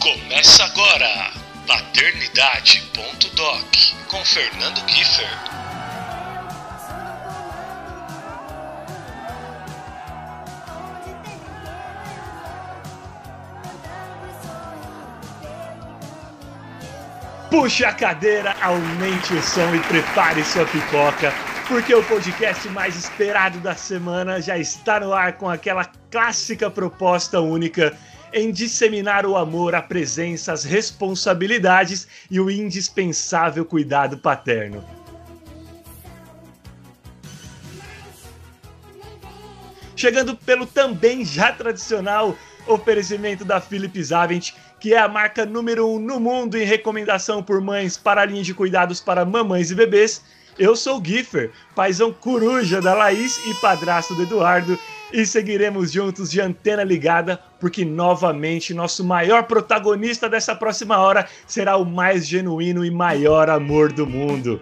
Começa agora, Paternidade.doc, com Fernando Kiefer. Puxe a cadeira, aumente o som e prepare sua pipoca, porque o podcast mais esperado da semana já está no ar com aquela clássica proposta única em disseminar o amor, a presença, as responsabilidades e o indispensável cuidado paterno. Chegando pelo também já tradicional oferecimento da Philips Avent, que é a marca número um no mundo em recomendação por mães para a linha de cuidados para mamães e bebês. Eu sou o Giffer, paizão coruja da Laís e padrasto do Eduardo, e seguiremos juntos de antena ligada, porque novamente nosso maior protagonista dessa próxima hora será o mais genuíno e maior amor do mundo.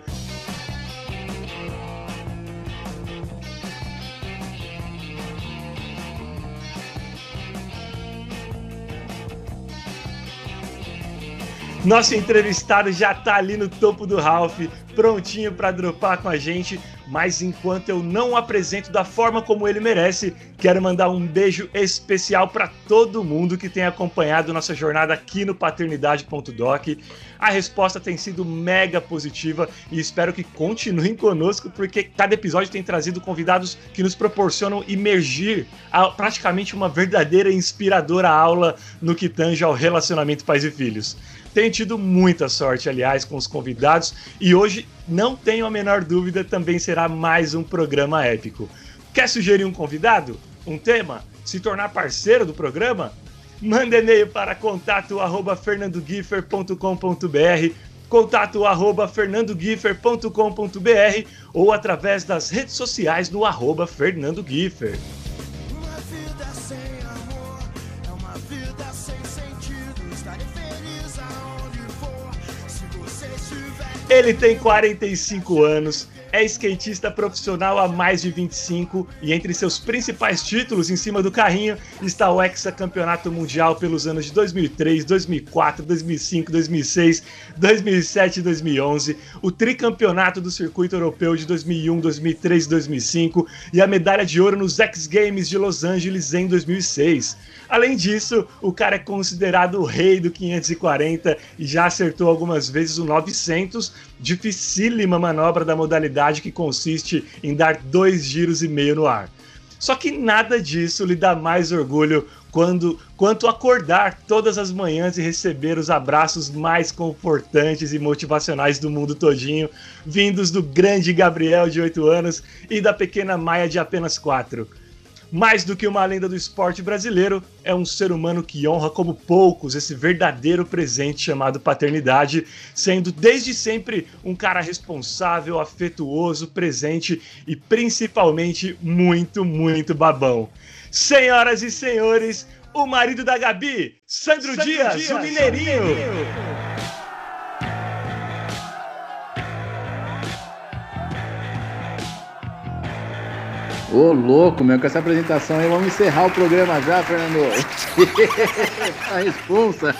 Nosso entrevistado já tá ali no topo do Ralph, prontinho para dropar com a gente, mas enquanto eu não o apresento da forma como ele merece, quero mandar um beijo especial para todo mundo que tem acompanhado nossa jornada aqui no paternidade.doc. A resposta tem sido mega positiva e espero que continuem conosco, porque cada episódio tem trazido convidados que nos proporcionam imergir a praticamente uma verdadeira inspiradora aula no que tange ao relacionamento pais e filhos. Tenho tido muita sorte, aliás, com os convidados e hoje, não tenho a menor dúvida, também será mais um programa épico. Quer sugerir um convidado? Um tema? Se tornar parceiro do programa? Manda e-mail para contato arroba fernandogiffer.com.br contato arroba fernandogiffer.com.br ou através das redes sociais do arroba fernandogiffer. Ele tem 45 anos, é skatista profissional há mais de 25 e entre seus principais títulos em cima do carrinho está o hexacampeonato mundial pelos anos de 2003, 2004, 2005, 2006, 2007 e 2011, o tricampeonato do circuito europeu de 2001, 2003 e 2005 e a medalha de ouro nos X Games de Los Angeles em 2006. Além disso, o cara é considerado o rei do 540 e já acertou algumas vezes o 900, dificílima manobra da modalidade que consiste em dar dois giros e meio no ar. Só que nada disso lhe dá mais orgulho quando, quanto acordar todas as manhãs e receber os abraços mais confortantes e motivacionais do mundo todinho, vindos do grande Gabriel de 8 anos e da pequena Maia de apenas 4. Mais do que uma lenda do esporte brasileiro, é um ser humano que honra como poucos esse verdadeiro presente chamado paternidade, sendo desde sempre um cara responsável, afetuoso, presente e principalmente muito, muito babão. Senhoras e senhores, o marido da Gabi, Sandro, Sandro Dias, Dias, o Mineirinho. Mineirinho. Ô, louco, meu, com essa apresentação aí, vamos encerrar o programa já, Fernando. a responsa.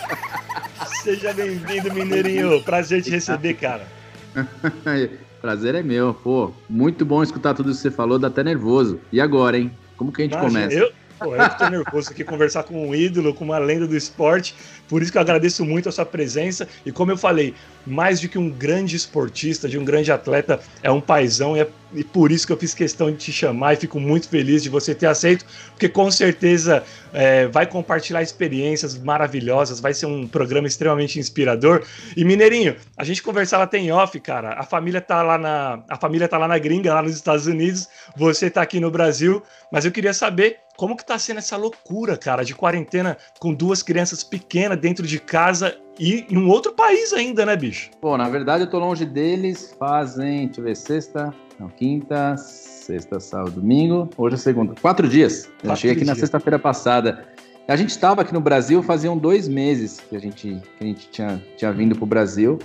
Seja bem-vindo, Mineirinho. Prazer te receber, cara. Prazer é meu, pô. Muito bom escutar tudo isso que você falou, dá até nervoso. E agora, hein? Como que a gente começa? Eu, Pô, eu tô nervoso aqui conversar com um ídolo, com uma lenda do esporte. Por isso que eu agradeço muito a sua presença. E como eu falei, mais do que um grande esportista, de um grande atleta, é um paizão. E, é, e por isso que eu fiz questão de te chamar e fico muito feliz de você ter aceito, porque com certeza é, vai compartilhar experiências maravilhosas, vai ser um programa extremamente inspirador. E Mineirinho, a gente conversava até em off, cara. A família tá lá na, a família tá lá na gringa, lá nos Estados Unidos. Você tá aqui no Brasil, mas eu queria saber como que tá sendo essa loucura, cara, de quarentena com duas crianças pequenas dentro de casa e em um outro país ainda, né, bicho? Pô, na verdade eu tô longe deles fazem, deixa eu ver, sexta, não, quinta, sexta, sábado, domingo, hoje é segunda. Quatro dias. Quatro eu cheguei aqui dias. na sexta-feira passada. A gente estava aqui no Brasil faziam dois meses que a gente, que a gente tinha, tinha vindo pro Brasil.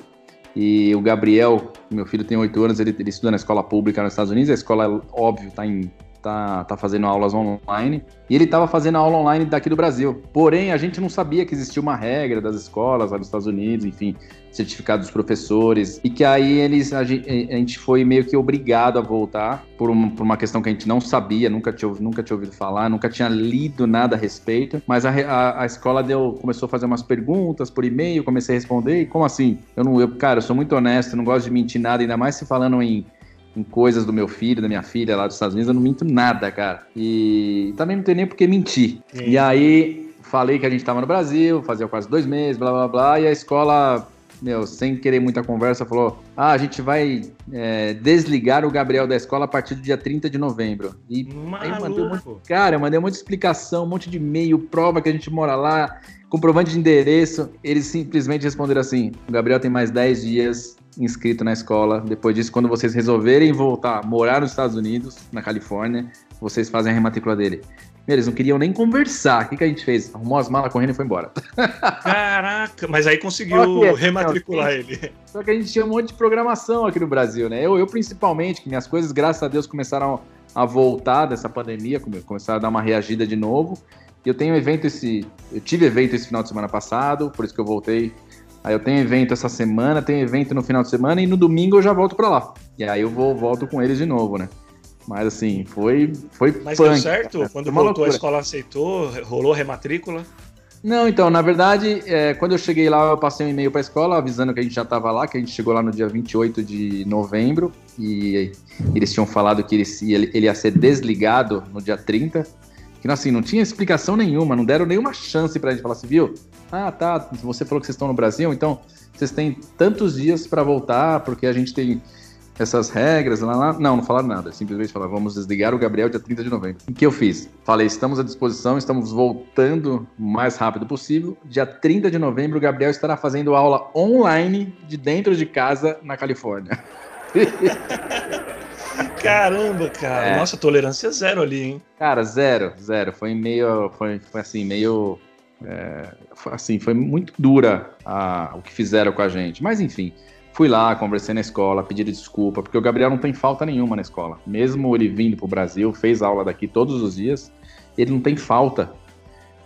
E o Gabriel, meu filho tem oito anos, ele, ele estuda na escola pública nos Estados Unidos. A escola, óbvio, está em tá, tá fazendo aulas online. E ele estava fazendo aula online daqui do Brasil. Porém, a gente não sabia que existia uma regra das escolas lá dos Estados Unidos, enfim, certificado dos professores. E que aí eles a gente, a gente foi meio que obrigado a voltar por uma, por uma questão que a gente não sabia, nunca tinha, nunca tinha ouvido falar, nunca tinha lido nada a respeito. Mas a, a, a escola deu, começou a fazer umas perguntas por e-mail, comecei a responder. E como assim? Eu não, eu, cara, eu sou muito honesto, não gosto de mentir nada, ainda mais se falando em em coisas do meu filho, da minha filha lá dos Estados Unidos, eu não minto nada, cara. E também não tem nem por que mentir. Sim. E aí falei que a gente tava no Brasil, fazia quase dois meses, blá blá blá, e a escola, meu, sem querer muita conversa, falou: ah, a gente vai é, desligar o Gabriel da escola a partir do dia 30 de novembro. E aí mandei um monte, cara, eu mandei um monte de explicação, um monte de e-mail, prova que a gente mora lá, comprovante de endereço. Eles simplesmente responderam assim: o Gabriel tem mais 10 dias inscrito na escola. Depois disso, quando vocês resolverem voltar, morar nos Estados Unidos, na Califórnia, vocês fazem a rematrícula dele. Eles não queriam nem conversar. O que, que a gente fez? Arrumou as malas correndo e foi embora. Caraca, mas aí conseguiu rematricular ele. Só que a gente tinha um monte de programação aqui no Brasil, né? Eu, eu principalmente, que minhas coisas, graças a Deus, começaram a voltar dessa pandemia, começaram a dar uma reagida de novo. E eu tenho evento esse. Eu tive evento esse final de semana passado, por isso que eu voltei Aí eu tenho evento essa semana, tenho evento no final de semana e no domingo eu já volto para lá. E aí eu vou volto com eles de novo, né? Mas assim, foi foi Mas punk, deu certo? Cara. Quando voltou loucura. a escola aceitou, rolou rematrícula? Não, então, na verdade, é, quando eu cheguei lá, eu passei um e-mail para a escola avisando que a gente já estava lá, que a gente chegou lá no dia 28 de novembro e eles tinham falado que ele, ele ia ser desligado no dia 30 que assim, não tinha explicação nenhuma, não deram nenhuma chance pra gente falar assim, viu? Ah, tá, você falou que vocês estão no Brasil, então vocês têm tantos dias para voltar, porque a gente tem essas regras, lá, lá. Não, não falaram nada. Simplesmente falaram, vamos desligar o Gabriel dia 30 de novembro. O que eu fiz? Falei, estamos à disposição, estamos voltando o mais rápido possível. Dia 30 de novembro, o Gabriel estará fazendo aula online de dentro de casa na Califórnia. Caramba, cara. É. Nossa, tolerância zero ali, hein? Cara, zero, zero. Foi meio. Foi, foi assim, meio. É, foi, assim, foi muito dura a, o que fizeram com a gente. Mas enfim, Fui lá, conversei na escola, pedi desculpa, porque o Gabriel não tem falta nenhuma na escola. Mesmo ele vindo para o Brasil, fez aula daqui todos os dias, ele não tem falta.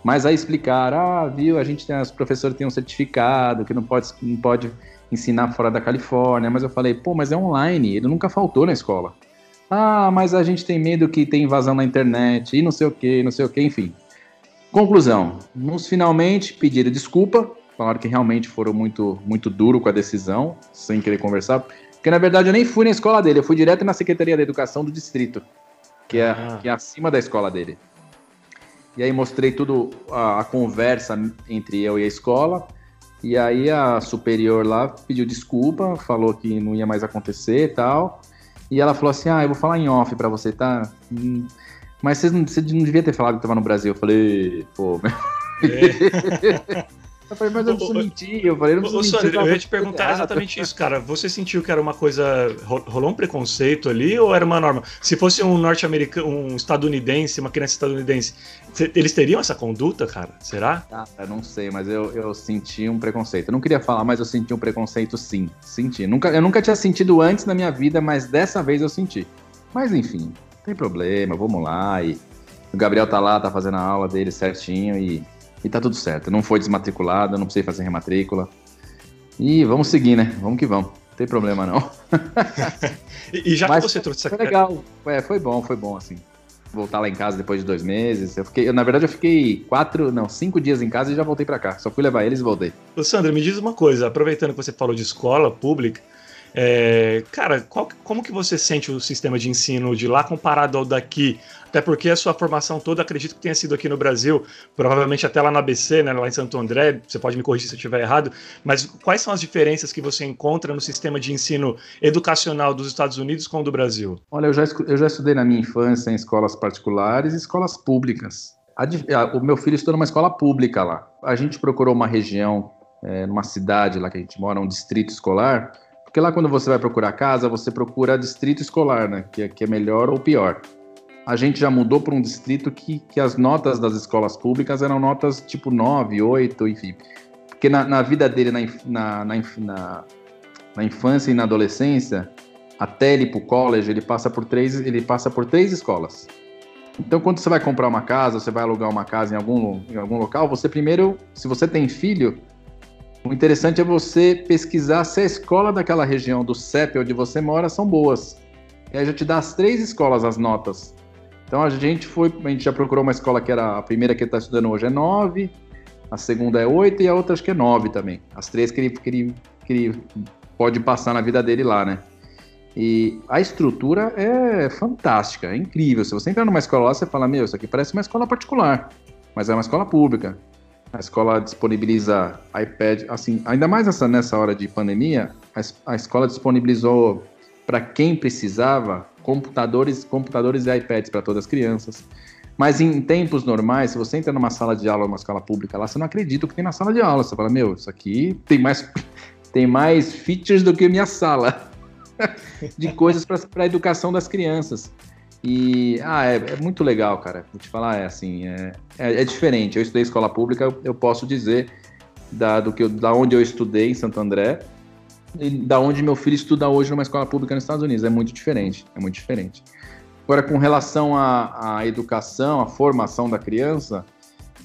Mas aí explicar, ah, viu, a gente tem, os professores têm um certificado que não pode, não pode ensinar fora da Califórnia, mas eu falei, pô, mas é online, ele nunca faltou na escola. Ah, mas a gente tem medo que tem invasão na internet, e não sei o que, não sei o que, enfim. Conclusão, nos finalmente pediram desculpa, falaram que realmente foram muito, muito duro com a decisão, sem querer conversar, porque na verdade eu nem fui na escola dele, eu fui direto na Secretaria da Educação do Distrito, que é, ah. que é acima da escola dele. E aí mostrei tudo a, a, conversa entre eu e a escola. E aí a superior lá pediu desculpa, falou que não ia mais acontecer e tal. E ela falou assim: "Ah, eu vou falar em off para você, tá? Hum, mas você não, você não devia ter falado que tava no Brasil". Eu falei: "Pô, meu... é. Eu falei, mas eu não preciso mentir. Eu falei, não preciso mentir. eu ia te perguntar exatamente isso, cara. Você sentiu que era uma coisa. Rolou um preconceito ali ou era uma norma? Se fosse um norte-americano, um estadunidense, uma criança estadunidense, eles teriam essa conduta, cara? Será? Ah, eu não sei, mas eu, eu senti um preconceito. Eu não queria falar, mas eu senti um preconceito sim. Senti. Nunca, eu nunca tinha sentido antes na minha vida, mas dessa vez eu senti. Mas enfim, não tem problema, vamos lá. E o Gabriel tá lá, tá fazendo a aula dele certinho e e tá tudo certo. Não foi desmatriculado, não precisei fazer rematrícula. E vamos seguir, né? Vamos que vamos. Não tem problema, não. e, e já Mas que você trouxe essa... Foi legal. É, foi bom, foi bom, assim. Voltar lá em casa depois de dois meses. Eu fiquei, eu, na verdade, eu fiquei quatro, não, cinco dias em casa e já voltei para cá. Só fui levar eles e voltei. Ô, Sandra, me diz uma coisa. Aproveitando que você falou de escola pública, é, cara, qual, como que você sente o sistema de ensino de lá comparado ao daqui? Até porque a sua formação toda, acredito que tenha sido aqui no Brasil, provavelmente até lá na ABC, né, lá em Santo André, você pode me corrigir se eu estiver errado, mas quais são as diferenças que você encontra no sistema de ensino educacional dos Estados Unidos com o do Brasil? Olha, eu já, eu já estudei na minha infância em escolas particulares e escolas públicas. A, o meu filho estudou numa escola pública lá. A gente procurou uma região, é, numa cidade lá que a gente mora, um distrito escolar, porque lá quando você vai procurar casa, você procura distrito escolar, né? Que, é, que é melhor ou pior. A gente já mudou para um distrito que, que as notas das escolas públicas eram notas tipo 9, 8, enfim. Porque na, na vida dele, na, na, na, na infância e na adolescência, até ele ir para o college, ele passa por três, ele passa por três escolas. Então, quando você vai comprar uma casa, você vai alugar uma casa em algum, em algum local, você primeiro, se você tem filho, o interessante é você pesquisar se a escola daquela região do CEP onde você mora são boas. E aí já te dá as três escolas as notas. Então a gente foi, a gente já procurou uma escola que era a primeira que ele está estudando hoje é 9, a segunda é 8 e a outra acho que é 9 também. As três que ele, que ele, que ele pode passar na vida dele lá, né? E a estrutura é fantástica, é incrível. Se você entrar numa escola lá, você fala, meu, isso aqui parece uma escola particular, mas é uma escola pública. A escola disponibiliza iPad, assim, ainda mais nessa, nessa hora de pandemia, a, a escola disponibilizou para quem precisava computadores, computadores e iPads para todas as crianças. Mas em tempos normais, se você entra numa sala de aula, numa escola pública lá, você não acredita o que tem na sala de aula. Você fala, meu, isso aqui tem mais, tem mais features do que minha sala de coisas para a educação das crianças. E, ah, é, é, muito legal, cara. Vou te falar, é assim, é, é, é diferente. Eu estudei escola pública, eu, eu posso dizer da, do que eu, da onde eu estudei em Santo André e da onde meu filho estuda hoje numa escola pública nos Estados Unidos. É muito diferente, é muito diferente. Agora, com relação à, à educação, à formação da criança,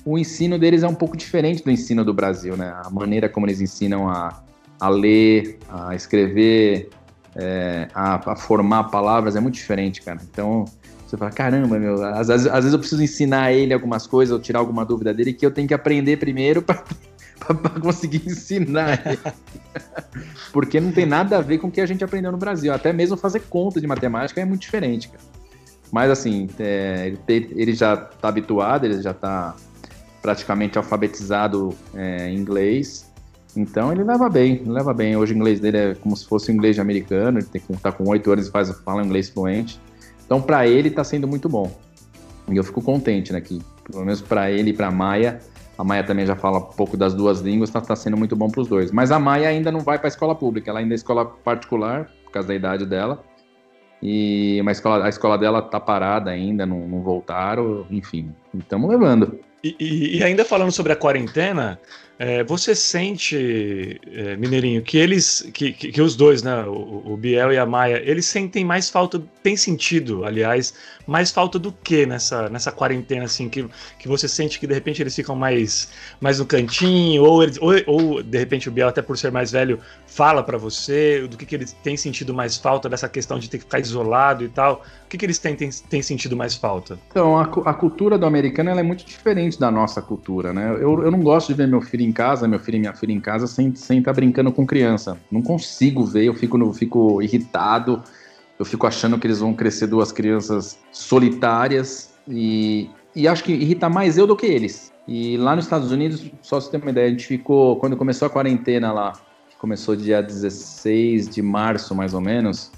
o ensino deles é um pouco diferente do ensino do Brasil, né? A maneira como eles ensinam a, a ler, a escrever, é, a, a, formar palavras é muito diferente, cara. Então, você fala, caramba, meu, às, às, às, vezes eu preciso ensinar ele algumas coisas ou tirar alguma dúvida dele que eu tenho que aprender primeiro para conseguir ensinar ele. Porque não tem nada a ver com o que a gente aprendeu no Brasil. Até mesmo fazer conta de matemática é muito diferente, cara. Mas assim, é, ele, já está habituado, ele já está praticamente alfabetizado é, em inglês. Então ele leva bem, leva bem. Hoje o inglês dele é como se fosse um inglês americano, ele tem que estar com oito anos e faz, fala inglês fluente. Então para ele está sendo muito bom. E eu fico contente, né, que pelo menos para ele e para Maia, a Maia também já fala um pouco das duas línguas, está tá sendo muito bom para os dois. Mas a Maia ainda não vai para a escola pública, ela ainda é escola particular, por causa da idade dela. E uma escola, a escola dela tá parada ainda, não, não voltaram, enfim. estamos levando. E, e, e, ainda falando sobre a quarentena, é, você sente, é, Mineirinho, que eles, que, que, que, os dois, né, o, o, Biel e a Maia, eles sentem mais falta, tem sentido, aliás, mais falta do que nessa, nessa quarentena, assim, que, que você sente que de repente eles ficam mais, mais no cantinho, ou, eles, ou, ou de repente o Biel, até por ser mais velho, fala para você, do que, que eles têm sentido mais falta dessa questão de ter que ficar isolado e tal, o que, que eles têm, têm, têm sentido mais falta? Então, a, a cultura do americano é muito diferente da nossa cultura, né? Eu, eu não gosto de ver meu filho em casa, meu filho e minha filha em casa, sem estar sem tá brincando com criança. Não consigo ver, eu fico, eu fico irritado, eu fico achando que eles vão crescer duas crianças solitárias e, e acho que irrita mais eu do que eles. E lá nos Estados Unidos, só você ter uma ideia, a gente ficou, quando começou a quarentena lá, começou dia 16 de março, mais ou menos,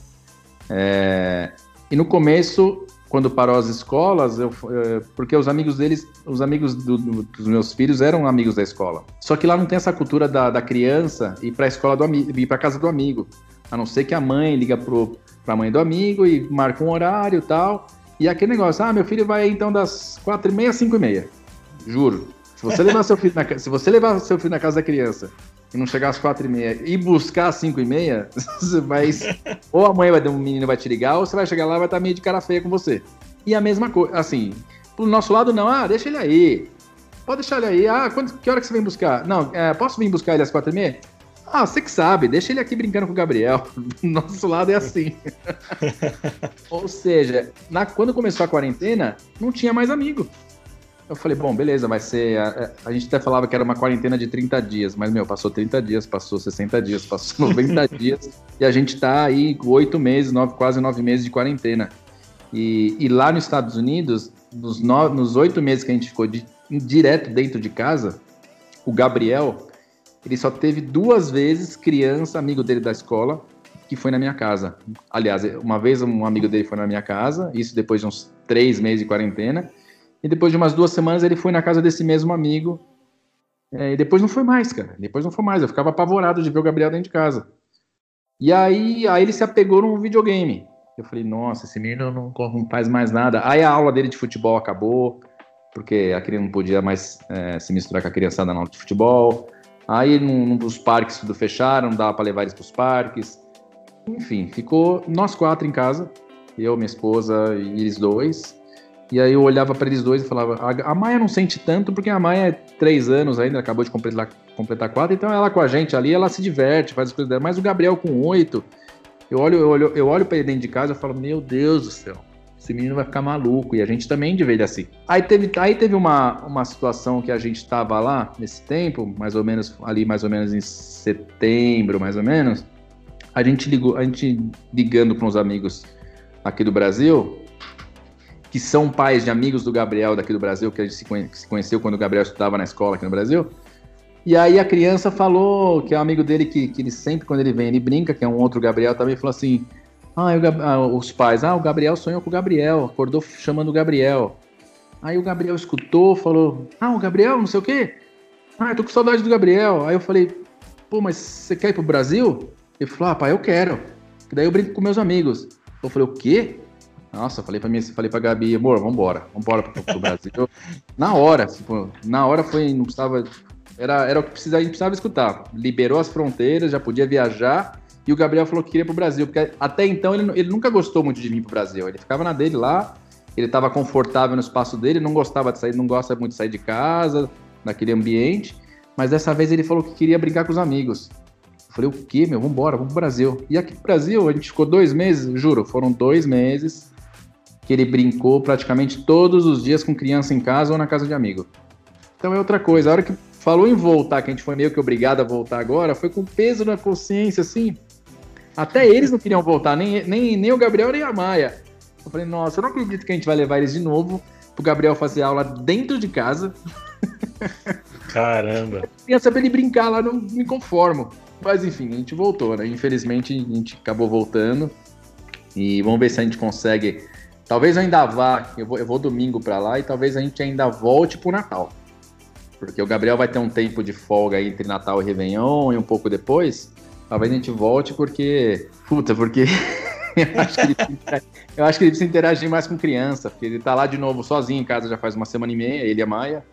é, e no começo quando parou as escolas, eu, é, porque os amigos deles, os amigos do, do, dos meus filhos eram amigos da escola. Só que lá não tem essa cultura da, da criança ir para a escola do amigo, ir para casa do amigo. A não ser que a mãe liga para a mãe do amigo e marca um horário e tal. E aquele negócio, ah, meu filho vai então das quatro e meia às cinco e meia. Juro. Se você levar seu filho na, se você levar seu filho na casa da criança e não chegar às quatro e meia e buscar às cinco e meia, você vai. ou a mãe vai, um menino vai te ligar, ou você vai chegar lá e vai estar meio de cara feia com você. E a mesma coisa, assim, pro nosso lado não, ah, deixa ele aí. Pode deixar ele aí. Ah, quando, que hora que você vem buscar? Não, é, posso vir buscar ele às quatro e meia? Ah, você que sabe, deixa ele aqui brincando com o Gabriel. Nosso lado é assim. Ou seja, na, quando começou a quarentena, não tinha mais amigo. Eu falei, bom, beleza, vai ser. A, a, gente até falava que era uma quarentena de 30 dias, mas, meu, passou 30 dias, passou 60 dias, passou 90 dias, e a gente tá aí oito meses, nove, quase nove meses de quarentena. E, e lá nos Estados Unidos, nos oito meses que a gente ficou de, direto dentro de casa, o Gabriel, ele só teve duas vezes criança, amigo dele da escola, que foi na minha casa. Aliás, uma vez um amigo dele foi na minha casa, isso depois de uns três meses de quarentena. E depois de umas duas semanas ele foi na casa desse mesmo amigo. É, e depois não foi mais, cara. Depois não foi mais. Eu ficava apavorado de ver o Gabriel dentro de casa. E aí, aí ele se apegou num videogame. Eu falei, nossa, esse menino não, não faz mais nada. Aí a aula dele de futebol acabou, porque a criança não podia mais é, se misturar com a criançada na aula de futebol. Aí num, os parques tudo fecharam, não dava para levar eles para os parques. Enfim, ficou nós quatro em casa, eu, minha esposa e eles dois. E aí eu olhava para eles dois e falava: a, Maia não sente tanto porque a Maia é três anos ainda, acabou de completar, completar quatro, então ela com a gente ali, ela se diverte, faz as coisas dela. Mas o Gabriel com oito, eu olho, eu olho, eu olho para ele dentro de casa e falo: Meu Deus do céu, esse menino vai ficar maluco. E a gente também velho assim. Aí teve, aí teve uma, uma situação que a gente estava lá nesse tempo, mais ou menos ali, mais ou menos em setembro, mais ou menos. A gente ligou, a gente ligando para uns amigos aqui do Brasil, que são pais de amigos do Gabriel daqui do Brasil, que a gente se conheceu quando o Gabriel estudava na escola aqui no Brasil. E aí a criança falou, que é um amigo dele que, que ele sempre, quando ele vem, ele brinca, que é um outro Gabriel também, falou assim: ah, ah, os pais, ah, o Gabriel sonhou com o Gabriel, acordou chamando o Gabriel. Aí o Gabriel escutou, falou: Ah, o Gabriel, não sei o quê. Ah, eu tô com saudade do Gabriel. Aí eu falei: Pô, mas você quer ir pro Brasil? Ele falou: Ah, pai, eu quero. Que daí eu brinco com meus amigos. Eu falei: O quê? Nossa, falei pra mim, falei pra Gabi, amor, vambora, vambora pro, pro Brasil. na hora, tipo, na hora foi, não precisava. Era, era o que precisava, a gente precisava escutar. Liberou as fronteiras, já podia viajar. E o Gabriel falou que queria pro Brasil, porque até então ele, ele nunca gostou muito de vir pro Brasil. Ele ficava na dele lá, ele estava confortável no espaço dele, não gostava de sair, não gosta muito de sair de casa, naquele ambiente. Mas dessa vez ele falou que queria brincar com os amigos. Eu falei, o quê, meu? Vambora, vamos pro Brasil. E aqui no Brasil, a gente ficou dois meses, juro, foram dois meses que ele brincou praticamente todos os dias com criança em casa ou na casa de amigo. Então é outra coisa. A hora que falou em voltar, que a gente foi meio que obrigado a voltar agora, foi com peso na consciência, assim. Até eles não queriam voltar, nem, nem, nem o Gabriel nem a Maia. Eu falei, nossa, eu não acredito que a gente vai levar eles de novo pro Gabriel fazer aula dentro de casa. Caramba. Ia saber ele brincar lá, não me conformo. Mas enfim, a gente voltou, né? Infelizmente a gente acabou voltando. E vamos ver se a gente consegue Talvez eu ainda vá, eu vou, eu vou domingo para lá e talvez a gente ainda volte pro Natal. Porque o Gabriel vai ter um tempo de folga entre Natal e Réveillon e um pouco depois. Talvez a gente volte porque. Puta, porque. eu, acho que ele, precisa interagir mais com criança, porque ele tá lá de novo sozinho em casa já faz uma semana e meia, ele e a Maia,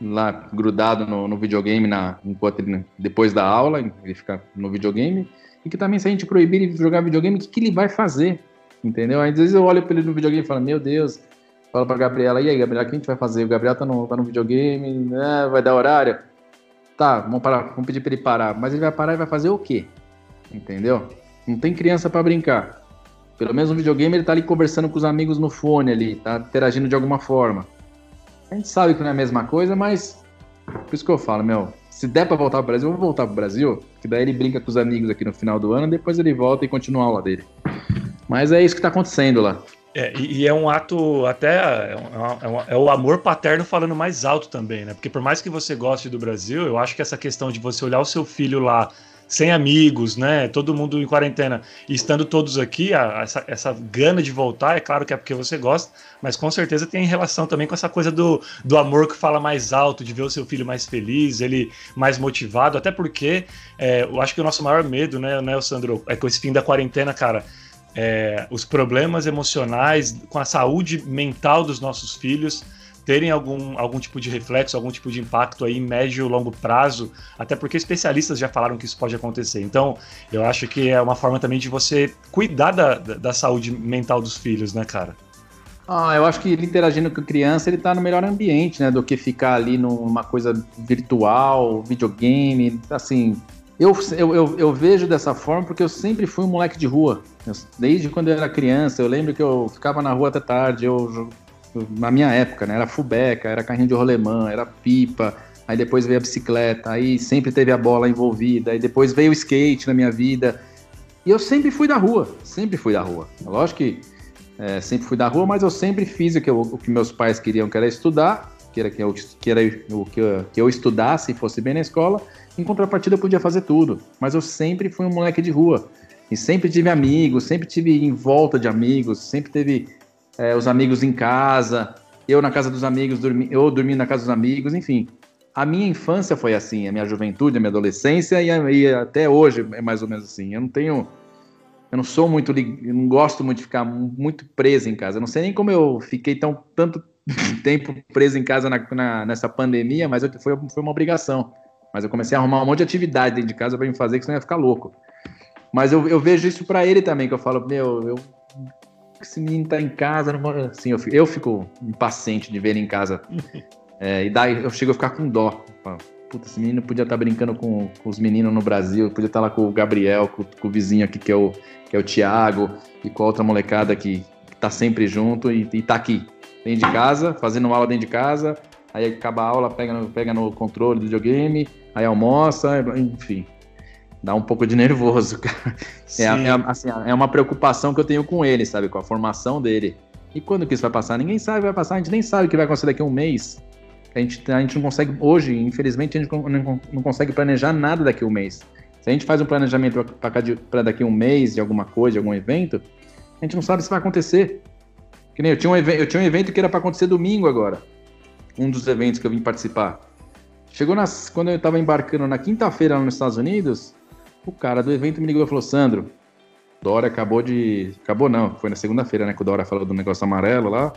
lá grudado no, no videogame na, enquanto ele, depois da aula, ele fica no videogame. E que também, se a gente proibir ele de jogar videogame, o que, que ele vai fazer? Entendeu? Às vezes eu olho para ele no videogame e falo, meu Deus, falo pra Gabriela, e aí, Gabriela, o que a gente vai fazer? O Gabriel tá no, tá no videogame, né? vai dar horário? Tá, vamos, parar, vamos pedir para ele parar. Mas ele vai parar e vai fazer o quê? Entendeu? Não tem criança para brincar. Pelo menos no videogame ele tá ali conversando com os amigos no fone ali, tá interagindo de alguma forma. A gente sabe que não é a mesma coisa, mas por isso que eu falo, meu, se der para voltar pro Brasil, eu vou voltar pro Brasil, que daí ele brinca com os amigos aqui no final do ano, depois ele volta e continua a aula dele. Mas é isso que tá acontecendo lá. É, e, e, é um ato até é, é, é, o amor paterno falando mais alto também, né? Porque por mais que você goste do Brasil, eu acho que essa questão de você olhar o seu filho lá sem amigos, né? Todo mundo em quarentena e estando todos aqui, a, essa, essa gana de voltar, é claro que é porque você gosta, mas com certeza tem relação também com essa coisa do, do amor que fala mais alto, de ver o seu filho mais feliz, ele mais motivado, até porque é, eu acho que o nosso maior medo, né, né, Sandro, é com esse fim da quarentena, cara. É, os problemas emocionais com a saúde mental dos nossos filhos terem algum, algum tipo de reflexo, algum tipo de impacto aí médio e longo prazo, até porque especialistas já falaram que isso pode acontecer. Então, eu acho que é uma forma também de você cuidar da, da, da saúde mental dos filhos, né, cara? Ah, eu acho que ele interagindo com a criança, ele tá no melhor ambiente, né, do que ficar ali numa coisa virtual, videogame, assim... Eu, eu, eu, eu vejo dessa forma porque eu sempre fui um moleque de rua. Desde quando eu era criança, eu lembro que eu ficava na rua até tarde, eu na minha época, né? Era fubeca, era carrinho de rolemã, era pipa, aí depois veio a bicicleta, aí sempre teve a bola envolvida, aí depois veio o skate na minha vida. E eu sempre fui da rua, sempre fui da rua. Lógico que é, sempre fui da rua, mas eu sempre fiz o que, eu, o que meus pais queriam, que era estudar, que era que eu, que era eu, que eu estudasse e fosse bem na escola. Em contrapartida, eu podia fazer tudo. Mas eu sempre fui um moleque de rua. E sempre tive amigos, sempre tive em volta de amigos, sempre teve é, os amigos em casa, eu na casa dos amigos, dormi, eu dormi na casa dos amigos, enfim. A minha infância foi assim, a minha juventude, a minha adolescência e, e até hoje é mais ou menos assim. Eu não tenho, eu não sou muito, não gosto muito de ficar muito preso em casa. Eu não sei nem como eu fiquei tão tanto tempo preso em casa na, na, nessa pandemia, mas eu, foi, foi uma obrigação. Mas eu comecei a arrumar um monte de atividade dentro de casa para me fazer, que senão eu ia ficar louco. Mas eu, eu vejo isso para ele também, que eu falo, meu, eu esse menino tá em casa, não... assim, eu fico, eu fico impaciente de ver ele em casa. é, e daí eu chego a ficar com dó. Puta, esse menino podia estar tá brincando com, com, os meninos no Brasil, podia estar tá lá com o Gabriel, com, com, o vizinho aqui que é o, que é o Thiago, e com a outra molecada que, que tá sempre junto e, e tá aqui, dentro de casa, fazendo aula dentro de casa, aí acaba a aula, pega no, pega no controle do videogame, aí almoça, enfim dá um pouco de nervoso, cara. É, é, assim, é, uma preocupação que eu tenho com ele, sabe? Com a formação dele. E quando que isso vai passar? Ninguém sabe vai passar, a gente nem sabe o que vai acontecer daqui a um mês. A gente, a gente não consegue, hoje, infelizmente, a gente não, não consegue planejar nada daqui a um mês. Se a gente faz um planejamento para daqui a um mês de alguma coisa, de algum evento, a gente não sabe se vai acontecer. Que nem eu tinha um, eu tinha um evento que era para acontecer domingo agora. Um dos eventos que eu vim participar. Chegou nas, quando eu estava embarcando na quinta-feira lá nos Estados Unidos, o cara do evento me ligou e falou: Sandro, Dora acabou de. Acabou não, foi na segunda-feira, né? Que o Dora falou do negócio amarelo lá.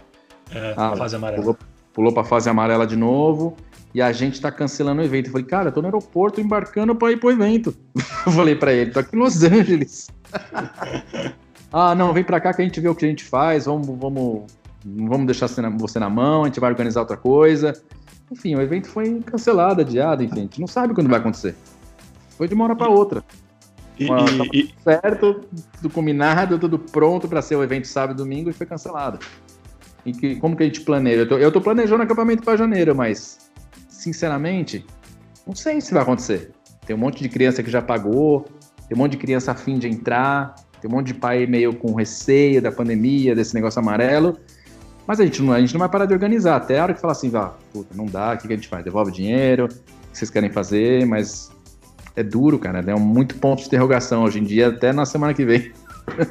É, ah, fase amarela. Pulou, pulou pra fase amarela de novo e a gente tá cancelando o evento. Eu falei, cara, eu tô no aeroporto embarcando pra ir pro evento. Eu falei pra ele, tô aqui em Los Angeles. ah, não, vem pra cá que a gente vê o que a gente faz, vamos, vamos, vamos deixar você na, você na mão, a gente vai organizar outra coisa. Enfim, o evento foi cancelado, adiado, enfim, a gente não sabe quando vai acontecer. Foi de uma hora para outra. E, e, certo, tudo combinado, tudo pronto para ser o evento sábado e domingo e foi cancelado. E que, como que a gente planeja? Eu tô, eu tô planejando acampamento para janeiro, mas sinceramente, não sei se vai acontecer. Tem um monte de criança que já pagou, tem um monte de criança afim de entrar, tem um monte de pai meio com receio da pandemia, desse negócio amarelo. Mas a gente não, a gente não vai parar de organizar. Até a hora que falar assim, vá, puta, não dá, o que, que a gente faz? Devolve dinheiro, o que vocês querem fazer, mas é duro, cara. É um muito ponto de interrogação hoje em dia, até na semana que vem.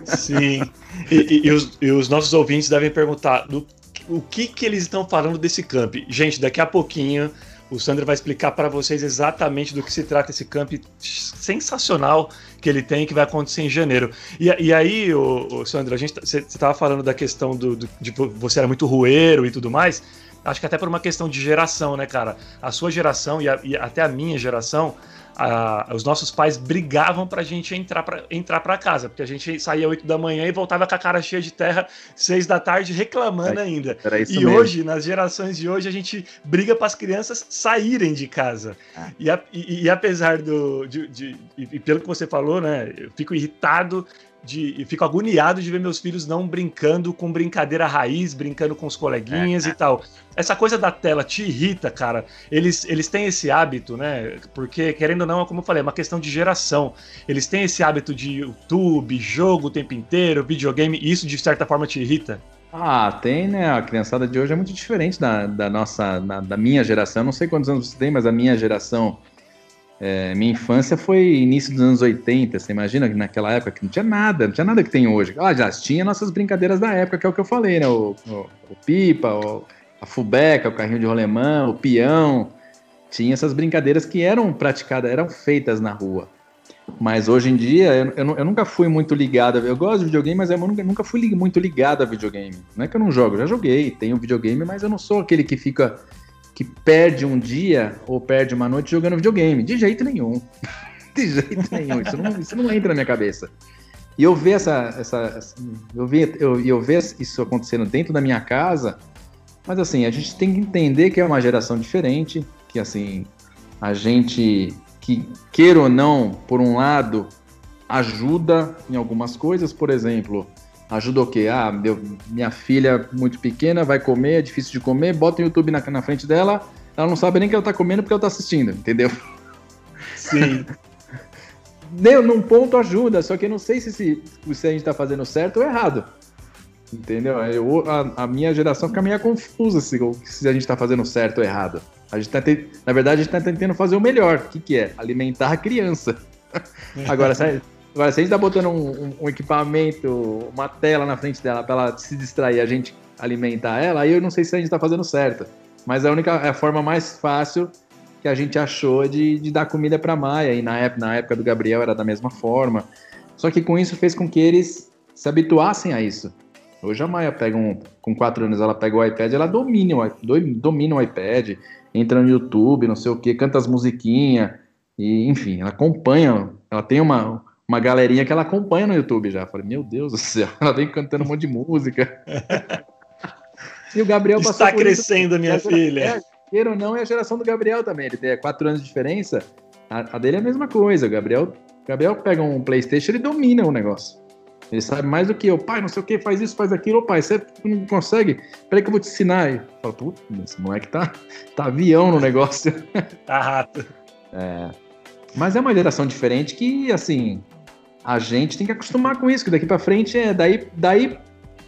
Sim. E, e, e, os, e os, nossos ouvintes devem perguntar do, o que, que eles estão falando desse camp. Gente, daqui a pouquinho O Sandro vai explicar para vocês exatamente do que se trata esse camp sensacional que ele tem, que vai acontecer em janeiro. E, e aí, o, o Sandro, a gente você estava falando da questão do, do, de você era muito rueiro e tudo mais. Acho que até por uma questão de geração, né, cara? A sua geração e, a, e até a minha geração, a, os nossos pais brigavam pra gente entrar pra, entrar pra casa, porque a gente saía 8 da manhã e voltava com a cara cheia de terra 6 da tarde reclamando é, ainda. e mesmo. hoje, nas gerações de hoje, a gente briga para as crianças saírem de casa. Ah. E, a, e, e, apesar do. De, de, e pelo que você falou, né? Eu fico irritado de fico agoniado de ver meus filhos não brincando com brincadeira raiz, brincando com os coleguinhas é, e tal. Essa coisa da tela te irrita, cara. Eles, eles têm esse hábito, né? Porque, querendo ou não, como eu falei, é uma questão de geração. Eles têm esse hábito de YouTube, jogo o tempo inteiro, videogame, e isso de certa forma te irrita? Ah, tem, né? A criançada de hoje é muito diferente da, da nossa, na, da minha geração. Eu não sei quantos anos você tem, mas a minha geração é, minha infância foi início dos anos 80, você imagina que naquela época que não tinha nada, não tinha nada que tem hoje. Ah, já tinha nossas brincadeiras da época, que é o que eu falei, né? O, o, o pipa, o, a fubeca, o carrinho de rolemã, o peão. Tinha essas brincadeiras que eram praticadas, eram feitas na rua. Mas hoje em dia, eu, eu, eu nunca fui muito ligado. Eu gosto de videogame, mas eu nunca, nunca fui muito ligado a videogame. Não é que eu não jogo, eu já joguei, tenho videogame, mas eu não sou aquele que fica que perde um dia ou perde uma noite jogando videogame. De jeito nenhum. De jeito nenhum. Isso não, isso não entra na minha cabeça. E eu ver essa, essa eu eu, eu isso acontecendo dentro da minha casa, mas assim, a gente tem que entender que é uma geração diferente, que assim, a gente que queira ou não, por um lado, ajuda em algumas coisas, por exemplo, Ajuda o quê? Ah, meu, minha filha muito pequena vai comer, é difícil de comer, bota o YouTube na, na frente dela, ela não sabe nem que ela tá comendo porque ela tá assistindo, entendeu? Sim. Deu, num ponto ajuda, só que eu não sei se, se, se a gente tá fazendo certo ou errado. Entendeu? Eu, a, a, minha geração fica meio confusa se, se a gente tá fazendo certo ou errado. A gente tá te, na verdade, a gente tá tentando fazer o melhor. O que, que é? Alimentar a criança. Agora, Agora, se a gente tá botando um, um, um equipamento, uma tela na frente dela para ela se distrair a gente alimentar ela, aí eu não sei se a gente tá fazendo certo. Mas a única é a forma mais fácil que a gente achou de, de dar comida para Maia. E na época, na época do Gabriel era da mesma forma. Só que com isso fez com que eles se habituassem a isso. Hoje a Maia pega um, com quatro anos, ela pega o iPad, ela domina o, domina o iPad, entra no YouTube, não sei o que, canta as musiquinhas, e enfim, ela acompanha, ela tem uma, uma galerinha que ela acompanha no YouTube já. Falei, meu Deus do céu, ela vem cantando um monte de música. e o Gabriel Está crescendo, isso. minha filha. É, queira ou não, é a geração do Gabriel também. Ele tem quatro anos de diferença. A, a dele é a mesma coisa. O Gabriel, Gabriel pega um PlayStation, ele domina o negócio. Ele sabe mais do que eu. Pai, não sei o que, faz isso, faz aquilo. Ô, pai, você não consegue? Peraí que eu vou te ensinar. Eu falo, putz, esse moleque tá, tá avião no negócio. Tá rato. É. Mas é uma geração diferente que, assim, a gente tem que acostumar com isso, que daqui para frente é daí, daí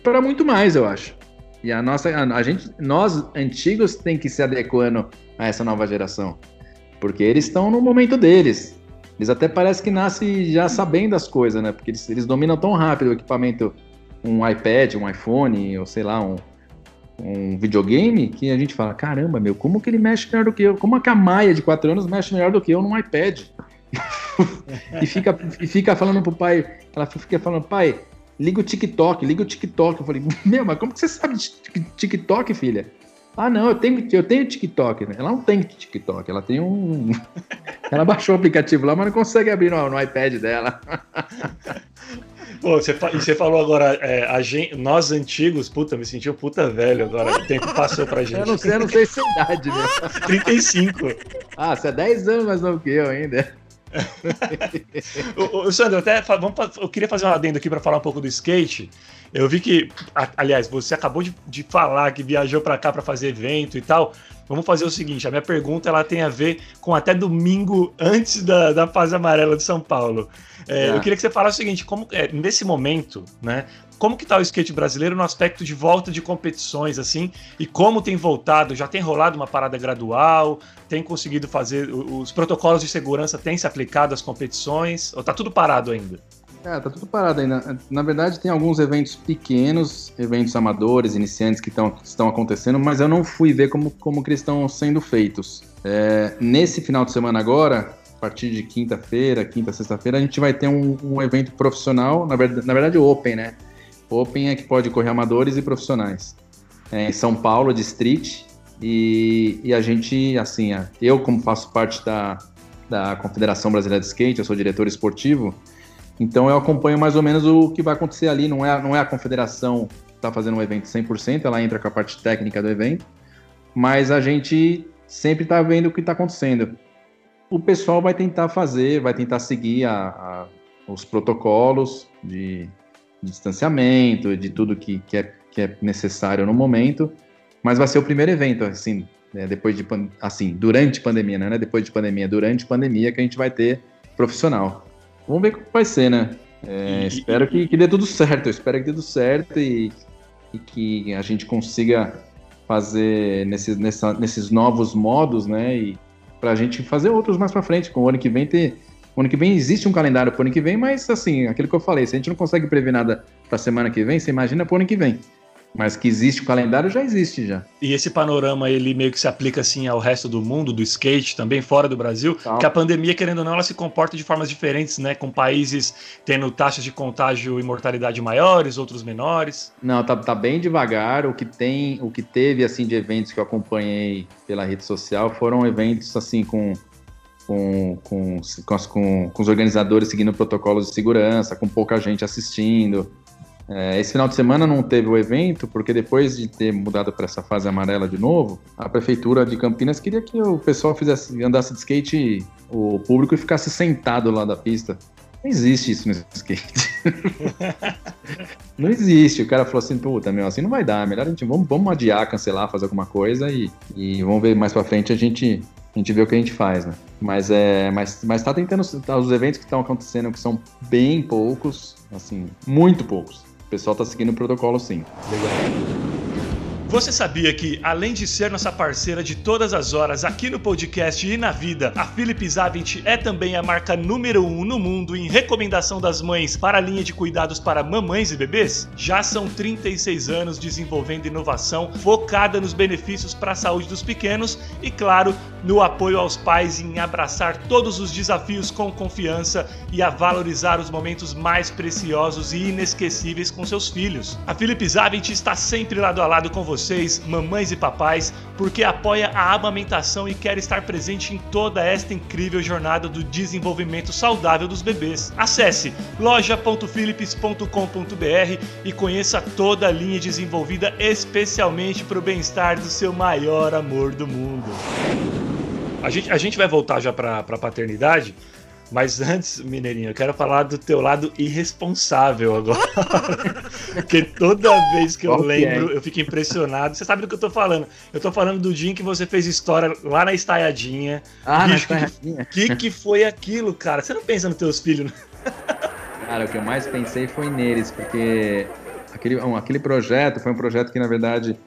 para muito mais, eu acho. E a nossa, a, a, gente, nós antigos tem que se adequando a essa nova geração, porque eles estão no momento deles. Eles até parece que nascem já sabendo as coisas, né? Porque eles, eles dominam tão rápido o equipamento, um iPad, um iPhone, ou sei lá, um, um videogame, que a gente fala, caramba, meu, como que ele mexe melhor do que eu? Como a Camaia de 4 anos mexe melhor do que eu num iPad? E, fica, e fica falando pro pai, ela fica falando, pai, liga o TikTok, liga o TikTok. Eu falei, meu, mas como que você sabe de TikTok, filha? Ah, não, eu tenho, eu tenho TikTok. Ela não tem TikTok, ela tem um. ela baixou o aplicativo lá, mas não consegue abrir no, no iPad dela. Pô, você, e você falou agora, é, gente, nós antigos, puta, me senti um puta velho agora. O tempo passou pra gente. Eu não sei, eu não sei se é idade, né? 35. Ah, você é 10 anos mais novo que eu ainda o, o Sandro, até vamos, eu queria fazer um adendo aqui para falar um pouco do skate. Eu vi que, aliás, você acabou de, de falar que viajou para cá para fazer evento e tal. Vamos fazer o seguinte: a minha pergunta ela tem a ver com até domingo antes da, da fase amarela de São Paulo. É, é. Eu queria que você falasse o seguinte: como é, nesse momento, né? Como que tá o skate brasileiro no aspecto de volta de competições, assim, e como tem voltado? Já tem rolado uma parada gradual? Tem conseguido fazer os protocolos de segurança têm se aplicado às competições? Ou tá tudo parado ainda? É, tá tudo parado ainda. Na verdade, tem alguns eventos pequenos, eventos amadores, iniciantes que, tão, estão acontecendo, mas eu não fui ver como, como que eles estão sendo feitos. É, nesse final de semana agora, a partir de quinta-feira, quinta, sexta-feira, a gente vai ter um, um, evento profissional, na verdade, na verdade Open, né? Open é que pode correr amadores e profissionais. É, em São Paulo, de street, e, e a gente, assim, eu como faço parte da, da Confederação Brasileira de Skate, eu sou diretor esportivo, então eu acompanho mais ou menos o que vai acontecer ali. Não é, não é a confederação que está fazendo um evento 100%, ela entra com a parte técnica do evento, mas a gente sempre está vendo o que está acontecendo. O pessoal vai tentar fazer, vai tentar seguir a, a, os protocolos de, distanciamento, de tudo que, que, é, que é necessário no momento, mas vai ser o primeiro evento, assim, né, depois de assim, durante pandemia, né? Depois de pandemia, durante pandemia que a gente vai ter profissional. Vamos ver como vai ser, né? É, e, espero que, que dê tudo certo, espero que dê tudo certo e, e que a gente consiga fazer nesses, nessa, nesses novos modos, né? E para a gente fazer outros mais para frente. Com o ano que vem ter. O ano que vem existe um calendário para o ano que vem, mas assim, aquilo que eu falei, se a gente não consegue prever nada para a semana que vem, você imagina para o ano que vem. Mas que existe o calendário já existe já. E esse panorama ele meio que se aplica assim ao resto do mundo, do skate, também fora do Brasil, que a pandemia, querendo ou não, ela se comporta de formas diferentes, né? Com países tendo taxas de contágio e mortalidade maiores, outros menores. Não, tá, tá bem devagar. O que tem, o que teve assim de eventos que eu acompanhei pela rede social foram eventos assim com com, com, com, com, os organizadores seguindo protocolos de segurança, com pouca gente assistindo. É, esse final de semana não teve o evento, porque depois de ter mudado para essa fase amarela de novo, a prefeitura de Campinas queria que o pessoal fizesse, andasse de skate, o público e ficasse sentado lá da pista. Não existe isso no skate. não existe. O cara falou assim, puta, meu, assim não vai dar. Melhor a gente, vamos, vamos adiar, cancelar, fazer alguma coisa e, e vamos ver mais pra frente a gente, a gente vê o que a gente faz, né? Mas é, mas, mas tá tentando, os eventos que estão acontecendo, que são bem poucos, assim, muito poucos pessoal está seguindo o protocolo sim. Legal. Você sabia que, além de ser nossa parceira de todas as horas aqui no podcast e na vida, a Philips Avent é também a marca número 1 um no mundo em recomendação das mães para a linha de cuidados para mamães e bebês? Já são 36 anos desenvolvendo inovação focada nos benefícios para a saúde dos pequenos e, claro, no apoio aos pais em abraçar todos os desafios com confiança e a valorizar os momentos mais preciosos e inesquecíveis com seus filhos. A Philips Avent está sempre lado a lado com você vocês, mamães e papais, porque apoia a amamentação e quer estar presente em toda esta incrível jornada do desenvolvimento saudável dos bebês. Acesse loja.philips.com.br e conheça toda a linha desenvolvida especialmente para o bem-estar do seu maior amor do mundo. A gente, a gente vai voltar já para a paternidade, mas antes, Mineirinho, eu quero falar do teu lado irresponsável agora. Porque toda vez que eu okay. lembro, eu fico impressionado. Você sabe do que eu tô falando. Eu tô falando do dia em que você fez história lá na estaiadinha. Ah, Bicho, na estaiadinha. O que, que foi aquilo, cara? Você não pensa nos teus filhos, Cara, o que eu mais pensei foi neles, porque aquele, aquele projeto foi um projeto que, na verdade,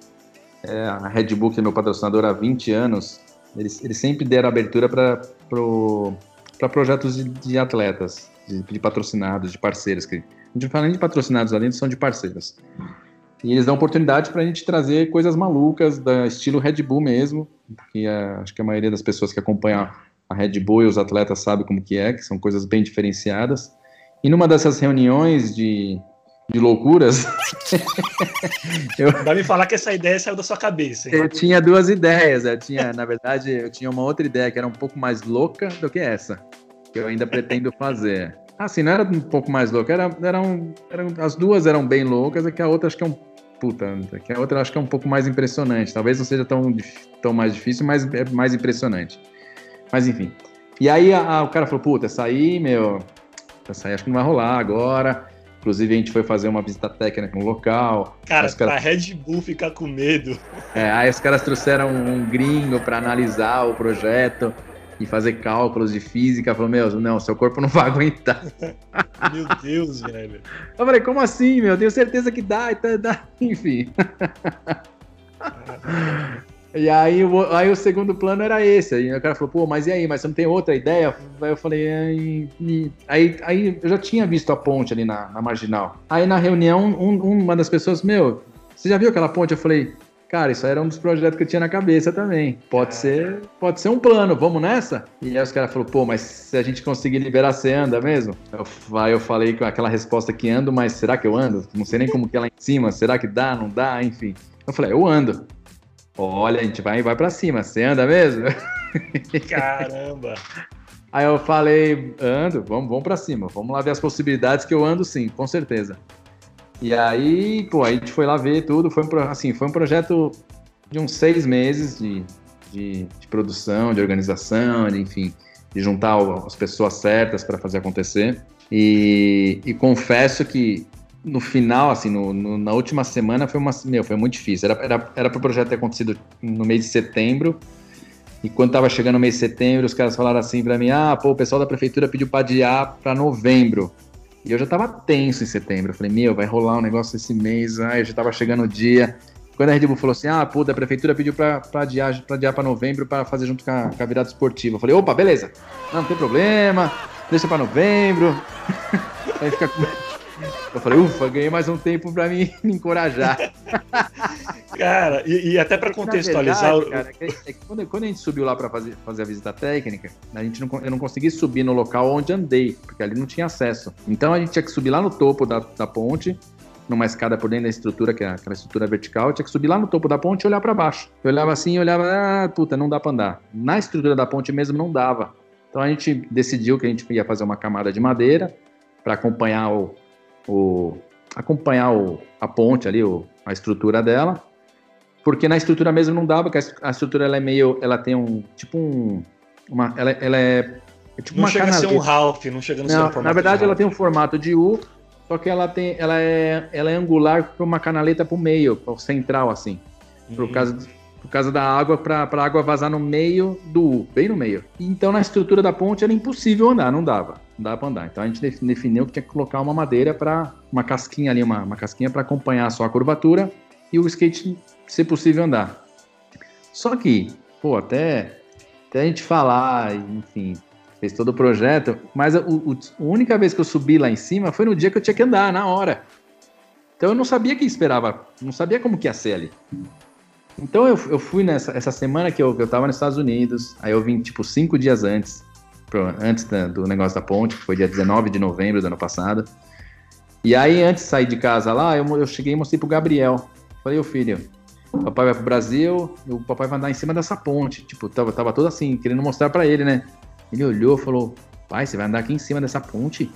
é, a Red Bull, que é meu patrocinador há 20 anos, eles, eles sempre deram abertura para pro para projetos de, de atletas, de, de, patrocinados, de parceiros. Que, a gente não fala nem de patrocinados ali, são de parceiros. E eles dão oportunidade para a gente trazer coisas malucas, da estilo Red Bull mesmo, que é, acho que a maioria das pessoas que acompanham a Red Bull e os atletas sabe como que é, que são coisas bem diferenciadas. E numa dessas reuniões de, de loucuras. eu... Vai me falar que essa ideia saiu da sua cabeça. Hein? Eu tinha duas ideias. Eu tinha, na verdade, eu tinha uma outra ideia que era um pouco mais louca do que essa, que eu ainda pretendo fazer. Assim, não era um pouco mais louca, era, eram, eram, as duas eram bem loucas, é que a outra acho que é um. Puta, que a outra acho que é um pouco mais impressionante. Talvez não seja tão, tão mais difícil, mas é mais impressionante. Mas enfim. E aí a, a, o cara falou: Puta, essa aí, meu, essa aí acho que não vai rolar agora. Inclusive, a gente foi fazer uma visita técnica no local. Cara, caras... pra Red Bull ficar com medo. É, aí os caras trouxeram um gringo para analisar o projeto e fazer cálculos de física. Falou, meu, não, seu corpo não vai aguentar. meu Deus, velho. Eu falei, como assim, meu? Tenho certeza que dá, então dá. Enfim. E aí, o, aí o segundo plano era esse. Aí o cara falou, pô, mas e aí? Mas você não tem outra ideia? Aí eu falei, aí, aí, aí eu já tinha visto a ponte ali na, na marginal. Aí na reunião, um, uma das pessoas, meu, você já viu aquela ponte? Eu falei, cara, isso era um dos projetos que eu tinha na cabeça também. Pode ser, pode ser um plano, vamos nessa? E aí os caras falaram, pô, mas se a gente conseguir liberar, você anda mesmo? Eu, aí eu falei com aquela resposta que ando, mas será que eu ando? Não sei nem como que é lá em cima, será que dá, não dá, enfim. Eu falei, eu ando. Olha, a gente vai, vai para cima, você anda mesmo? Caramba! Aí eu falei, ando, vamos, vamos para cima, vamos lá ver as possibilidades que eu ando sim, com certeza. E aí, pô, a gente foi lá ver tudo, foi um, assim, foi um projeto de uns seis meses de, de, de produção, de organização, de, enfim, de juntar as pessoas certas para fazer acontecer. E, e confesso que no final, assim, no, no, na última semana foi uma, meu, foi muito difícil. Era, era, era para o projeto ter acontecido no mês de setembro. E quando tava chegando o mês de setembro, os caras falaram assim para mim: ah, pô, o pessoal da prefeitura pediu para adiar para novembro. E eu já tava tenso em setembro. Eu falei: meu, vai rolar um negócio esse mês. Eu já tava chegando o dia. Quando a Red Bull falou assim: ah, pô, da prefeitura pediu para adiar para adiar novembro para fazer junto com a, com a virada esportiva. Eu falei: opa, beleza. Não, não tem problema. Deixa para novembro. Aí fica eu falei, ufa, ganhei mais um tempo para me, me encorajar. Cara, e, e até para contextualizar. Verdade, cara, é que, é quando, quando, a gente subiu lá para fazer, fazer a visita técnica, a gente não, eu não consegui subir no local onde andei, porque ali não tinha acesso. Então a gente tinha que subir lá no topo da, da ponte, numa escada por dentro da estrutura, que é aquela estrutura vertical, tinha que subir lá no topo da ponte e olhar para baixo. Eu olhava assim e olhava, ah, puta, não dá para andar. Na estrutura da ponte mesmo não dava. Então a gente decidiu que a gente ia fazer uma camada de madeira para acompanhar o, o, acompanhar o, a ponte ali, o, a estrutura dela, porque na estrutura mesmo não dava, porque a estrutura ela é meio, ela tem um, tipo um, uma, ela, ela é, é tipo não uma chega canaleta. a ser um Ralph, não chega a ser um formato Na verdade ela tem um formato de U, só que ela tem, ela é, ela é angular para uma canaleta para o meio, para o central assim, uhum. por causa por causa da água, para a água vazar no meio do U, bem no meio. Então, na estrutura da ponte era impossível andar, não dava. Não dava para andar. Então, a gente definiu que tinha que colocar uma madeira para, uma casquinha ali, uma, uma casquinha para acompanhar só a curvatura e o skate, ser possível, andar. Só que, pô, até, até a gente falar, enfim, fez todo o projeto, mas a, o, a única vez que eu subi lá em cima foi no dia que eu tinha que andar, na hora. Então eu não sabia que esperava, não sabia como que ia ser ali. Então eu, eu fui nessa essa semana que eu, eu tava nos Estados Unidos, aí eu vim tipo cinco dias antes, pro, antes da, do negócio da ponte, que foi dia 19 de novembro do ano passado. E aí, antes de sair de casa lá, eu, eu cheguei e mostrei pro Gabriel. Falei, ô filho, o papai vai pro Brasil, o papai vai andar em cima dessa ponte. Tipo, tava, tava todo assim, querendo mostrar para ele, né? Ele olhou falou, pai, você vai andar aqui em cima dessa ponte?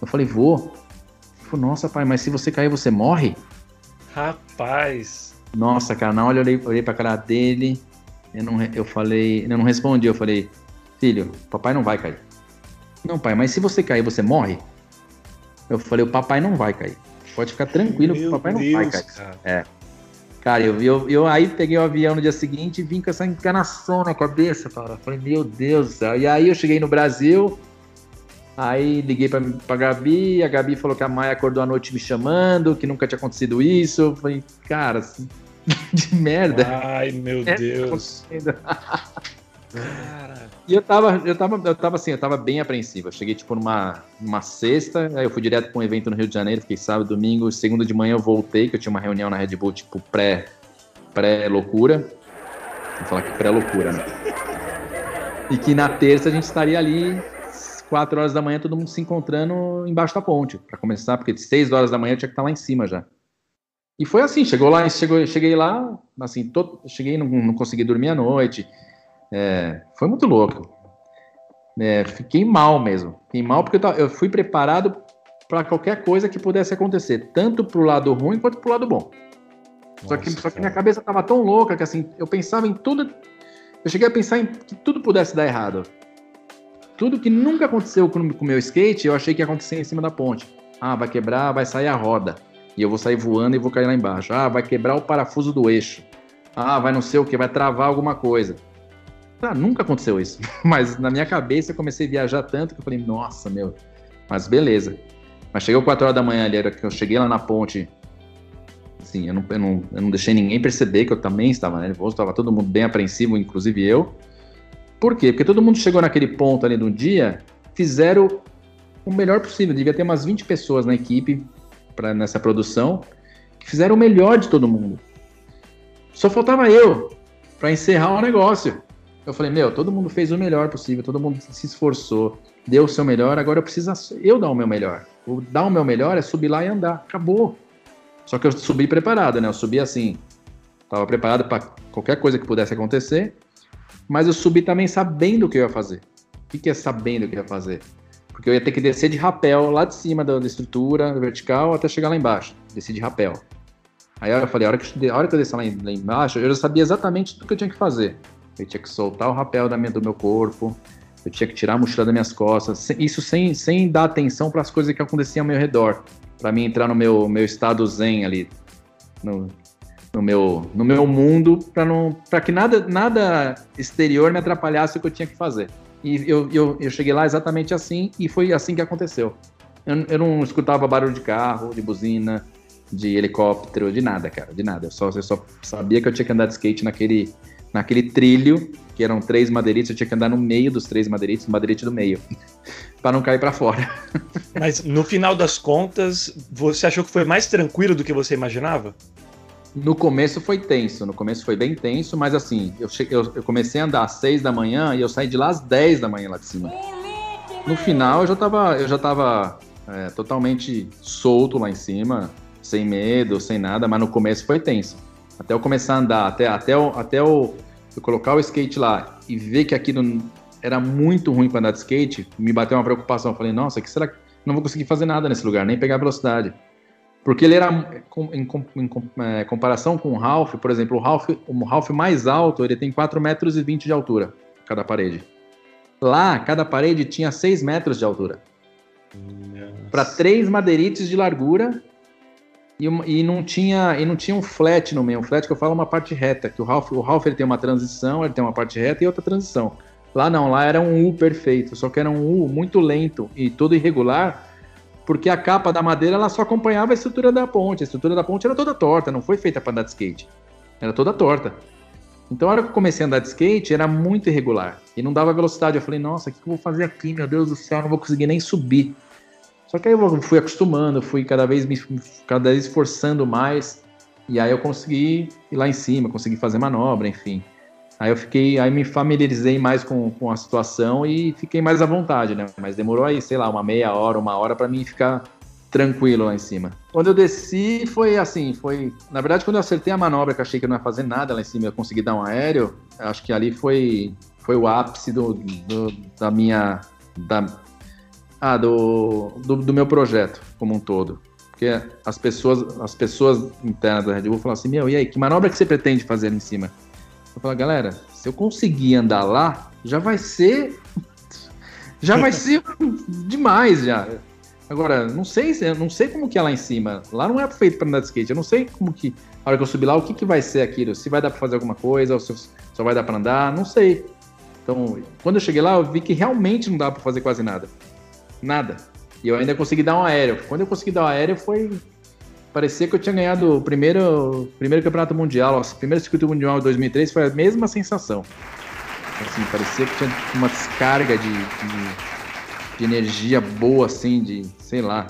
Eu falei, vou. Ele falou, nossa, pai, mas se você cair, você morre? Rapaz. Nossa, cara, na hora eu olhei, olhei pra cara dele, eu, não, eu falei, eu não respondi, eu falei, filho, papai não vai cair. Não, pai, mas se você cair, você morre? Eu falei, o papai não vai cair. Pode ficar tranquilo, Meu o papai Deus, não vai cair. Cara. É. Cara, eu, eu, eu aí peguei o avião no dia seguinte e vim com essa encanação na cabeça, cara. Falei, meu Deus do céu. E aí eu cheguei no Brasil, Aí liguei pra, pra Gabi, a Gabi falou que a Maia acordou à noite me chamando, que nunca tinha acontecido isso. Eu falei, cara, assim, de merda. Ai, meu é Deus. E eu tava, eu tava, eu tava assim, eu tava bem apreensivo. Eu cheguei, tipo, numa, numa sexta, aí eu fui direto pra um evento no Rio de Janeiro, fiquei sábado, domingo, segunda de manhã eu voltei, que eu tinha uma reunião na Red Bull, tipo, pré, pré-loucura. Vou falar que pré-loucura, né? E que na terça a gente estaria ali 4 horas da manhã, todo mundo se encontrando embaixo da ponte, para começar, porque de 6 horas da manhã eu tinha que estar lá em cima já. E foi assim, chegou lá, chegou, cheguei lá, assim, todo, cheguei, não, não consegui dormir à noite. É, foi muito louco. É, fiquei mal mesmo. Fiquei mal porque eu, eu fui preparado para qualquer coisa que pudesse acontecer, tanto pro lado ruim quanto pro lado bom. Nossa, só, que, só que minha cabeça tava tão louca que assim, eu pensava em tudo. Eu cheguei a pensar em que tudo pudesse dar errado. Tudo que nunca aconteceu com o meu skate, eu achei que ia acontecer em cima da ponte. Ah, vai quebrar, vai sair a roda. E eu vou sair voando e vou cair lá embaixo. Ah, vai quebrar o parafuso do eixo. Ah, vai não sei o que, vai travar alguma coisa. Ah, nunca aconteceu isso. Mas na minha cabeça eu comecei a viajar tanto que eu falei, nossa, meu. Mas beleza. Mas chegou 4 horas da manhã ali, era que eu cheguei lá na ponte. Assim, eu não, eu não, eu não deixei ninguém perceber que eu também estava nervoso, estava todo mundo bem apreensivo, inclusive eu. Por quê? Porque todo mundo chegou naquele ponto ali do dia, fizeram o melhor possível. Devia ter umas 20 pessoas na equipe pra, nessa produção que fizeram o melhor de todo mundo. Só faltava eu para encerrar o negócio. Eu falei, meu, todo mundo fez o melhor possível, todo mundo se esforçou, deu o seu melhor, agora eu preciso eu dar o meu melhor. O dar o meu melhor é subir lá e andar. Acabou. Só que eu subi preparado, né? Eu subi assim, estava preparado para qualquer coisa que pudesse acontecer, mas eu subi também sabendo o que eu ia fazer. O que, que é sabendo o que eu ia fazer? Porque eu ia ter que descer de rapel lá de cima da, estrutura vertical até chegar lá embaixo. Desci de rapel. Aí eu falei, a hora que, a hora que eu descer lá, lá embaixo, eu já sabia exatamente tudo que eu tinha que fazer. Eu tinha que soltar o rapel da minha, do meu corpo, eu tinha que tirar a mochila das minhas costas, isso sem, sem dar atenção para as coisas que aconteciam ao meu redor, para mim entrar no meu, meu estado zen ali, no, no, meu, no meu mundo, para que nada, nada exterior me atrapalhasse o que eu tinha que fazer. E eu, eu, eu cheguei lá exatamente assim, e foi assim que aconteceu. Eu, eu não escutava barulho de carro, de buzina, de helicóptero, de nada, cara, de nada. Eu só, eu só sabia que eu tinha que andar de skate naquele, naquele trilho, que eram três madeiritos, eu tinha que andar no meio dos três madeiritos, o madeirite do meio, para não cair para fora. Mas no final das contas, você achou que foi mais tranquilo do que você imaginava? No começo foi tenso, no começo foi bem tenso, mas assim, eu, cheguei, eu, eu comecei a andar às 6 da manhã e eu saí de lá às 10 da manhã lá de cima. No final eu já tava, eu já tava é, totalmente solto lá em cima, sem medo, sem nada, mas no começo foi tenso. Até eu começar a andar, até, até, eu, até eu, eu colocar o skate lá e ver que aquilo era muito ruim para andar de skate, me bateu uma preocupação. Eu falei, nossa, que será que não vou conseguir fazer nada nesse lugar, nem pegar velocidade. Porque ele era, em, é, comparação com o Ralph, por exemplo, o Ralph, o Ralph mais alto, ele tem 4,20 metros e de altura, cada parede. Lá, cada parede tinha 6 metros de altura. Para três madeirites de largura e, e, não tinha e não tinha um flat no meio. Um flat que eu falo uma parte reta, que o Ralph, o Ralph ele tem uma transição, ele tem uma parte reta e outra transição. Lá não, lá era um U perfeito, só que era um U muito lento e todo irregular, porque a capa da madeira ela só acompanhava a estrutura da ponte. A estrutura da ponte era toda torta, não foi feita para andar de skate. Era toda torta. Então, a hora que eu comecei a andar de skate, era muito irregular. E não dava velocidade. Eu falei, nossa, o que eu vou fazer aqui? Meu Deus do céu, não vou conseguir nem subir. Só que aí eu fui acostumando, fui cada vez me cada vez esforçando mais. E aí eu consegui ir lá em cima, consegui fazer manobra, enfim. Aí eu fiquei, aí me familiarizei mais com, com a situação e fiquei mais à vontade, né? Mas demorou aí, sei lá, uma meia hora, uma hora para mim ficar tranquilo lá em cima. Quando eu desci, foi assim, foi... Na verdade, quando eu acertei a manobra, que achei que eu não ia fazer nada lá em cima, eu consegui dar um aéreo, acho que ali foi, foi o ápice do, do da minha... Da, ah, do, do, do, meu projeto como um todo. Porque as pessoas, as pessoas internas da Red Bull falam assim, meu, e aí, que manobra que você pretende fazer ali em cima? Eu falo, galera, se eu conseguir andar lá, já vai ser. Já vai ser demais já. Agora, não sei, não sei como que é lá em cima. Lá não é feito para andar de skate. Eu não sei como que, a hora que eu subir lá, o que, que vai ser aquilo. Se vai dar para fazer alguma coisa, ou se só vai dar para andar, não sei. Então, quando eu cheguei lá, eu vi que realmente não dá para fazer quase nada. Nada. E eu ainda consegui dar um aéreo. Quando eu consegui dar um aéreo, foi parecia que eu tinha ganhado o primeiro, primeiro campeonato mundial, o primeiro circuito mundial de 2003 foi a mesma sensação. Assim, parecia que tinha uma descarga de, de, de energia boa, assim, de, sei lá,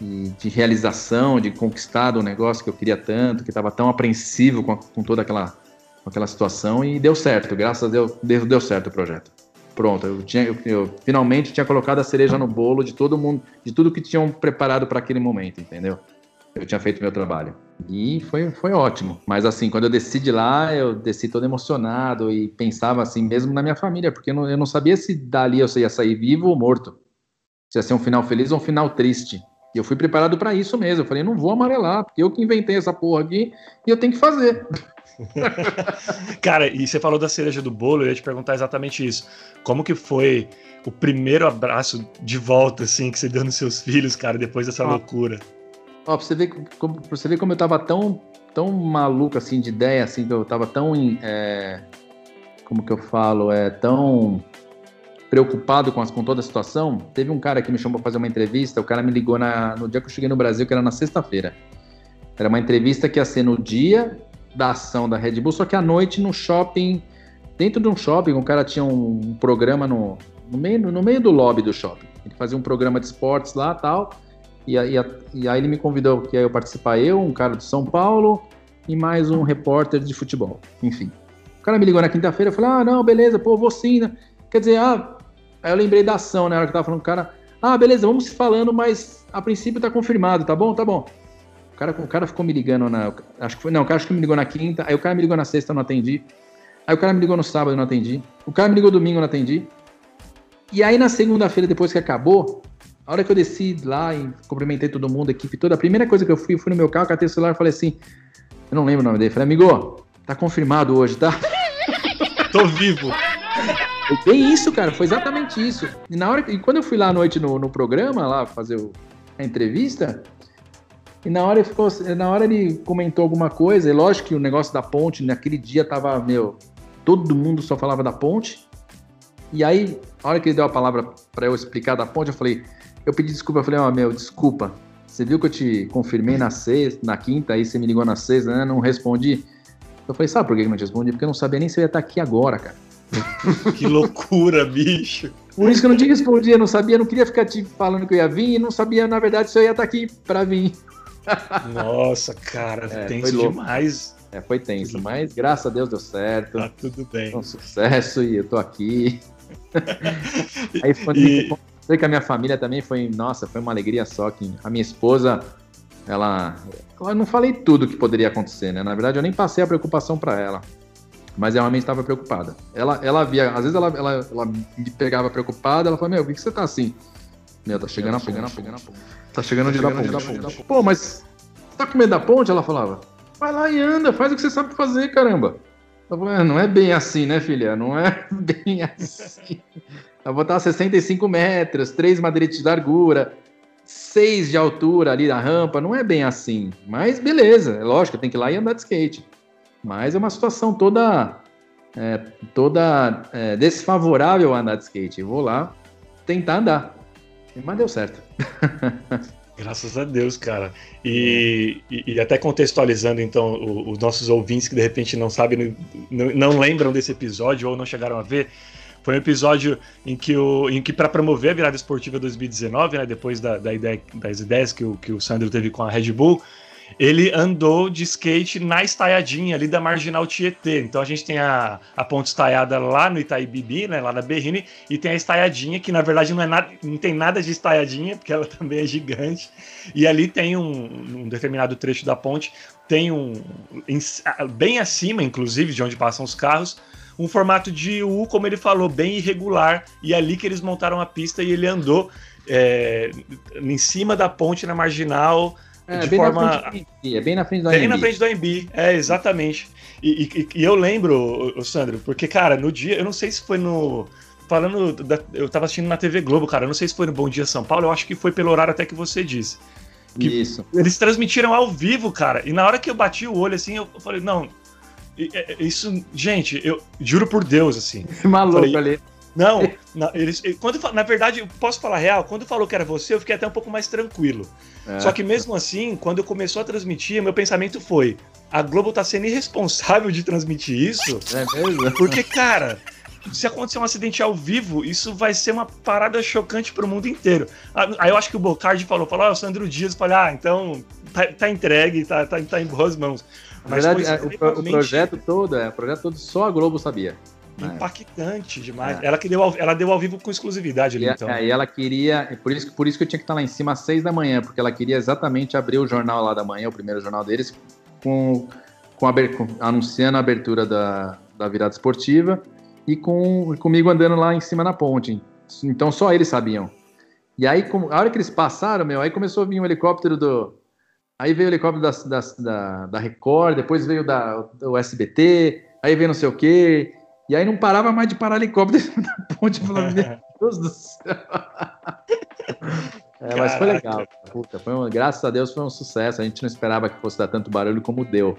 de, de, realização, de conquistar do negócio que eu queria tanto, que estava tão apreensivo com, a, com toda aquela, com aquela situação e deu certo, graças a Deus deu, deu certo o projeto. Pronto, eu, tinha, eu, eu finalmente tinha colocado a cereja no bolo de todo mundo, de tudo que tinham preparado para aquele momento, entendeu? Eu tinha feito meu trabalho. E foi, foi ótimo. Mas assim, quando eu desci de lá, eu desci todo emocionado e pensava assim, mesmo na minha família, porque eu não, eu não sabia se dali eu ia sair vivo ou morto. Se ia ser um final feliz ou um final triste. E eu fui preparado para isso mesmo. Eu falei, não vou amarelar, porque eu que inventei essa porra aqui e eu tenho que fazer. Cara, e você falou da cereja do bolo, eu ia te perguntar exatamente isso. Como que foi o primeiro abraço de volta, assim, que você deu nos seus filhos, cara, depois dessa ah. loucura? Ó, pra você ver como, você ver como eu tava tão, tão maluco, assim, de ideia, assim, que eu tava tão, é, como que eu falo, é, tão preocupado com, as, com toda a situação. Teve um cara que me chamou pra fazer uma entrevista, o cara me ligou na, no dia que eu cheguei no Brasil, que era na sexta-feira. Era uma entrevista que ia ser no dia da ação da Red Bull, só que à noite no shopping, dentro de um shopping, o cara tinha um programa no, no, meio, no meio do lobby do shopping. Ele fazia um programa de esportes lá tal. E, e, e aí ele me convidou que eu participar, eu, um cara de São Paulo e mais um repórter de futebol. Enfim. O cara me ligou na quinta-feira e falou: Ah, não, beleza, pô, vou sim. Né? Quer dizer, ah, aí eu lembrei da ação, né? Na hora que eu tava falando com o cara, ah, beleza, vamos se falando, mas a princípio tá confirmado, tá bom? Tá bom. O cara, o cara ficou me ligando na. Acho que foi. Não, o cara acho que me ligou na quinta, aí o cara me ligou na sexta, eu não atendi. Aí o cara me ligou no sábado, eu não atendi. O cara me ligou domingo, eu não atendi. E aí na segunda-feira, depois que acabou, a hora que eu desci lá e cumprimentei todo mundo, a equipe toda, a primeira coisa que eu fui, fui no meu carro, catei o celular e falei assim, eu não lembro o nome dele, falei, amigo, tá confirmado hoje, tá? Tô vivo. Foi bem isso, cara, foi exatamente isso. E, na hora, e quando eu fui lá à noite no, no programa, lá fazer o, a entrevista, e na hora, ele ficou, na hora ele comentou alguma coisa, e lógico que o negócio da ponte, naquele dia tava, meu, todo mundo só falava da ponte. E aí, a hora que ele deu a palavra para eu explicar da ponte, eu falei, eu pedi desculpa, eu falei, ó, oh, meu, desculpa. Você viu que eu te confirmei na sexta, na quinta, aí você me ligou na sexta, né? Não respondi. Eu falei, sabe por que eu não te respondi? Porque eu não sabia nem se eu ia estar aqui agora, cara. que loucura, bicho. Por isso que eu não te respondi, eu não sabia, não queria ficar te falando que eu ia vir e não sabia, na verdade, se eu ia estar aqui para vir. Nossa, cara, é, tenso demais. É, foi tenso, mas graças a Deus deu certo. Tá tudo bem. Foi um sucesso e eu tô aqui. Aí foi e... Sei que a minha família também foi, nossa, foi uma alegria só que a minha esposa, ela, eu não falei tudo que poderia acontecer, né? Na verdade, eu nem passei a preocupação para ela, mas ela realmente estava preocupada. Ela, ela via, às vezes ela, ela, ela me pegava preocupada, ela falava, meu, por que, que você tá assim? Meu, tá chegando, a, chegando, a, chegando a ponte. Tá chegando dia da ponte. da ponte. Pô, mas tá com medo da ponte? Ela falava. Vai lá e anda, faz o que você sabe fazer, caramba. É, não é bem assim, né, filha? Não é bem assim. Vou botar 65 metros, 3 madeiretes de largura, 6 de altura ali da rampa, não é bem assim. Mas beleza, é lógico, tem que ir lá e andar de skate. Mas é uma situação toda é, toda é, desfavorável a andar de skate. Eu vou lá tentar andar. Mas deu certo. Graças a Deus, cara. E, e, e até contextualizando, então, os nossos ouvintes que de repente não sabem, não, não lembram desse episódio ou não chegaram a ver, foi um episódio em que, o, em que para promover a virada esportiva 2019, né, depois da, da ideia, das ideias que o, que o Sandro teve com a Red Bull, ele andou de skate na estaiadinha ali da Marginal Tietê. Então a gente tem a, a ponte estaiada lá no Itaibibi, né, lá na Berrine, e tem a estaiadinha, que na verdade não, é nada, não tem nada de estaiadinha, porque ela também é gigante. E ali tem um, um determinado trecho da ponte, tem um. Em, bem acima, inclusive, de onde passam os carros, um formato de U, como ele falou, bem irregular. E é ali que eles montaram a pista e ele andou é, em cima da ponte na marginal. É, de bem forma. Na frente do é bem na frente do. Bem na frente do AMB, é, exatamente. E, e, e, eu lembro, o Sandro, porque, cara, no dia, eu não sei se foi no. Falando, da, eu tava assistindo na TV Globo, cara, eu não sei se foi no Bom Dia São Paulo, eu acho que foi pelo horário até que você disse. Que Isso. Eles transmitiram ao vivo, cara. E na hora que eu bati o olho assim, eu falei, não, isso, gente, eu juro por Deus, assim. Maluco falei, ali. Não, não eles, quando, na verdade, posso falar real, quando falou que era você, eu fiquei até um pouco mais tranquilo. É. Só que mesmo assim, quando começou a transmitir, meu pensamento foi: a Globo tá sendo irresponsável de transmitir isso. É mesmo? Porque, cara, se acontecer um acidente ao vivo, isso vai ser uma parada chocante pro mundo inteiro. Aí eu acho que o Bocardi falou, falou, ah, o Sandro Dias, falei, ah, então tá, tá entregue, tá, tá, tá em boas mãos. Na verdade, é, o, o, projeto todo, é, o projeto todo só a Globo sabia. Impactante demais. É. Ela, que deu ao, ela deu ao vivo com exclusividade ali, e, então. É, e ela queria. Por isso, por isso que eu tinha que estar lá em cima às seis da manhã, porque ela queria exatamente abrir o jornal lá da manhã, o primeiro jornal deles, com, com, a, com anunciando a abertura da, da virada esportiva e com comigo andando lá em cima na ponte. Então só eles sabiam. E aí, a hora que eles passaram, meu, aí começou a vir um helicóptero do, Aí veio o helicóptero da, da, da, da Record, depois veio da, do SBT, aí veio não sei o quê. E aí não parava mais de parar helicóptero da ponte. Falando, meu Deus do céu. É, mas foi legal. Puta, foi um, graças a Deus foi um sucesso. A gente não esperava que fosse dar tanto barulho como deu.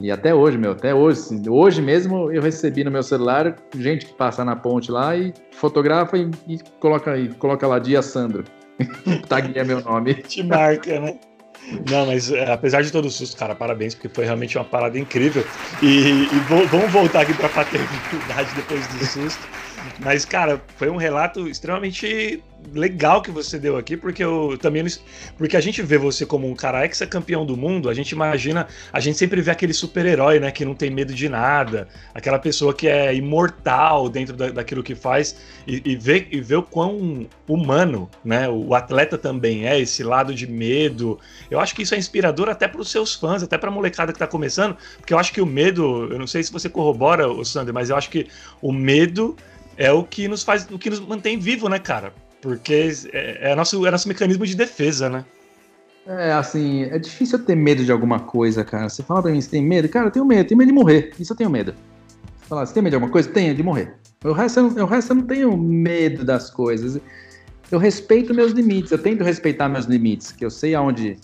E até hoje, meu, até hoje, assim, hoje mesmo eu recebi no meu celular gente que passa na ponte lá e fotografa e, e coloca, e coloca lá dia Sandro. Taguinha meu nome. Te marca, né? Não, mas é, apesar de todo o susto, cara, parabéns, porque foi realmente uma parada incrível. E, e vamos voltar aqui pra paternidade depois do susto. Mas, cara, foi um relato extremamente legal que você deu aqui, porque eu também. Porque a gente vê você como um cara ex-campeão do mundo, a gente imagina. A gente sempre vê aquele super-herói, né? Que não tem medo de nada, aquela pessoa que é imortal dentro da, daquilo que faz, e, e, vê, e vê o quão humano, né? O atleta também é, esse lado de medo. Eu acho que isso é inspirador até para os seus fãs, até para a molecada que está começando, porque eu acho que o medo, eu não sei se você corrobora, o Sander, mas eu acho que o medo é o que nos faz, o que nos mantém vivo, né, cara? Porque é, é, nosso, é nosso mecanismo de defesa, né? É, assim, é difícil ter medo de alguma coisa, cara. Você fala pra mim, você tem medo? Cara, eu tenho medo, tenho medo de morrer. Isso eu tenho medo. Você fala, você tem medo de alguma coisa? Tenho, de morrer. O resto, eu não, o resto eu não tenho medo das coisas. Eu respeito meus limites, eu tento respeitar meus limites, que eu sei aonde.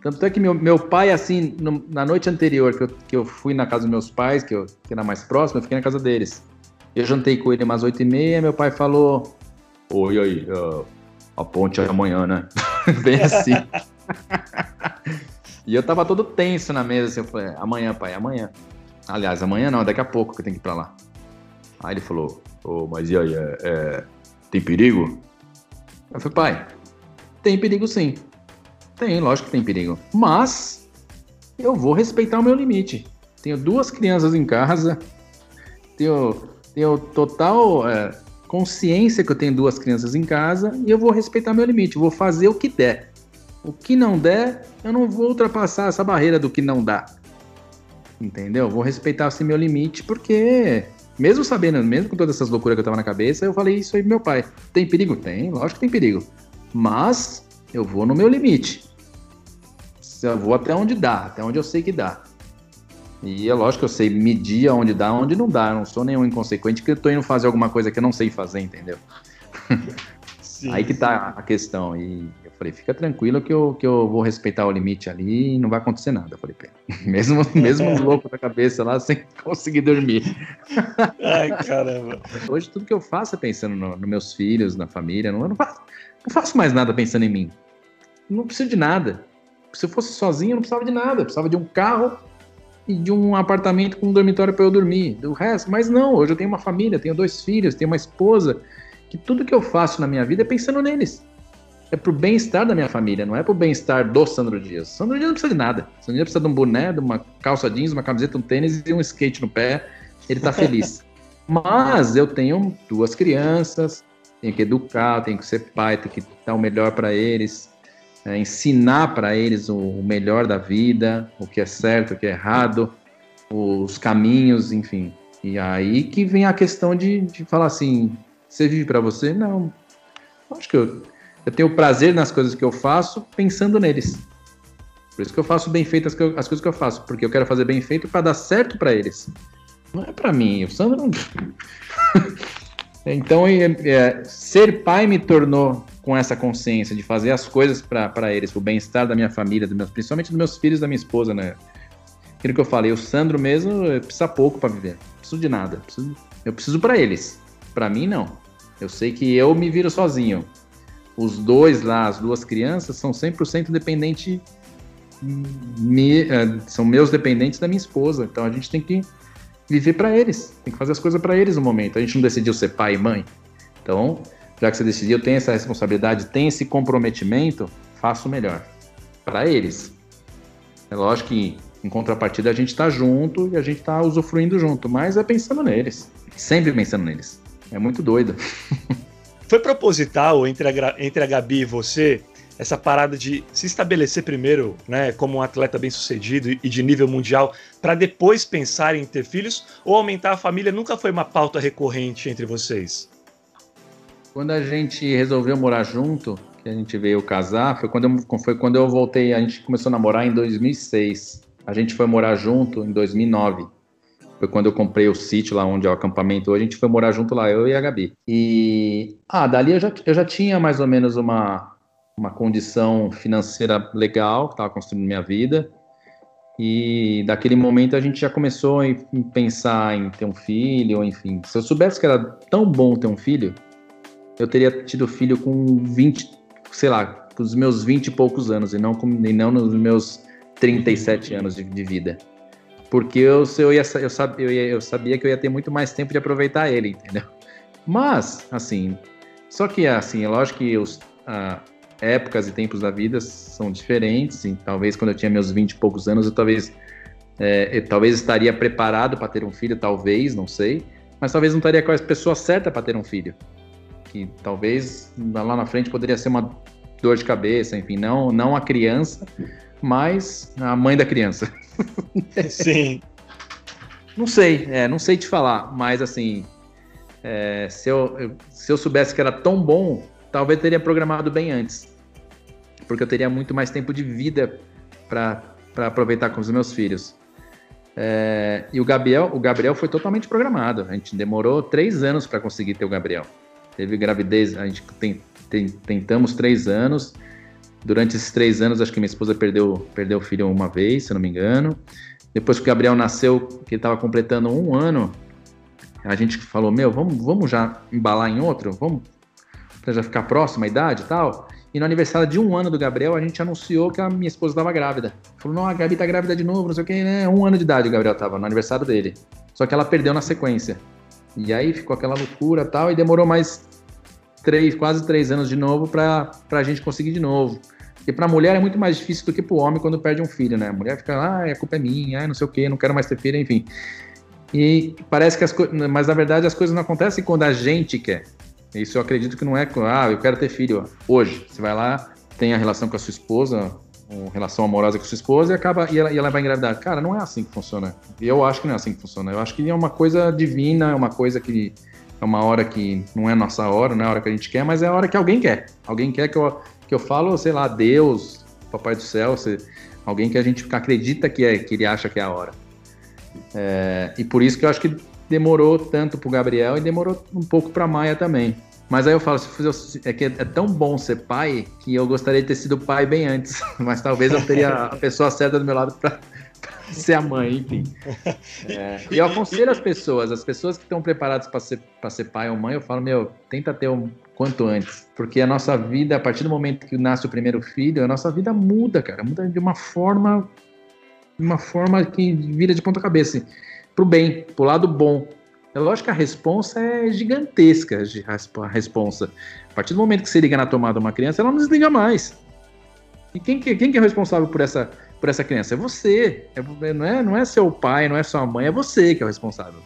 Tanto é que meu, meu pai, assim, no, na noite anterior que eu, que eu fui na casa dos meus pais, que, eu, que era mais próximo, eu fiquei na casa deles. Eu jantei com ele umas oito e meia, meu pai falou: Oi, aí, a ponte é amanhã, né? Bem assim. e eu tava todo tenso na mesa, assim, eu falei: Amanhã, pai, amanhã. Aliás, amanhã não, daqui a pouco que eu tenho que ir pra lá. Aí ele falou: oh, Mas e aí, é, é, tem perigo? Eu falei: Pai, tem perigo sim. Tem, lógico que tem perigo. Mas eu vou respeitar o meu limite. Tenho duas crianças em casa, tenho tenho total é, consciência que eu tenho duas crianças em casa e eu vou respeitar meu limite, vou fazer o que der. O que não der, eu não vou ultrapassar essa barreira do que não dá. Entendeu? Vou respeitar assim meu limite, porque mesmo sabendo, mesmo com todas essas loucuras que eu tava na cabeça, eu falei isso aí pro meu pai. Tem perigo? Tem, lógico que tem perigo. Mas eu vou no meu limite. Eu vou até onde dá, até onde eu sei que dá. E é lógico que eu sei medir onde dá, onde não dá. Eu não sou nenhum inconsequente que eu tô indo fazer alguma coisa que eu não sei fazer, entendeu? Sim, Aí que tá a questão. E eu falei, fica tranquilo que eu, que eu vou respeitar o limite ali e não vai acontecer nada. Eu falei, mesmo, mesmo é. louco da cabeça lá, sem conseguir dormir. Ai, caramba. Hoje tudo que eu faço é pensando nos no meus filhos, na família. Não, eu não faço, não faço mais nada pensando em mim. Não preciso de nada. Se eu fosse sozinho, eu não precisava de nada. Eu precisava de um carro e de um apartamento com um dormitório para eu dormir, do resto. Mas não, hoje eu tenho uma família, tenho dois filhos, tenho uma esposa, que tudo que eu faço na minha vida é pensando neles. É pro bem-estar da minha família, não é pro bem-estar do Sandro Dias. Sandro Dias não precisa de nada. Sandro Dias precisa de um boné, de uma calça jeans, uma camiseta, um tênis e um skate no pé. Ele tá feliz. Mas eu tenho duas crianças, tenho que educar, tenho que ser pai, tenho que dar o melhor para eles é, ensinar para eles o, o, melhor da vida, o que é certo, o que é errado, os caminhos, enfim. E aí que vem a questão de, de falar assim: você vive para você? Não. Acho que eu, eu tenho prazer nas coisas que eu faço pensando neles. Por isso que eu faço bem feito as, as coisas que eu faço, porque eu quero fazer bem feito para dar certo para eles. Não é para mim. O Sandro não. então, é, é, ser pai me tornou com essa consciência de fazer as coisas para eles, para o bem-estar da minha família, principalmente dos meus filhos da minha esposa, né? Aquilo que eu falei, o Sandro mesmo precisa pouco para viver, não preciso de nada, preciso, eu preciso para eles, para mim não. Eu sei que eu me viro sozinho. Os dois lá, as duas crianças, são 100% dependentes, me, eh, são meus dependentes da minha esposa, então a gente tem que viver para eles, tem que fazer as coisas para eles no momento. A gente não decidiu ser pai e mãe, então já que você decidiu, tem essa responsabilidade, tem esse comprometimento, faça o melhor para eles. É lógico que em contrapartida a gente está junto e a gente está usufruindo junto, mas é pensando neles, sempre pensando neles. É muito doido. Foi proposital entre a, entre a Gabi e você essa parada de se estabelecer primeiro, né, como um atleta bem sucedido e de nível mundial, para depois pensar em ter filhos, ou aumentar a família nunca foi uma pauta recorrente entre vocês? Quando a gente resolveu morar junto, que a gente veio casar, foi quando eu, foi quando eu voltei, a gente começou a namorar em 2006. A gente foi morar junto em 2009. Foi quando eu comprei o sítio lá onde é o acampamento. A gente foi morar junto lá, eu e a Gabi. E, ah, dali eu já, eu já tinha mais ou menos uma, uma condição financeira legal, estava construindo minha vida. E daquele momento a gente já começou a pensar em ter um filho, enfim. Se eu soubesse que era tão bom ter um filho, eu teria tido filho com 20, sei lá, com os meus 20 e poucos anos, e não, com, e não nos meus 37 anos de, de vida. Porque eu, eu, ia, eu, sabia, eu, ia, eu sabia que eu ia ter muito mais tempo de aproveitar ele, entendeu? Mas, assim, só que, assim, é lógico que os, ah, épocas e tempos da vida são diferentes, e talvez quando eu tinha meus 20 e poucos anos, eu talvez, é, eu, talvez estaria preparado para ter um filho, talvez, não sei, mas talvez não estaria com a pessoa certa para ter um filho. Que talvez lá na frente poderia ser uma dor de cabeça, enfim, não, não a criança, mas a mãe da criança. Sim. não sei, é, não sei te falar, mas assim, é, se, eu, se eu soubesse que era tão bom, talvez teria programado bem antes. Porque eu teria muito mais tempo de vida para aproveitar com os meus filhos. É, e o Gabriel, o Gabriel foi totalmente programado. A gente demorou três anos para conseguir ter o Gabriel. Teve gravidez, a gente tem, tem, tentamos três anos. Durante esses três anos, acho que minha esposa perdeu, perdeu o filho uma vez, se eu não me engano. Depois que o Gabriel nasceu, que ele estava completando um ano, a gente falou: Meu, vamos, vamos já embalar em outro? Vamos para já ficar próximo a idade e tal. E no aniversário de um ano do Gabriel, a gente anunciou que a minha esposa estava grávida. Falou: Não, a Gabi tá grávida de novo, não sei o que, né? Um ano de idade o Gabriel tava, no aniversário dele. Só que ela perdeu na sequência. E aí ficou aquela loucura tal, e demorou mais três, quase três anos de novo para a gente conseguir de novo. E para a mulher é muito mais difícil do que para o homem quando perde um filho, né? A mulher fica, ah, a culpa é minha, ah, não sei o quê, não quero mais ter filho, enfim. E parece que as coisas. Mas na verdade as coisas não acontecem quando a gente quer. Isso eu acredito que não é, ah, eu quero ter filho hoje. Você vai lá, tem a relação com a sua esposa, uma relação amorosa com sua esposa e acaba e ela, e ela vai engravidar. Cara, não é assim que funciona. Eu acho que não é assim que funciona. Eu acho que é uma coisa divina, é uma coisa que é uma hora que não é nossa hora, não é a hora que a gente quer, mas é a hora que alguém quer. Alguém quer que eu que eu falo, sei lá, Deus, Papai do Céu, alguém que a gente acredita que é, que ele acha que é a hora. É, e por isso que eu acho que demorou tanto para o Gabriel e demorou um pouco para Maia também. Mas aí eu falo, é que é tão bom ser pai que eu gostaria de ter sido pai bem antes. Mas talvez eu teria a pessoa certa do meu lado para ser a mãe, enfim. É, e eu aconselho as pessoas, as pessoas que estão preparadas para ser, ser pai ou mãe, eu falo, meu, tenta ter um, quanto antes. Porque a nossa vida, a partir do momento que nasce o primeiro filho, a nossa vida muda, cara. Muda de uma forma. Uma forma que vira de ponta cabeça. Assim, pro bem, pro lado bom. É lógico que a responsa é gigantesca, a responsa. A partir do momento que você liga na tomada uma criança, ela não desliga mais. E quem, quem que é responsável por essa, por essa criança? É você. É, não, é, não é seu pai, não é sua mãe, é você que é o responsável.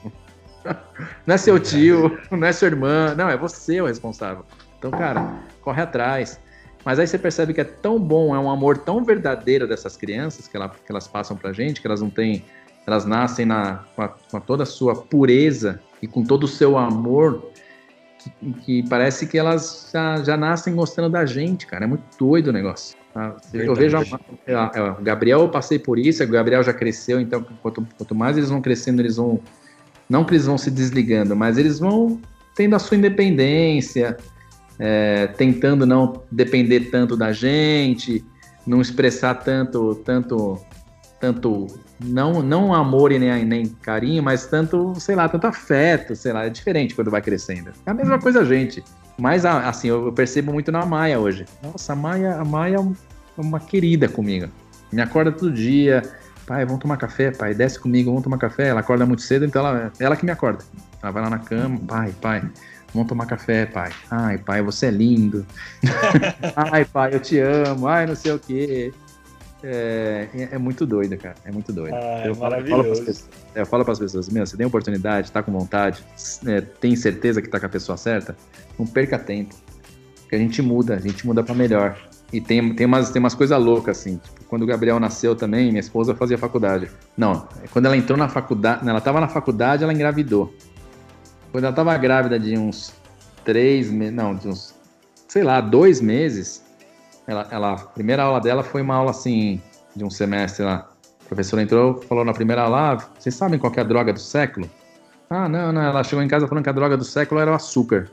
não é seu tio, não é sua irmã, não, é você o responsável. Então, cara, corre atrás. Mas aí você percebe que é tão bom, é um amor tão verdadeiro dessas crianças que, ela, que elas passam pra gente, que elas não têm. Elas nascem na, com, a, com toda a sua pureza e com todo o seu amor, que, que parece que elas já, já nascem gostando da gente, cara. É muito doido o negócio. Tá? Eu vejo a, a, a, o Gabriel, eu passei por isso, o Gabriel já cresceu, então quanto, quanto mais eles vão crescendo, eles vão não que eles vão se desligando, mas eles vão tendo a sua independência, é, tentando não depender tanto da gente, não expressar tanto, tanto, tanto não, não amor e nem, nem carinho, mas tanto, sei lá, tanto afeto, sei lá, é diferente quando vai crescendo. É a mesma coisa a gente. Mas assim, eu percebo muito na Maia hoje. Nossa, a Maia, a Maia é uma querida comigo. Me acorda todo dia, pai, vamos tomar café, pai, desce comigo, vamos tomar café. Ela acorda muito cedo, então ela, ela que me acorda. Ela vai lá na cama, pai, pai, vamos tomar café, pai. Ai, pai, você é lindo. ai, pai, eu te amo. Ai, não sei o quê. É, é, é muito doido, cara. É muito doido. Ah, eu, é falo, falo pessoas, eu falo para as pessoas, meu, você tem oportunidade, tá com vontade, é, tem certeza que tá com a pessoa certa, não perca tempo. Porque a gente muda, a gente muda para melhor. E tem, tem umas, tem umas coisas loucas, assim. Tipo, quando o Gabriel nasceu também, minha esposa fazia faculdade. Não, quando ela entrou na faculdade, ela estava na faculdade, ela engravidou. Quando ela estava grávida de uns três meses, não, de uns, sei lá, dois meses, ela, ela, a primeira aula dela foi uma aula assim, de um semestre lá. A professora entrou, falou na primeira aula, ah, vocês sabem qual é a droga do século? Ah, não, não, ela chegou em casa falando que a droga do século era o açúcar.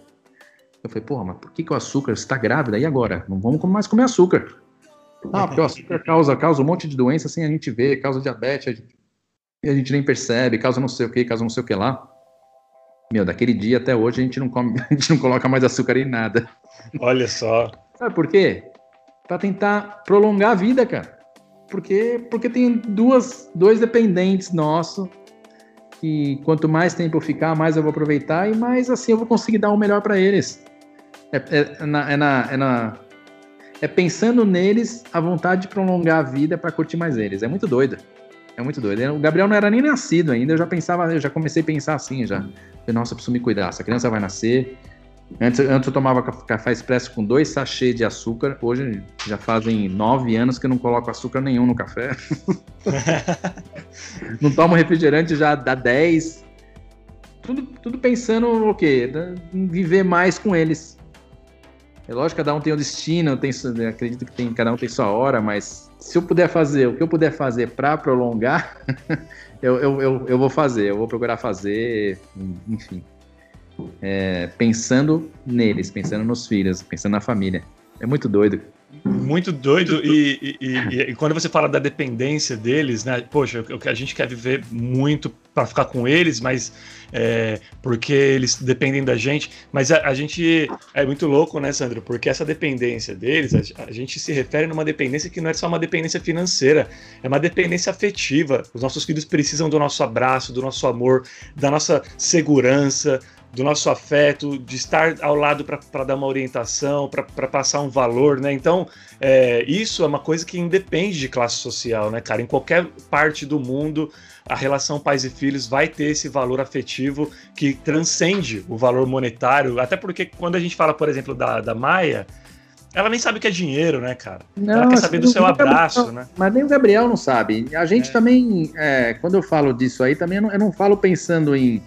Eu falei, porra, mas por que, que o açúcar está grávida? E agora? Não vamos mais comer açúcar. Ah, porque o açúcar causa, causa um monte de doença sem a gente ver, causa diabetes, a gente, e a gente nem percebe, causa não sei o que, causa não sei o que lá. Meu, daquele dia até hoje a gente não come, a gente não coloca mais açúcar em nada. Olha só. Sabe por quê? Para tentar prolongar a vida, cara. Porque, porque tem duas, dois dependentes nossos que quanto mais tempo eu ficar, mais eu vou aproveitar e mais assim eu vou conseguir dar o melhor para eles. É, é, é, na, é, na, é, na, é pensando neles a vontade de prolongar a vida para curtir mais eles. É muito doido. É muito doido. O Gabriel não era nem nascido ainda, eu já pensava, eu já comecei a pensar assim já. Nossa, eu preciso me cuidar. Essa criança vai nascer, Antes, antes eu tomava café expresso com dois sachês de açúcar. Hoje já fazem nove anos que eu não coloco açúcar nenhum no café. não tomo refrigerante já dá dez. Tudo, tudo pensando no quê? Em viver mais com eles. É lógico, cada um tem o destino, tem, acredito que tem, cada um tem sua hora, mas se eu puder fazer o que eu puder fazer para prolongar, eu, eu, eu, eu vou fazer, eu vou procurar fazer, enfim é, pensando neles, pensando nos filhos, pensando na família. É muito doido. Muito doido, e, e, e, e, quando você fala da dependência deles, né? Poxa, a gente quer viver muito para ficar com eles, mas é, porque eles dependem da gente. Mas a, a, gente é muito louco, né, Sandro? Porque essa dependência deles, a, a, gente se refere numa dependência que não é só uma dependência financeira, é uma dependência afetiva. Os nossos filhos precisam do nosso abraço, do nosso amor, da nossa segurança, do nosso afeto, de estar ao lado para dar uma orientação, para passar um valor, né? Então, é, isso é uma coisa que independe de classe social, né, cara? Em qualquer parte do mundo, a relação pais e filhos vai ter esse valor afetivo que transcende o valor monetário, até porque quando a gente fala, por exemplo, da, da Maia, ela nem sabe o que é dinheiro, né, cara? Não, ela quer saber do seu abraço, Gabriel, né? Mas nem o Gabriel não sabe. A gente é. também, é, quando eu falo disso aí, também eu não, eu não falo pensando em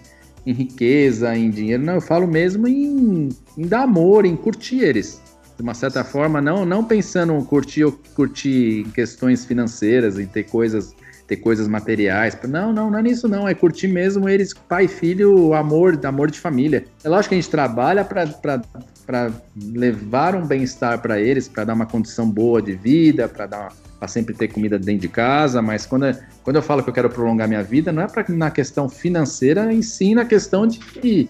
em riqueza, em dinheiro, não, eu falo mesmo em, em dar amor, em curtir eles. De uma certa forma, não, não pensando em curtir, curtir questões financeiras, em ter coisas, ter coisas materiais. Não, não, não é nisso não, é curtir mesmo eles, pai e filho, amor, amor de família. É lógico que a gente trabalha para levar um bem-estar para eles, para dar uma condição boa de vida, para dar uma para sempre ter comida dentro de casa, mas quando, quando eu falo que eu quero prolongar minha vida, não é pra, na questão financeira, em sim na questão de,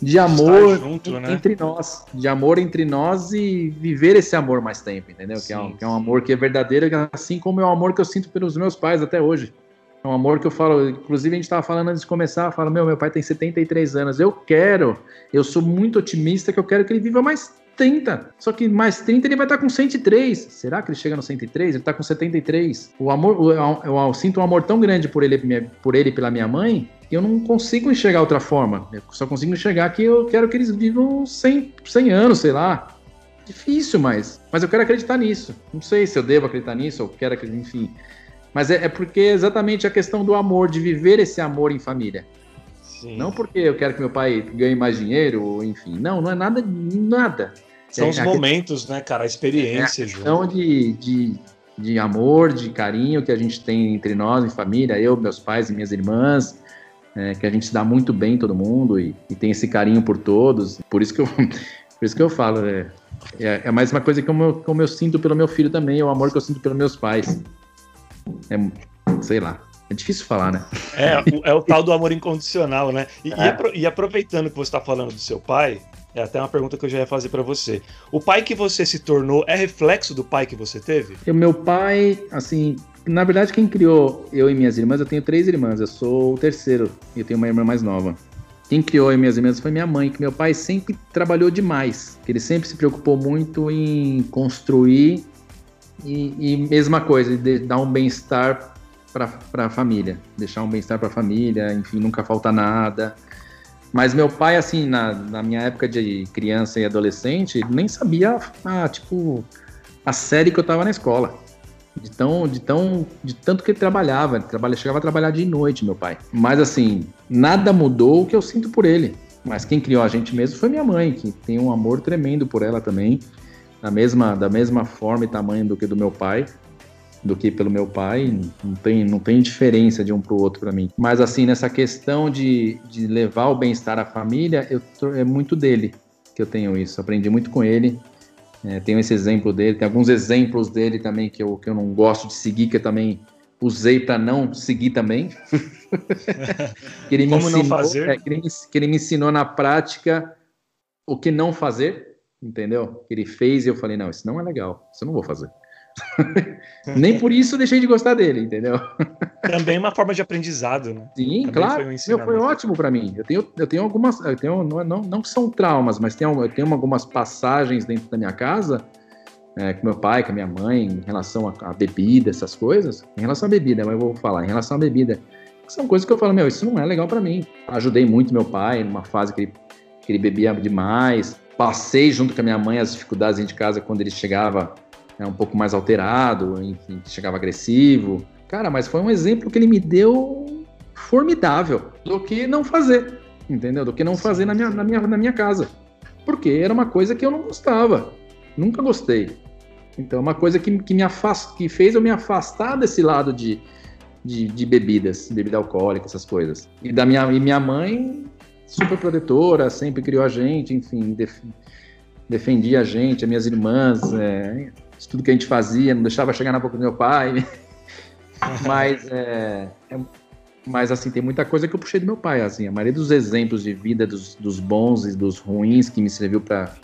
de amor junto, né? entre nós, de amor entre nós e viver esse amor mais tempo, entendeu? Que é, um, que é, um, amor que é verdadeiro, assim como é o amor que eu sinto pelos meus pais até hoje. É um amor que eu falo, inclusive a gente estava falando antes de começar, fala, meu, meu pai tem 73 anos, eu quero, eu sou muito otimista que eu quero que ele viva mais 30. Só que mais 30 ele vai estar com 103. Será que ele chega no 103? Ele está com 73. O amor, eu, eu, eu, sinto um amor tão grande por ele, por ele e pela minha mãe eu não consigo enxergar outra forma. Eu só consigo enxergar que eu quero que eles vivam 100, 100 anos, sei lá. Difícil, mas, mas eu quero acreditar nisso. Não sei se eu devo acreditar nisso ou quero acreditar, enfim. Mas é, é porque é exatamente a questão do amor, de viver esse amor em família. Sim. Não porque eu quero que meu pai ganhe mais dinheiro, ou enfim. Não, não é nada, nada. São é, os momentos, né, cara? A experiência, é a questão de, de, de amor, de carinho que a gente tem entre nós, em família, eu, meus pais e minhas irmãs, é, que a gente se dá muito bem todo mundo e, e, tem esse carinho por todos. Por isso que eu, por isso que eu falo, é, é, é mais uma coisa que eu, como eu sinto pelo meu filho também, é o amor que eu sinto pelos meus pais. É, sei lá. É difícil falar, né? É, é o tal do amor incondicional, né? E, é. e aproveitando que você está falando do seu pai, é até uma pergunta que eu já ia fazer para você. O pai que você se tornou é reflexo do pai que você teve? O meu pai, assim, na verdade, quem criou eu e minhas irmãs, eu tenho três irmãs, eu sou o terceiro e eu tenho uma irmã mais nova. Quem criou eu e minhas irmãs foi minha mãe, que meu pai sempre trabalhou demais. Ele sempre se preocupou muito em construir e, e mesma coisa, de dar um bem-estar para a família, deixar um bem-estar para a família, enfim, nunca falta nada. Mas meu pai, assim, na, na minha época de criança e adolescente, nem sabia, ah, tipo, a série que eu tava na escola. De tão, de tão, de tanto que ele trabalhava, ele trabalha, chegava a trabalhar de noite, meu pai. Mas assim, nada mudou o que eu sinto por ele. Mas quem criou a gente mesmo foi minha mãe, que tem um amor tremendo por ela também, da mesma, da mesma forma e tamanho do que do meu pai do que pelo meu pai, não tem, não tem diferença de um para o outro para mim. Mas assim, nessa questão de, de levar o bem-estar à família, eu, é muito dele que eu tenho isso. Aprendi muito com ele. É, tenho esse exemplo dele, tem alguns exemplos dele também que eu, que eu não gosto de seguir, que eu também usei para não seguir também. que ele Como ensinou, não fazer? É, que, ele, que ele me ensinou na prática o que não fazer entendeu? Que ele fez e eu falei, não, isso não é legal, isso eu não vou fazer. Nem por isso deixei de gostar dele, entendeu? Também uma forma de aprendizado, né? Sim, Também claro. Foi, um Meu, foi ótimo para mim. Eu tenho, eu tenho algumas, eu tenho, não, não, não são traumas, mas tenho, eu tenho algumas passagens dentro da minha casa é, com meu pai, com a minha mãe, em relação à bebida, essas coisas. Em relação à bebida, mas eu vou falar. Em relação à bebida, são coisas que eu falo, meu, isso não é legal para mim. Ajudei muito meu pai numa fase que ele, que ele bebia demais. Passei junto com a minha mãe as dificuldades dentro de casa quando ele chegava né, um pouco mais alterado, enfim, chegava agressivo. Cara, mas foi um exemplo que ele me deu formidável do que não fazer, entendeu? Do que não fazer na minha, na minha, na minha casa. Porque era uma coisa que eu não gostava. Nunca gostei. Então, é uma coisa que, que me afast, que fez eu me afastar desse lado de, de, de bebidas, bebida alcoólica, essas coisas. E da minha, e minha mãe, super protetora, sempre criou a gente, enfim, def, defendia a gente, as minhas irmãs, é, isso tudo que a gente fazia, não deixava chegar na boca do meu pai. mas, é, é, mas, assim, tem muita coisa que eu puxei do meu pai. Assim, a maioria dos exemplos de vida, dos, dos bons e dos ruins que me serviu para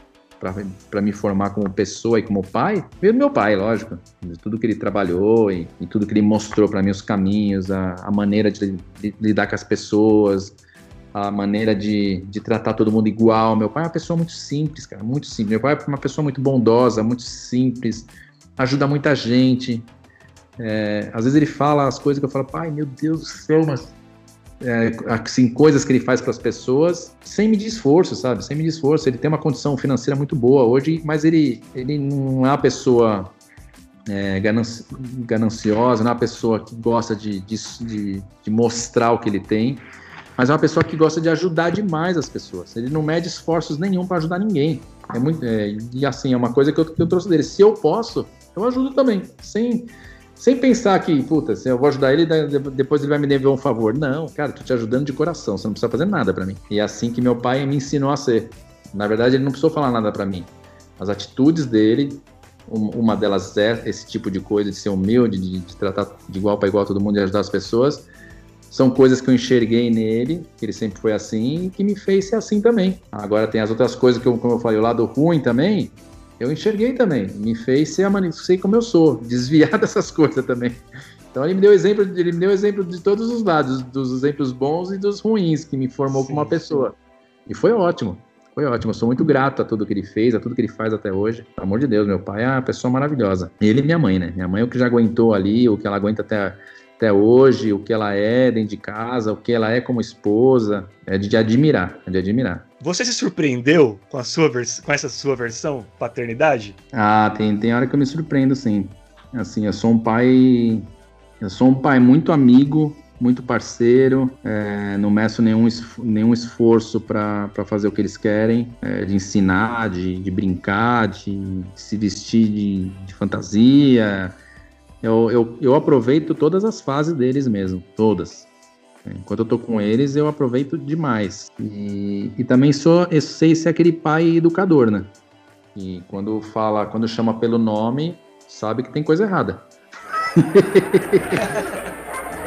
para me formar como pessoa e como pai, veio do meu pai, lógico. De tudo que ele trabalhou e, e tudo que ele mostrou para mim, os caminhos, a, a maneira de, de, lidar com as pessoas, a maneira de, de tratar todo mundo igual. Meu pai é uma pessoa muito simples, cara, muito simples. Meu pai é uma pessoa muito bondosa, muito simples, ajuda muita gente. É, às vezes ele fala as coisas que eu falo, pai, meu Deus do céu, mas é, assim, coisas que ele faz para as pessoas sem medir esforço, sabe? Sem medir esforço. Ele tem uma condição financeira muito boa hoje, mas ele, ele não é uma pessoa é, gananci gananciosa, não é uma pessoa que gosta de, de, de, de mostrar o que ele tem, mas é uma pessoa que gosta de ajudar demais as pessoas. Ele não mede esforços nenhum para ajudar ninguém. É muito, é, e assim, é uma coisa que eu, que eu trouxe dele. Se eu posso, eu ajudo também, sem sem pensar que, puta, se eu vou ajudar ele, depois ele vai me dever um favor. Não, cara, tô te ajudando de coração, você não precisa fazer nada para mim. E é assim que meu pai me ensinou a ser. Na verdade, ele não precisou falar nada para mim. As atitudes dele, uma delas é esse tipo de coisa, de ser humilde, de, de tratar de igual para igual todo mundo e ajudar as pessoas. São coisas que eu enxerguei nele, que ele sempre foi assim, e que me fez ser assim também. Agora tem as outras coisas que, eu, como eu falei, o lado ruim também, eu enxerguei também, me fez ser, sei como eu sou, desviar dessas coisas também. Então ele me deu exemplo, ele me deu exemplo de todos os lados, dos exemplos bons e dos ruins que me formou sim, como uma pessoa. Sim. E foi ótimo. Foi ótimo, eu sou muito grato a tudo que ele fez, a tudo que ele faz até hoje. Pelo amor de Deus, meu pai é uma pessoa maravilhosa. Ele e minha mãe, né? Minha mãe é o que já aguentou ali, o que ela aguenta até, até hoje, o que ela é dentro de casa, o que ela é como esposa. É de admirar, é de admirar. Você se surpreendeu com, a sua com essa sua versão paternidade? Ah, tem, tem hora que eu me surpreendo, sim. Assim, eu sou um pai. Eu sou um pai muito amigo, muito parceiro, é, não meço nenhum, nenhum esforço para fazer o que eles querem, é, de ensinar, de, de brincar, de, de, se vestir de, de fantasia. Eu, eu, eu aproveito todas as fases deles mesmo, todas. Enquanto eu tô com eles, eu aproveito demais. E, e também sou, eu sei ser aquele pai educador, né? E quando fala, quando chama pelo nome, sabe que tem coisa errada.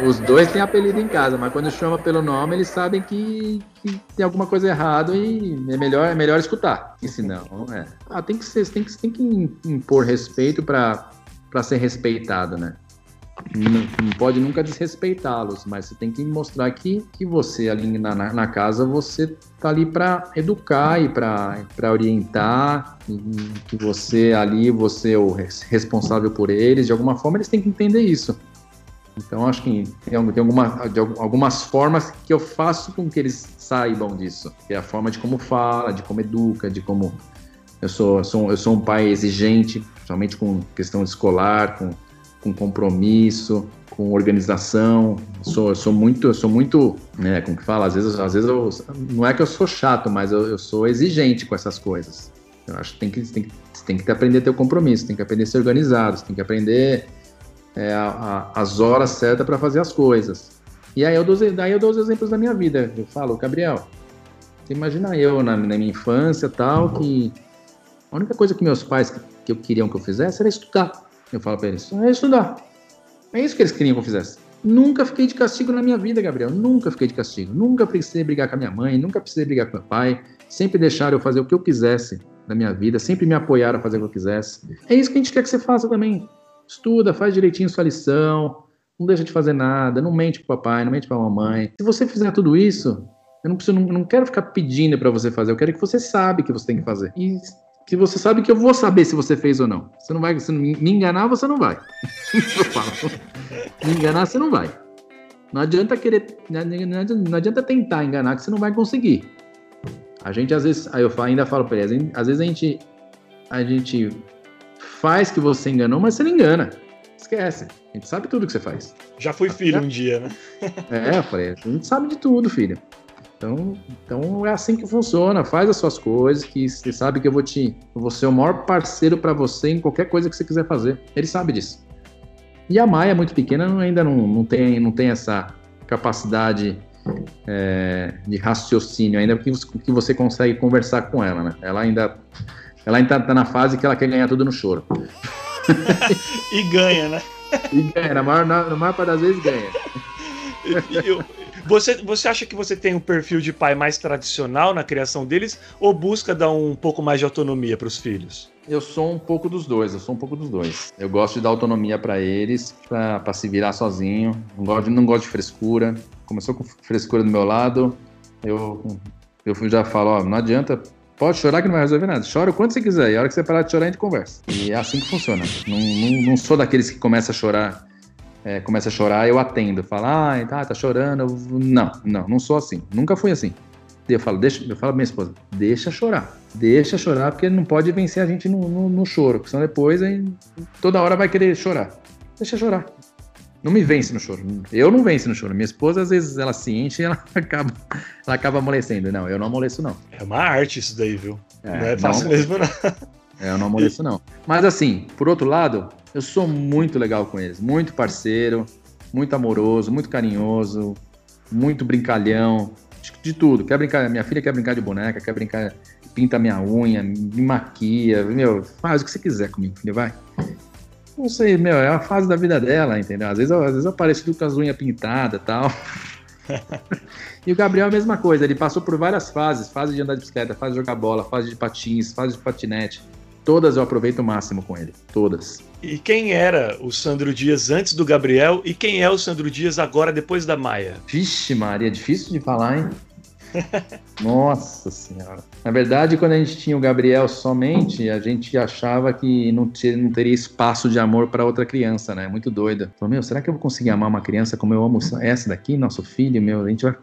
Os dois têm apelido em casa, mas quando chama pelo nome, eles sabem que, que tem alguma coisa errada e é melhor, é melhor escutar. E senão, é. Ah, tem que ser, tem que, tem que impor respeito para ser respeitado, né? não, não pode nunca desrespeitá-los, mas você tem que mostrar que, que você ali na, na casa, você tá ali para educar e para orientar, e que você ali, você é o responsável por eles, de alguma forma eles têm que entender isso. Então acho que tem, tem alguma, de algumas formas que eu faço com que eles saibam disso. Que é a forma de como fala, de como educa, de como eu sou, eu sou, eu sou um pai exigente, principalmente com questão escolar, com com compromisso, com organização. Sou, eu sou muito, eu sou muito, né, como que fala, às vezes, às vezes eu, não é que eu sou chato, mas eu, eu sou exigente com essas coisas. Eu acho que tem que, tem que, tem que aprender a ter o compromisso, tem que aprender a ser organizado, tem que aprender é, a, a, as horas certas para fazer as coisas. E aí eu, dou, daí eu dou os exemplos da minha vida. Eu falo, Gabriel, imagina eu na, na minha infância tal, que a única coisa que meus pais que, eu queriam que eu fizesse era estudar. Eu falo para eles, é estudar. É isso que eles queriam que eu fizesse. Nunca fiquei de castigo na minha vida, Gabriel. Nunca fiquei de castigo. Nunca precisei brigar com a minha mãe, nunca precisei brigar com meu pai. Sempre deixaram eu fazer o que eu quisesse. da minha vida, sempre me apoiaram a fazer o que eu quisesse. É isso que a gente quer que você faça também. Estuda, faz direitinho sua lição, não deixa de fazer nada, não mente pro papai, não mente pra mamãe. Se você fizer tudo isso, eu não, preciso, não, não quero ficar pedindo para você fazer, eu quero que você sabe que você tem que fazer. E que você sabe que eu vou saber se você fez ou não. Você não vai, se me enganar, você não vai. eu falo. Me enganar, você não vai. Não adianta querer, não adianta, tentar enganar que você não vai conseguir. A gente às vezes, aí eu ainda falo para ele, às vezes a gente, a gente faz que você enganou, mas você não engana. Esquece. A gente sabe tudo que você faz. Já fui filho um dia, né? é, eu falei, a gente sabe de tudo, filho. Então, então é assim que funciona. Faz as suas coisas, que você sabe que eu vou te, eu vou ser o maior parceiro para você em qualquer coisa que você quiser fazer. Ele sabe disso. E a Maia, muito pequena, ainda não, não, tem, não tem essa capacidade é, de raciocínio, ainda que, que você consegue conversar com ela, né? Ela ainda, ela ainda tá na fase que ela quer ganhar tudo no choro. e ganha, né? E ganha, na maior, na, na maior parte das vezes ganha. Eu, você, você acha que você tem um perfil de pai mais tradicional na criação deles ou busca dar um pouco mais de autonomia para os filhos? Eu sou um pouco dos dois, eu sou um pouco dos dois. Eu gosto de dar autonomia para eles, para se virar sozinho. Não gosto, não gosto de frescura. Começou com frescura do meu lado, eu, eu já falo, ó, não adianta, pode chorar que não vai resolver nada. Chora o quanto você quiser, e a hora que você parar de chorar, a gente conversa. E é assim que funciona. Não, não, não sou daqueles que começa a chorar é, começa a chorar, eu atendo. Falo, ah, tá, tá chorando. Não, não, não sou assim. Nunca fui assim. Eu falo, deixa, eu falo pra minha esposa, deixa chorar. Deixa chorar, porque ele não pode vencer a gente no, no, no choro. Porque senão depois aí, toda hora vai querer chorar. Deixa chorar. Não me vence no choro. Eu não venço no choro. Minha esposa, às vezes, ela se enche e ela acaba, ela acaba amolecendo. Não, eu não amoleço, não. É uma arte isso daí, viu? É, não é fácil não, mesmo, não. É, eu não amoleço, não. Mas assim, por outro lado, eu sou muito legal com eles, muito parceiro, muito amoroso, muito carinhoso, muito brincalhão, de tudo. Quer brincar, minha filha quer brincar de boneca, quer brincar, pinta minha unha, me maquia, meu, faz o que você quiser comigo, filha, vai. Não sei, meu, é a fase da vida dela, entendeu? Às vezes, eu, às vezes eu apareço tudo com as unhas pintadas e tal. e o Gabriel é a mesma coisa, ele passou por várias fases, fase de andar de bicicleta, fase de jogar bola, fase de patins, fase de patinete. Todas eu aproveito o máximo com ele. Todas. E quem era o Sandro Dias antes do Gabriel e quem é o Sandro Dias agora depois da Maia? Vixe, Maria, difícil de falar, hein? Nossa senhora. Na verdade, quando a gente tinha o Gabriel somente, a gente achava que não, tinha, não teria espaço de amor para outra criança, né? Muito doida. Falei, meu, será que eu vou conseguir amar uma criança como eu amo essa daqui, nosso filho, meu? A gente vai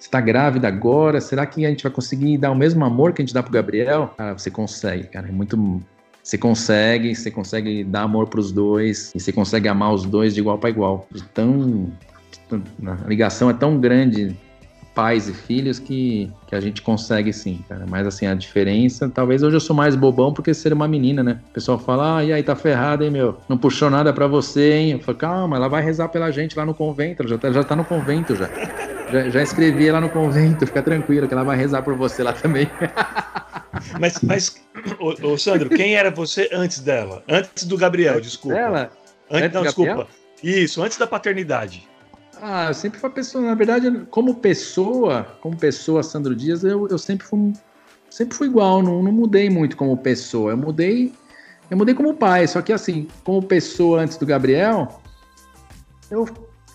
está grávida agora, será que a gente vai conseguir dar o mesmo amor que a gente dá pro Gabriel? Cara, você consegue, cara, é muito você consegue, você consegue dar amor para os dois e você consegue amar os dois de igual para igual. Tão a ligação é tão grande pais e filhos que, que a gente consegue sim, cara. Mas assim, a diferença, talvez hoje eu sou mais bobão porque ser uma menina, né? O pessoal fala, ah, e aí, tá ferrado, hein, meu? Não puxou nada para você, hein? Eu falo, calma, ela vai rezar pela gente lá no convento, ela já tá, já tá no convento já. Já, já escrevi ela no convento, fica tranquilo, que ela vai rezar por você lá também. Mas, mas ô, ô, Sandro, quem era você antes dela? Antes do Gabriel, desculpa. Ela? Antes, antes não, desculpa. Isso, antes da paternidade. Ah, eu sempre fui uma pessoa, na verdade, como pessoa, como pessoa, Sandro Dias, eu, eu sempre fui sempre fui igual, não, não mudei muito como pessoa. Eu mudei, eu mudei como pai, só que assim, como pessoa antes do Gabriel, eu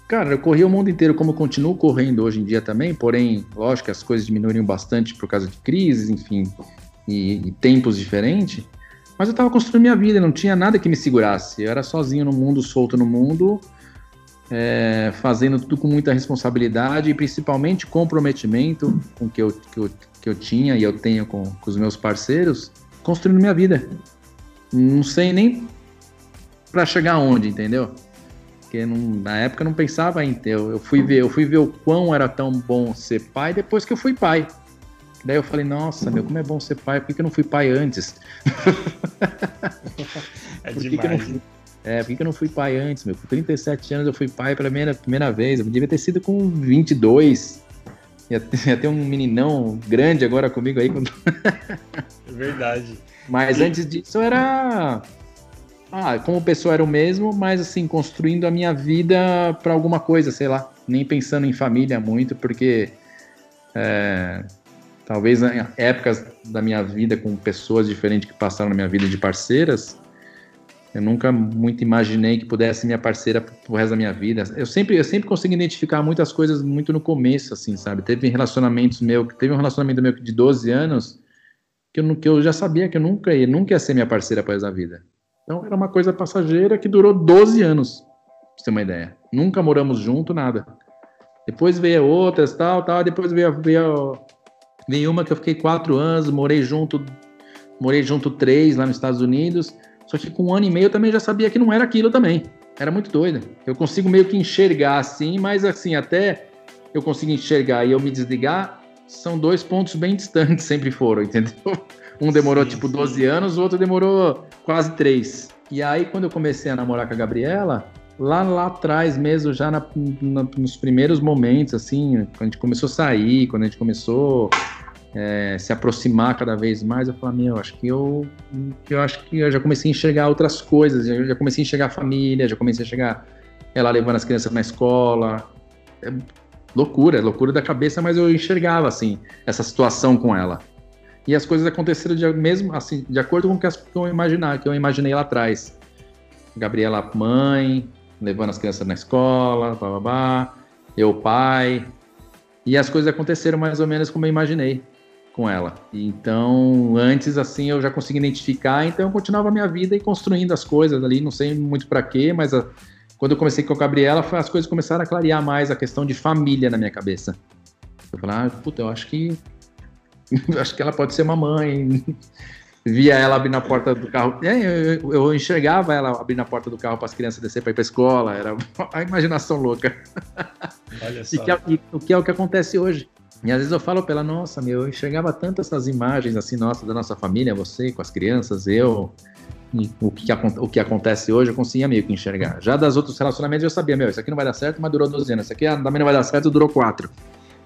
Cara, eu corri o mundo inteiro como continuo correndo hoje em dia também, porém, lógico que as coisas diminuíram bastante por causa de crises, enfim, e, e tempos diferentes. Mas eu estava construindo minha vida, não tinha nada que me segurasse. Eu era sozinho no mundo, solto no mundo, é, fazendo tudo com muita responsabilidade e principalmente comprometimento com que eu, que eu, que eu tinha e eu tenho com, com os meus parceiros, construindo minha vida. Não sei nem para chegar onde, entendeu? porque não, na época eu não pensava em ter. Eu, eu, fui ver, eu fui ver o quão era tão bom ser pai depois que eu fui pai. Daí eu falei, nossa, meu, como é bom ser pai, por que, que eu não fui pai antes? é por demais. Que eu não, é, por que, que eu não fui pai antes, meu? Com 37 anos eu fui pai pela primeira, primeira vez. Eu devia ter sido com 22. Ia ia ter um meninão grande agora comigo aí. é verdade. Mas antes disso era ah, como pessoa era o mesmo, mas assim, construindo a minha vida para alguma coisa, sei lá. Nem pensando em família muito, porque é, talvez em épocas da minha vida com pessoas diferentes que passaram na minha vida de parceiras, eu nunca muito imaginei que pudesse ser minha parceira pro resto da minha vida. Eu sempre, eu sempre consigo identificar muitas coisas muito no começo, assim, sabe? Teve relacionamentos meu, teve um relacionamento meu de 12 anos que eu, que eu já sabia que eu nunca ia, nunca ia ser minha parceira para da vida. Então era uma coisa passageira que durou 12 anos, pra você ter uma ideia. Nunca moramos junto, nada. Depois veio outras, tal, tal, depois veio, veio, veio uma que eu fiquei quatro anos, morei junto, morei junto três lá nos Estados Unidos só que com um ano e meio eu também já sabia que não era aquilo também. Era muito doida. Eu consigo meio que enxergar assim, mas assim, até eu consigo enxergar e eu me desligar, são dois pontos bem distantes, sempre foram, entendeu? Um demorou sim, tipo 12 sim. anos, o outro demorou quase 3. E aí, quando eu comecei a namorar com a Gabriela, lá lá atrás mesmo, já na, na, nos primeiros momentos, assim, quando a gente começou a sair, quando a gente começou é, se aproximar cada vez mais, eu falo, meu, acho que eu, eu acho que eu já comecei a enxergar outras coisas, eu já comecei a enxergar a família, já comecei a enxergar ela levando as crianças na escola. É loucura, é loucura da cabeça, mas eu enxergava assim essa situação com ela. E as coisas aconteceram de, mesmo assim, de acordo com o que, eu imaginar, que eu imaginei lá atrás. Gabriela mãe, levando as crianças na escola, blá, blá, blá, eu pai. E as coisas aconteceram mais ou menos como eu imaginei com ela. Então, antes assim eu já consegui identificar, então eu continuava a minha vida e construindo as coisas ali, não sei muito para quê, mas a, quando eu comecei com a Gabriela, as coisas começaram a clarear mais a questão de família na minha cabeça. Eu falei, ah, puta, eu acho que acho que ela pode ser uma mãe. Via ela abrir na porta do carro. É, eu, eu, enxergava ela abrir na porta do carro para as crianças descer para ir para escola. Era a imaginação louca. Olha só. E, que é, e, o que é o que acontece hoje. E às vezes eu falo pela nossa, meu, eu enxergava tantas essas imagens assim, nossa, da nossa família, você com as crianças, eu, o que, o que acontece hoje, eu conseguia meio que enxergar. Já das outros relacionamentos eu sabia, meu, isso aqui não vai dar certo, mas durou 12 anos. Isso aqui também não vai dar certo, durou 4.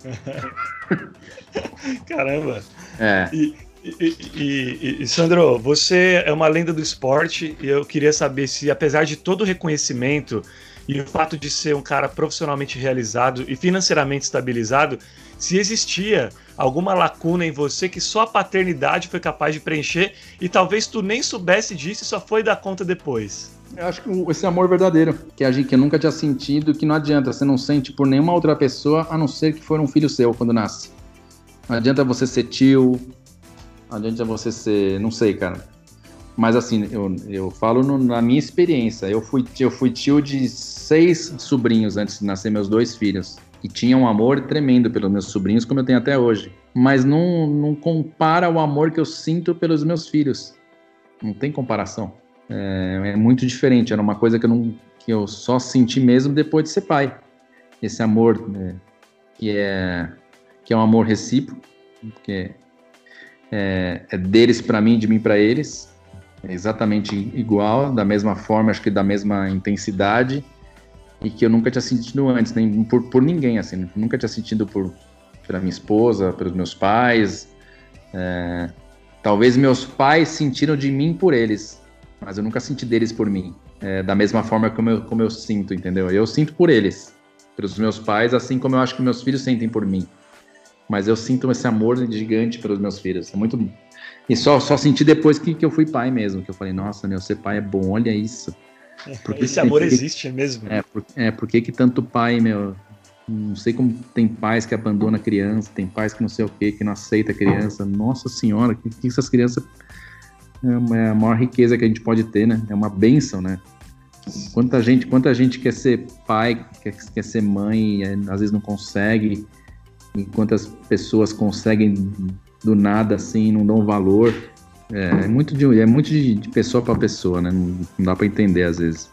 Caramba! É. E, e, e, e, Sandro, você é uma lenda do esporte e eu queria saber se, apesar de todo o reconhecimento e o fato de ser um cara profissionalmente realizado e financeiramente estabilizado, se existia alguma lacuna em você que só a paternidade foi capaz de preencher e talvez tu nem soubesse disso e só foi dar conta depois. Eu acho que esse amor verdadeiro, que a gente que nunca tinha sentido, que não adianta, você não sente por nenhuma outra pessoa, a não ser que for um filho seu quando nasce. Não adianta você ser tio, não adianta você ser, não sei, cara. Mas assim, eu, eu falo no, na minha experiência. Eu fui, eu fui tio de seis sobrinhos antes de nascer meus dois filhos. E tinha um amor tremendo pelos meus sobrinhos, como eu tenho até hoje. Mas não, não compara o amor que eu sinto pelos meus filhos. Não tem comparação. É, é muito diferente. Era uma coisa que eu, não, que eu só senti mesmo depois de ser pai. Esse amor né, que, é, que é um amor recíproco, que é, é deles para mim, de mim para eles é exatamente igual, da mesma forma, acho que da mesma intensidade, e que eu nunca tinha sentido antes, nem por, por ninguém, assim, nunca tinha sentido por pela minha esposa, pelos meus pais. É, talvez meus pais sentiram de mim por eles, mas eu nunca senti deles por mim, é, da mesma forma como eu, como eu sinto, entendeu? Eu sinto por eles, pelos meus pais, assim como eu acho que meus filhos sentem por mim. Mas eu sinto esse amor gigante pelos meus filhos. É muito e só, só senti depois que, que eu fui pai mesmo, que eu falei, nossa, meu, ser pai é bom, olha isso. Porque, Esse amor existe mesmo. É, por, é, por que, tanto pai, meu, não sei como tem pais que abandonam a criança, tem pais que não sei o que, que não aceita a criança. Nossa senhora, que, que essas crianças é, é a maior riqueza que a gente pode ter, né? É uma benção, né? Quanta gente, quanta gente quer ser pai, quer, quer ser mãe, e às vezes não consegue, e quantas pessoas conseguem do nada assim, não dão valor. É, é muito de, é muito de, de pessoa para pessoa, né? Não, não dá para entender às vezes.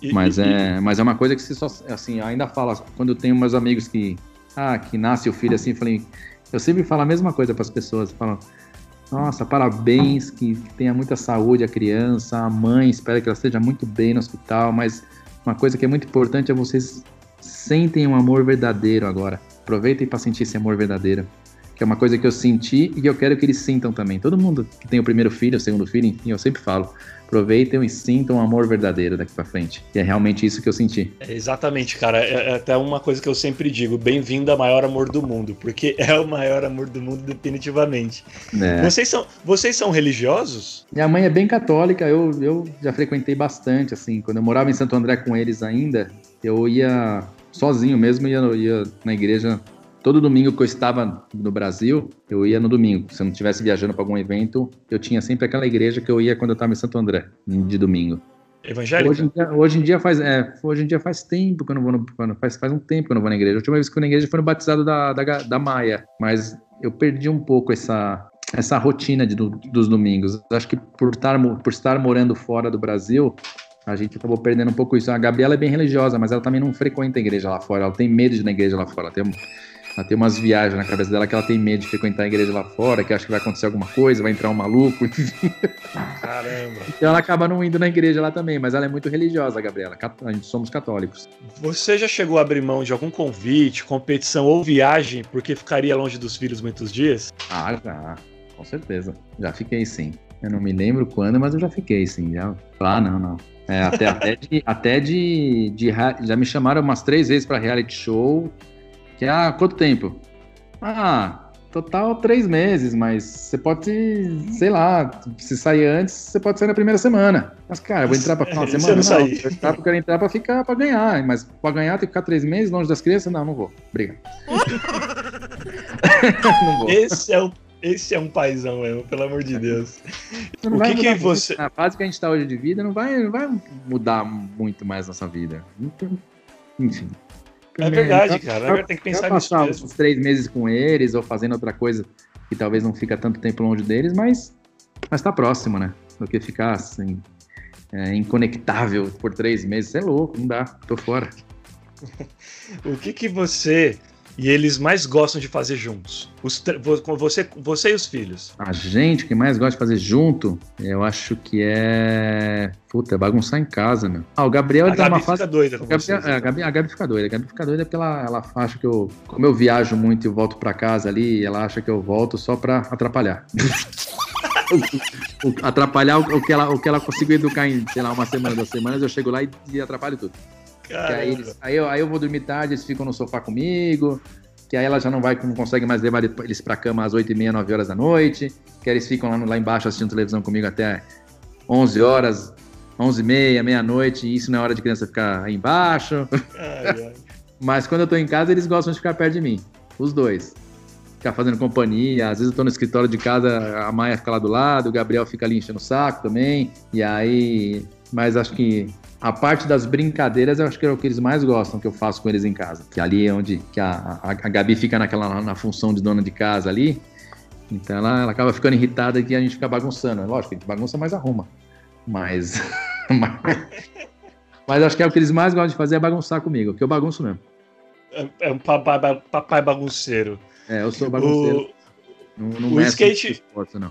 E, mas, e, é, e... mas é uma coisa que se só, assim, ainda fala, quando eu tenho meus amigos que, ah, que nasce o filho assim, eu falei, eu sempre falo a mesma coisa para as pessoas, falam, nossa, parabéns, que, que, tenha muita saúde a criança, a mãe, espero que ela esteja muito bem no hospital, mas uma coisa que é muito importante é vocês sentem um amor verdadeiro agora. Aproveitem para sentir esse amor verdadeiro que é uma coisa que eu senti e que eu quero que eles sintam também. Todo mundo que tem o primeiro filho, o segundo filho, enfim, eu sempre falo, aproveitem e sintam um amor verdadeiro daqui para frente. E é realmente isso que eu senti. É exatamente, cara. É, é até uma coisa que eu sempre digo: bem-vindo ao maior amor do mundo, porque é o maior amor do mundo, definitivamente. É. Vocês, são, vocês são religiosos? Minha mãe é bem católica, eu, eu já frequentei bastante, assim. Quando eu morava em Santo André com eles ainda, eu ia sozinho mesmo, ia, ia na igreja todo domingo que eu estava no Brasil, eu ia no domingo. Se eu não estivesse viajando para algum evento, eu tinha sempre aquela igreja que eu ia quando eu estava em Santo André, de domingo. Evangélica? Hoje em dia, hoje em dia faz, é, hoje em dia faz tempo que eu não vou no, faz, faz um tempo que eu não vou na igreja. A última vez que eu fui na igreja foi no batizado da, da, da Maia, mas eu perdi um pouco essa, essa rotina de, do, dos domingos. Acho que por estar, por estar morando fora do Brasil, a gente acabou perdendo um pouco isso. A Gabriela é bem religiosa, mas ela também não frequenta a igreja lá fora. Ela tem medo de ir na igreja lá fora. Ela tem, ela tem umas viagens na cabeça dela que ela tem medo de frequentar a igreja lá fora, que acha que vai acontecer alguma coisa, vai entrar um maluco. Caramba. Então ela acaba não indo na igreja lá também, mas ela é muito religiosa, Gabriela. A gente somos católicos. Você já chegou a abrir mão de algum convite, competição ou viagem porque ficaria longe dos filhos muitos dias? Ah, já. Com certeza. Já fiquei sim. Eu não me lembro quando, mas eu já fiquei sim. Já... Ah, não, não. É, até, até, de, até de, de, Já me chamaram umas três vezes para reality show que, ah, quanto tempo? Ah, total três meses, mas você pode, sei lá, se sair antes, você pode sair na primeira semana. Mas, cara, eu vou entrar pra final de semana? Não, não eu, entrar, eu quero entrar pra ficar, pra ganhar, mas pra ganhar tem que ficar três meses longe das crianças? Não, não vou. Obrigado. não vou. Esse é o esse é um paizão mesmo, pelo amor de Deus. o que, que você. A fase que a gente está hoje de vida não vai, não vai mudar muito mais nossa vida. Enfim. É verdade, cara. tem que pensar nisso passar mesmo. uns três meses com eles ou fazendo outra coisa que talvez não fica tanto tempo longe deles, mas mas tá próximo, né? Do que ficar assim é, inconectável por três meses. é louco, não dá. Tô fora. o que que você e eles mais gostam de fazer juntos? Os você, você e os filhos. A gente que mais gosta de fazer junto, eu acho que é. Puta, é bagunçar em casa, meu. Ah, o Gabriel a tá Gabi uma fase. doida Gabi, é, a, Gabi, a Gabi fica doida. A Gabi fica doida porque ela, ela acha que eu. Como eu viajo muito e volto pra casa ali, ela acha que eu volto só pra atrapalhar. atrapalhar o, o, que ela, o que ela conseguiu educar em, sei lá, uma semana, duas semanas, eu chego lá e, e atrapalho tudo. Aí, eles, aí, eu, aí eu vou dormir tarde, eles ficam no sofá comigo, que aí ela já não vai, não consegue mais levar eles para cama às 8 e meia, 9 horas da noite, que eles ficam lá, lá embaixo assistindo televisão comigo até 11 horas, 11 e meia, meia-noite, isso não é hora de criança ficar aí embaixo. Ai, ai. Mas quando eu tô em casa, eles gostam de ficar perto de mim, os dois. Ficar fazendo companhia, às vezes eu tô no escritório de casa, a Maia fica lá do lado, o Gabriel fica ali enchendo o saco também, e aí... Mas acho que a parte das brincadeiras, eu acho que é o que eles mais gostam que eu faço com eles em casa. Que ali é onde que a, a, a Gabi fica naquela na função de dona de casa ali. Então ela, ela acaba ficando irritada que a gente fica bagunçando. É lógico, a gente bagunça, mas arruma. Mas, mas, mas acho que é o que eles mais gostam de fazer é bagunçar comigo, que eu bagunço mesmo. É, é um papai, papai bagunceiro. É, eu sou bagunceiro. O, não, não o skate. Esporte, não.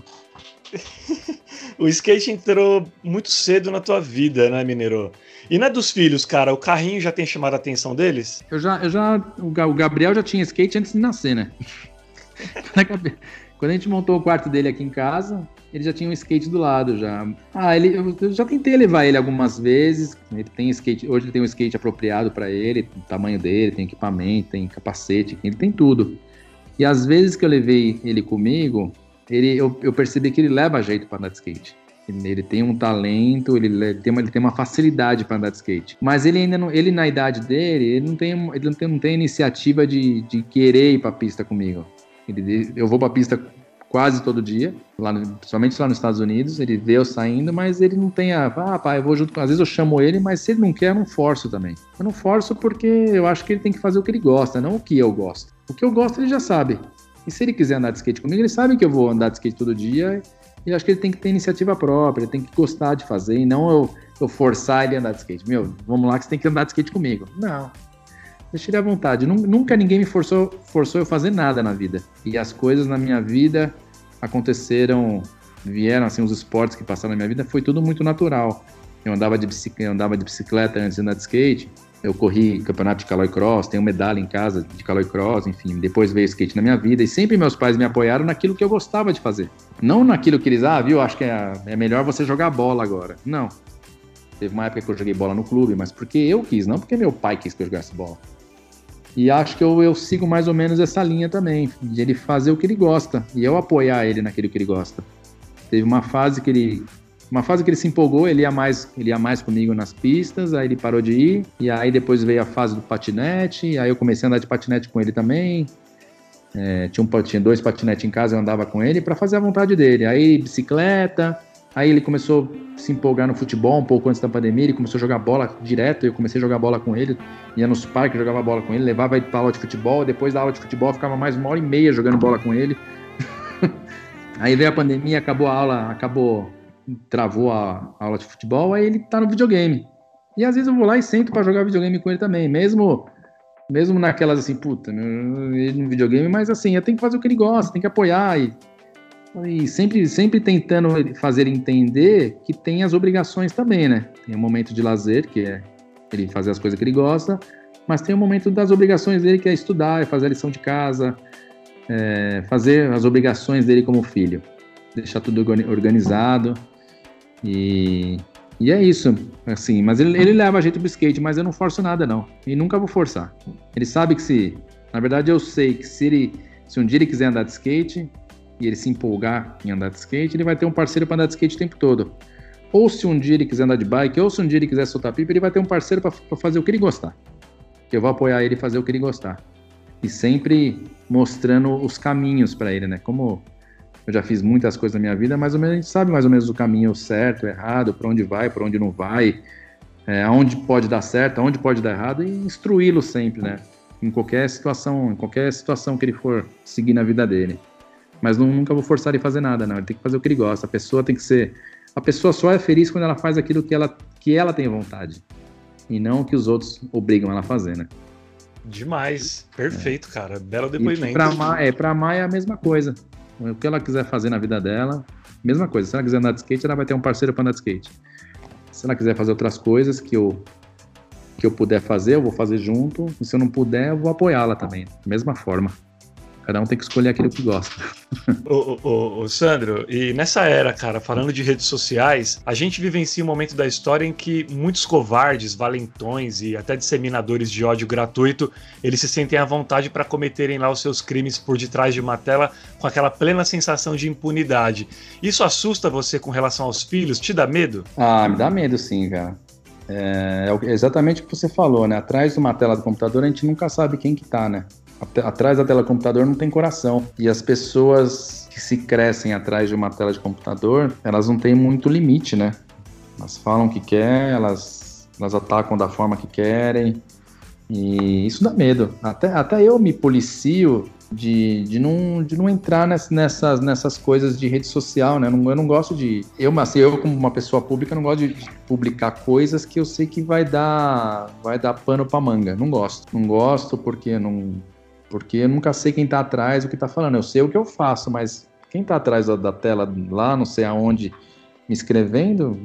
o skate entrou muito cedo na tua vida, né, Mineiro? E na dos filhos, cara, o carrinho já tem chamado a atenção deles? Eu já, eu já. O Gabriel já tinha skate antes de nascer, né? Quando a gente montou o quarto dele aqui em casa, ele já tinha um skate do lado já. Ah, ele, eu já tentei levar ele algumas vezes. Ele tem skate, hoje ele tem um skate apropriado para ele, o tamanho dele, tem equipamento, tem capacete, ele tem tudo. E às vezes que eu levei ele comigo, ele, eu, eu percebi que ele leva jeito para andar de skate. Ele, ele, tem um talento, ele tem uma, ele tem uma facilidade para andar de skate. Mas ele ainda não, ele na idade dele, ele não tem, ele não tem, não tem iniciativa de, de querer ir para pista comigo. Ele, eu vou para pista quase todo dia, lá no, principalmente lá nos Estados Unidos, ele vê eu saindo, mas ele não tem a, ah, pai, eu vou junto, às vezes eu chamo ele, mas se ele não quer, eu não forço também. Eu não forço porque eu acho que ele tem que fazer o que ele gosta, não o que eu gosto. O que eu gosto ele já sabe. E se ele quiser andar de skate comigo, ele sabe que eu vou andar de skate todo dia. E eu acho que ele tem que ter iniciativa própria, tem que gostar de fazer, e não eu, eu forçar ele a andar de skate. Meu, vamos lá que você tem que andar de skate comigo. Não. Deixa ele à vontade. Nunca ninguém me forçou, forçou eu fazer nada na vida. E as coisas na minha vida aconteceram, vieram assim, os esportes que passaram na minha vida, foi tudo muito natural. Eu andava de bicicleta, andava de bicicleta antes de andar de skate, eu corri campeonato de caloi cross, tenho medalha em casa de caloi cross, enfim, depois veio skate na minha vida e sempre meus pais me apoiaram naquilo que eu gostava de fazer. Não naquilo que eles, ah, viu, acho que é, é melhor você jogar bola agora. Não. Teve uma época que eu joguei bola no clube, mas porque eu quis, não porque meu pai quis que eu jogasse bola. E acho que eu, eu sigo mais ou menos essa linha também, de ele fazer o que ele gosta e eu apoiar ele naquilo que ele gosta. Teve uma fase que ele uma fase que ele se empolgou, ele ia mais, ele ia mais comigo nas pistas, aí ele parou de ir, e aí depois veio a fase do patinete, aí eu comecei a andar de patinete com ele também. É, tinha, um, tinha dois patinetes em casa, eu andava com ele para fazer a vontade dele. Aí bicicleta, aí ele começou a se empolgar no futebol um pouco antes da pandemia, ele começou a jogar bola direto, eu comecei a jogar bola com ele, ia nos parques, jogava bola com ele, levava ele para aula de futebol, depois da aula de futebol ficava mais uma hora e meia jogando bola com ele. aí veio a pandemia, acabou a aula, acabou travou a, aula de futebol, aí ele tá no videogame. E às vezes eu vou lá e sento para jogar videogame com ele também, mesmo mesmo naquelas assim, puta, ele no videogame, mas assim, eu tenho que fazer o que ele gosta, tem que apoiar e, e sempre sempre tentando fazer entender que tem as obrigações também, né? Tem um momento de lazer, que é ele fazer as coisas que ele gosta, mas tem um momento das obrigações dele, que é estudar, é fazer a lição de casa, é fazer as obrigações dele como filho, deixar tudo organizado. E, e é isso, assim, mas ele, ele leva a gente pro skate, mas eu não forço nada, não. E nunca vou forçar. Ele sabe que se. Na verdade, eu sei que se ele. Se um dia ele quiser andar de skate e ele se empolgar em andar de skate, ele vai ter um parceiro para andar de skate o tempo todo. Ou se um dia ele quiser andar de bike, ou se um dia ele quiser soltar pipa, ele vai ter um parceiro para fazer o que ele gostar. Eu vou apoiar ele fazer o que ele gostar. E sempre mostrando os caminhos para ele, né? Como eu já fiz muitas coisas na minha vida, menos a gente sabe mais ou menos o caminho certo, errado, para onde vai, para onde não vai, é, aonde pode dar certo, aonde pode dar errado e instruí-lo sempre, né? Em qualquer situação, em qualquer situação que ele for seguir na vida dele. Mas não, nunca vou forçar ele a fazer nada, não. Ele tem que fazer o que ele gosta. A pessoa tem que ser. A pessoa só é feliz quando ela faz aquilo que ela, que ela tem vontade. E não o que os outros obrigam ela a fazer, né? Demais. Perfeito, é. cara. Belo depoimento. E pra amar, é, pra amar é a mesma coisa. O que ela quiser fazer na vida dela, mesma coisa. Se ela quiser andar de skate, ela vai ter um parceiro para andar de skate. Se ela quiser fazer outras coisas que eu que eu puder fazer, eu vou fazer junto. E se eu não puder, eu vou apoiá-la também. Da mesma forma. Cada um tem que escolher aquilo que gosta. ô, ô, ô, Sandro, e nessa era, cara, falando de redes sociais, a gente vivencia um momento da história em que muitos covardes, valentões e até disseminadores de ódio gratuito, eles se sentem à vontade para cometerem lá os seus crimes por detrás de uma tela com aquela plena sensação de impunidade. Isso assusta você com relação aos filhos? Te dá medo? Ah, me dá medo sim, cara. É, é exatamente o que você falou, né? Atrás de uma tela do computador a gente nunca sabe quem que tá, né? Atrás da tela do computador não tem coração. E as pessoas que se crescem atrás de uma tela de computador, elas não têm muito limite, né? Elas falam o que quer, elas, elas atacam da forma que querem. E isso dá medo. Até, até eu me policio de, de, não, de não entrar nessas, nessas coisas de rede social, né? Eu não, eu não gosto de. Eu, assim, eu, como uma pessoa pública, não gosto de publicar coisas que eu sei que vai dar, vai dar pano pra manga. Não gosto. Não gosto porque não porque eu nunca sei quem está atrás, o que está falando. Eu sei o que eu faço, mas quem está atrás da, da, tela lá, não sei aonde, me escrevendo,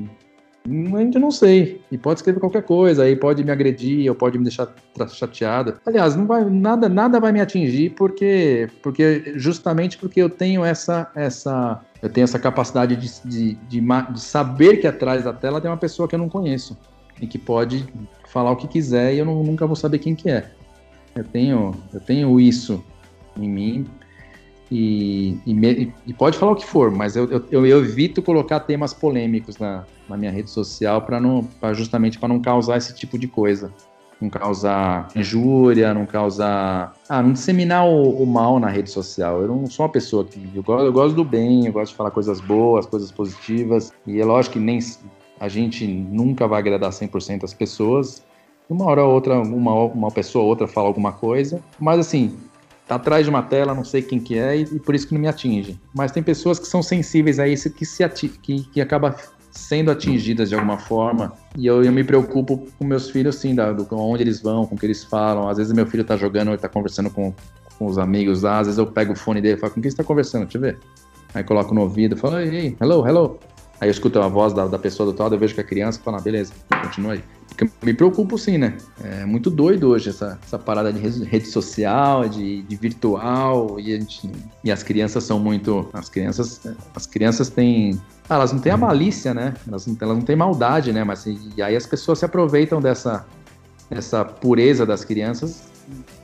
ainda não sei. E pode escrever qualquer coisa, aí pode me agredir, ou pode me deixar chateado. Aliás, não vai, nada, nada vai me atingir, porque, porque justamente porque eu tenho essa, essa, eu tenho essa capacidade de, de, de, de saber que atrás da tela tem uma pessoa que eu não conheço e que pode falar o que quiser e eu não, nunca vou saber quem que é. Eu tenho, eu tenho isso em mim e, e, me, e pode falar o que for, mas eu, eu, eu evito colocar temas polêmicos na, na minha rede social para não, pra justamente para não causar esse tipo de coisa, não causar injúria, não causar, ah, não disseminar o, o mal na rede social. Eu não sou uma pessoa que eu gosto, eu gosto do bem, eu gosto de falar coisas boas, coisas positivas e é lógico que nem a gente nunca vai agradar 100% as pessoas, uma hora ou outra, uma, uma pessoa ou outra fala alguma coisa, mas assim, tá atrás de uma tela, não sei quem que é, e, e por isso que não me atinge. Mas tem pessoas que são sensíveis a isso, que, se que, que acaba sendo atingidas de alguma forma. E eu, eu me preocupo com meus filhos, sim, da, do, onde eles vão, com o que eles falam. Às vezes meu filho tá jogando, ele tá conversando com, com os amigos lá, às vezes eu pego o fone dele e falo, com quem você tá conversando? Deixa eu ver. Aí coloco no ouvido, falo, ei, hello, hello. Aí eu escuto a voz da, da pessoa do lado, eu vejo que a criança fala, ah, beleza, continua aí. Porque me preocupo sim, né? É muito doido hoje essa, essa parada de rede social, de, de virtual, e, gente, e as crianças são muito. As crianças, as crianças têm. Ah, elas não têm a malícia, né? Elas não, elas não têm maldade, né? Mas e aí as pessoas se aproveitam dessa, dessa pureza das crianças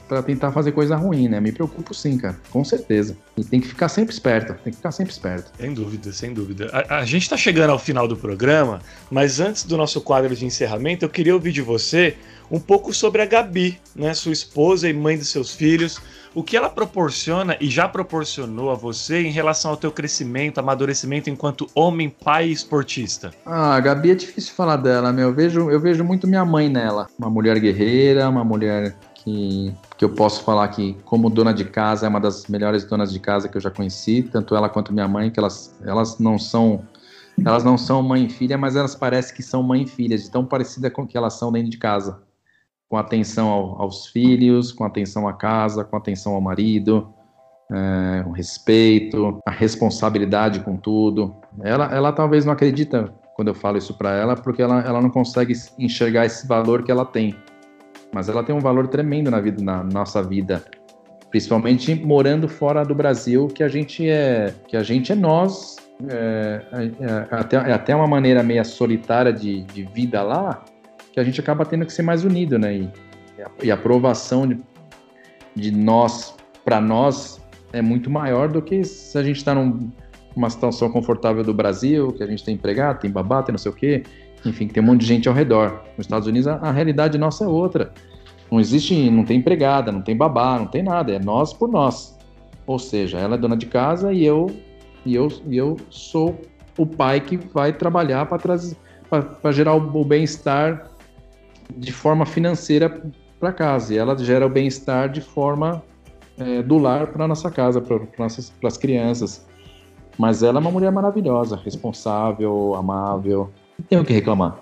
para tentar fazer coisa ruim, né? Me preocupo sim, cara, com certeza. E tem que ficar sempre esperto, tem que ficar sempre esperto. Sem dúvida, sem dúvida. A, a gente está chegando ao final do programa, mas antes do nosso quadro de encerramento, eu queria ouvir de você um pouco sobre a Gabi, né? Sua esposa e mãe de seus filhos. O que ela proporciona e já proporcionou a você em relação ao teu crescimento, amadurecimento enquanto homem, pai e esportista? Ah, a Gabi é difícil falar dela, meu. Eu vejo, eu vejo muito minha mãe nela. Uma mulher guerreira, uma mulher que, que eu posso falar que, como dona de casa, é uma das melhores donas de casa que eu já conheci, tanto ela quanto minha mãe, que elas, elas não são elas não são mãe e filha, mas elas parecem que são mãe e filha, de tão parecida com que elas são dentro de casa. Com atenção ao, aos filhos, com atenção à casa, com atenção ao marido, é, o respeito, a responsabilidade com tudo. Ela, ela talvez não acredita quando eu falo isso para ela, porque ela, ela não consegue enxergar esse valor que ela tem mas ela tem um valor tremendo na vida, na nossa vida, principalmente morando fora do Brasil, que a gente é, que a gente é nós, é, é, até, é até uma maneira meia solitária de, de vida lá, que a gente acaba tendo que ser mais unido, né? E, e a aprovação de, de nós para nós é muito maior do que se a gente está numa situação confortável do Brasil, que a gente tem empregado, tem babá, tem não sei o quê enfim, que tem um monte de gente ao redor. Nos Estados Unidos, a, a realidade nossa é outra. Não existe, não tem empregada, não tem babá, não tem nada, é nós por nós. Ou seja, ela é dona de casa e eu e eu, e eu sou o pai que vai trabalhar para trazer para gerar o, bem-estar de forma financeira para casa. E ela gera o bem-estar de forma é, do lar para nossa casa, para as crianças. Mas ela é uma mulher maravilhosa, responsável, amável, tem o que reclamar.